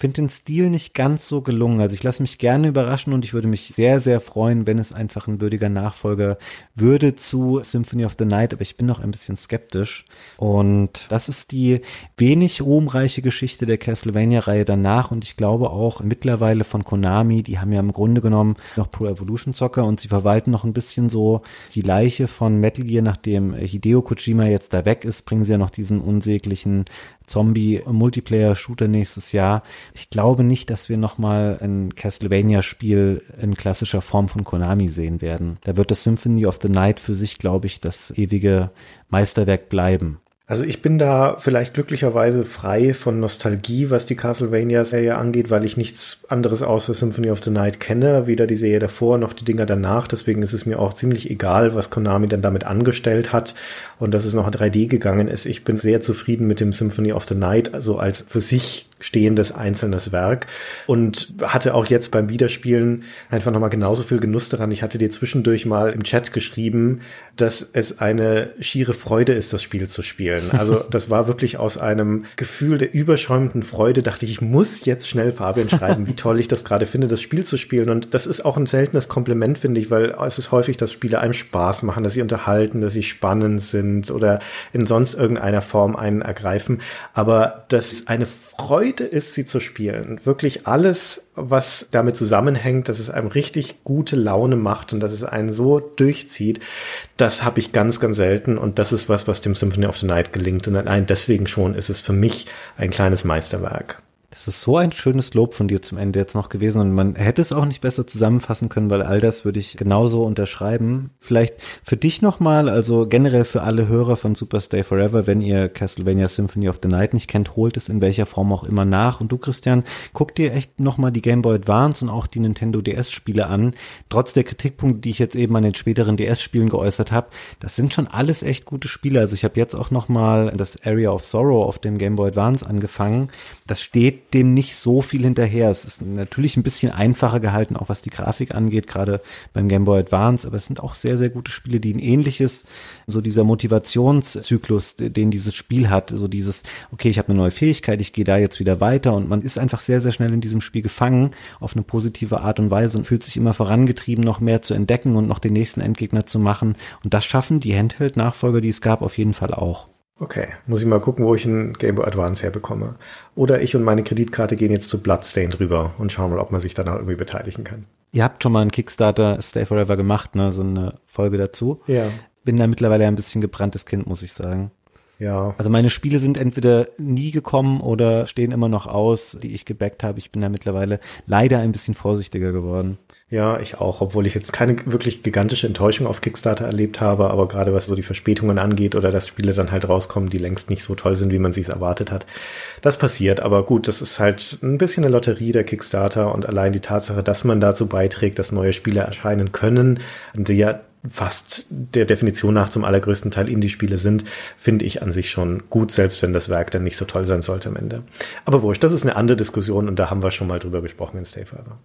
finde den Stil nicht ganz so gelungen. Also ich lasse mich gerne überraschen und ich würde mich sehr, sehr freuen, wenn es einfach ein würdiger Nachfolger würde zu Symphony of the Night, aber ich bin noch ein bisschen skeptisch. Und das ist die wenig ruhmreiche Geschichte der Castlevania-Reihe danach und ich glaube auch mittlerweile von Konami, die haben ja im Grunde genommen noch Pro Evolution Soccer und sie verwalten noch ein bisschen so die Leiche von Metal Gear, nachdem Hideo Kojima jetzt da weg ist, bringen sie ja noch diesen unsäglichen Zombie-Multiplayer-Shooter nächstes Jahr. Ich glaube nicht, dass wir nochmal ein Castlevania-Spiel in klassischer Form von Konami sehen werden. Da wird das Symphony of the Night für sich, glaube ich, das ewige Meisterwerk bleiben. Also ich bin da vielleicht glücklicherweise frei von Nostalgie, was die Castlevania-Serie angeht, weil ich nichts anderes außer Symphony of the Night kenne, weder die Serie davor noch die Dinger danach. Deswegen ist es mir auch ziemlich egal, was Konami dann damit angestellt hat und dass es noch 3D gegangen ist. Ich bin sehr zufrieden mit dem Symphony of the Night, also als für sich stehendes einzelnes Werk und hatte auch jetzt beim Wiederspielen einfach nochmal genauso viel Genuss daran. Ich hatte dir zwischendurch mal im Chat geschrieben, dass es eine schiere Freude ist, das Spiel zu spielen. Also das war wirklich aus einem Gefühl der überschäumenden Freude, dachte ich, ich muss jetzt schnell Fabian schreiben, wie toll ich das gerade finde, das Spiel zu spielen. Und das ist auch ein seltenes Kompliment, finde ich, weil es ist häufig, dass Spiele einem Spaß machen, dass sie unterhalten, dass sie spannend sind oder in sonst irgendeiner Form einen ergreifen. Aber das eine Freude ist, sie zu spielen. Wirklich alles, was damit zusammenhängt, dass es einem richtig gute Laune macht und dass es einen so durchzieht, das habe ich ganz, ganz selten und das ist was, was dem Symphony of the Night gelingt und allein deswegen schon ist es für mich ein kleines Meisterwerk. Das ist so ein schönes Lob von dir zum Ende jetzt noch gewesen und man hätte es auch nicht besser zusammenfassen können, weil all das würde ich genauso unterschreiben. Vielleicht für dich nochmal, also generell für alle Hörer von Super Stay Forever, wenn ihr Castlevania Symphony of the Night nicht kennt, holt es in welcher Form auch immer nach. Und du, Christian, guck dir echt nochmal die Game Boy Advance und auch die Nintendo DS Spiele an. Trotz der Kritikpunkte, die ich jetzt eben an den späteren DS Spielen geäußert habe, das sind schon alles echt gute Spiele. Also ich habe jetzt auch nochmal das Area of Sorrow auf dem Game Boy Advance angefangen. Das steht dem nicht so viel hinterher. Es ist natürlich ein bisschen einfacher gehalten, auch was die Grafik angeht, gerade beim Game Boy Advance, aber es sind auch sehr, sehr gute Spiele, die ein ähnliches, so dieser Motivationszyklus, den dieses Spiel hat, so dieses, okay, ich habe eine neue Fähigkeit, ich gehe da jetzt wieder weiter und man ist einfach sehr, sehr schnell in diesem Spiel gefangen auf eine positive Art und Weise und fühlt sich immer vorangetrieben, noch mehr zu entdecken und noch den nächsten Endgegner zu machen. Und das schaffen die Handheld-Nachfolger, die es gab, auf jeden Fall auch. Okay, muss ich mal gucken, wo ich einen Game Boy Advance herbekomme. Oder ich und meine Kreditkarte gehen jetzt zu Bloodstained rüber und schauen mal, ob man sich danach irgendwie beteiligen kann. Ihr habt schon mal einen Kickstarter Stay Forever gemacht, ne? So eine Folge dazu. Ja. Bin da mittlerweile ein bisschen gebranntes Kind, muss ich sagen. Ja. Also meine Spiele sind entweder nie gekommen oder stehen immer noch aus, die ich gebackt habe. Ich bin da mittlerweile leider ein bisschen vorsichtiger geworden. Ja, ich auch, obwohl ich jetzt keine wirklich gigantische Enttäuschung auf Kickstarter erlebt habe, aber gerade was so die Verspätungen angeht oder dass Spiele dann halt rauskommen, die längst nicht so toll sind, wie man sich erwartet hat. Das passiert, aber gut, das ist halt ein bisschen eine Lotterie der Kickstarter und allein die Tatsache, dass man dazu beiträgt, dass neue Spiele erscheinen können, die ja fast der Definition nach zum allergrößten Teil Indie-Spiele sind, finde ich an sich schon gut, selbst wenn das Werk dann nicht so toll sein sollte am Ende. Aber wurscht, das ist eine andere Diskussion und da haben wir schon mal drüber gesprochen in Stay Forever.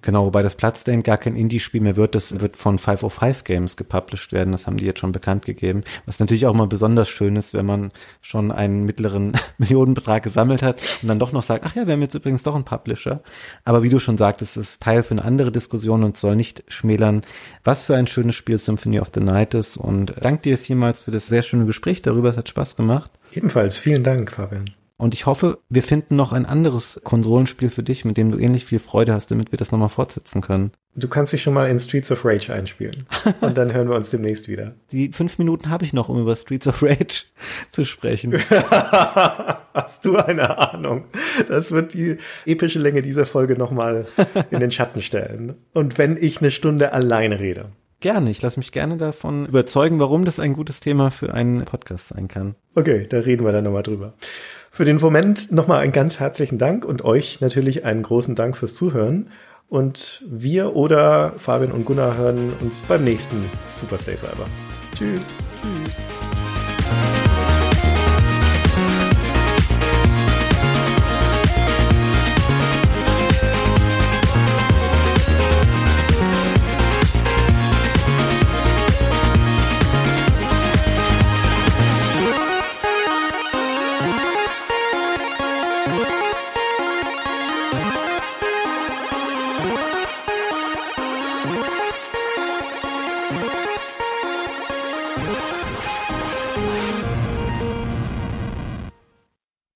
Genau, wobei das Platzdane gar kein Indie-Spiel mehr wird, das wird von 505 Games gepublished werden, das haben die jetzt schon bekannt gegeben. Was natürlich auch mal besonders schön ist, wenn man schon einen mittleren Millionenbetrag gesammelt hat und dann doch noch sagt, ach ja, wir haben jetzt übrigens doch einen Publisher. Aber wie du schon sagtest, es ist Teil für eine andere Diskussion und soll nicht schmälern, was für ein schönes Spiel Symphony of the Night ist. Und danke dir vielmals für das sehr schöne Gespräch darüber, es hat Spaß gemacht. Ebenfalls, vielen Dank, Fabian. Und ich hoffe, wir finden noch ein anderes Konsolenspiel für dich, mit dem du ähnlich viel Freude hast, damit wir das nochmal fortsetzen können. Du kannst dich schon mal in Streets of Rage einspielen. Und dann hören wir uns demnächst wieder. Die fünf Minuten habe ich noch, um über Streets of Rage zu sprechen. Hast du eine Ahnung? Das wird die epische Länge dieser Folge nochmal in den Schatten stellen. Und wenn ich eine Stunde alleine rede. Gerne, ich lasse mich gerne davon überzeugen, warum das ein gutes Thema für einen Podcast sein kann. Okay, da reden wir dann nochmal drüber. Für den Moment nochmal einen ganz herzlichen Dank und euch natürlich einen großen Dank fürs Zuhören. Und wir oder Fabian und Gunnar hören uns beim nächsten Super Stay Forever. Tschüss. Tschüss.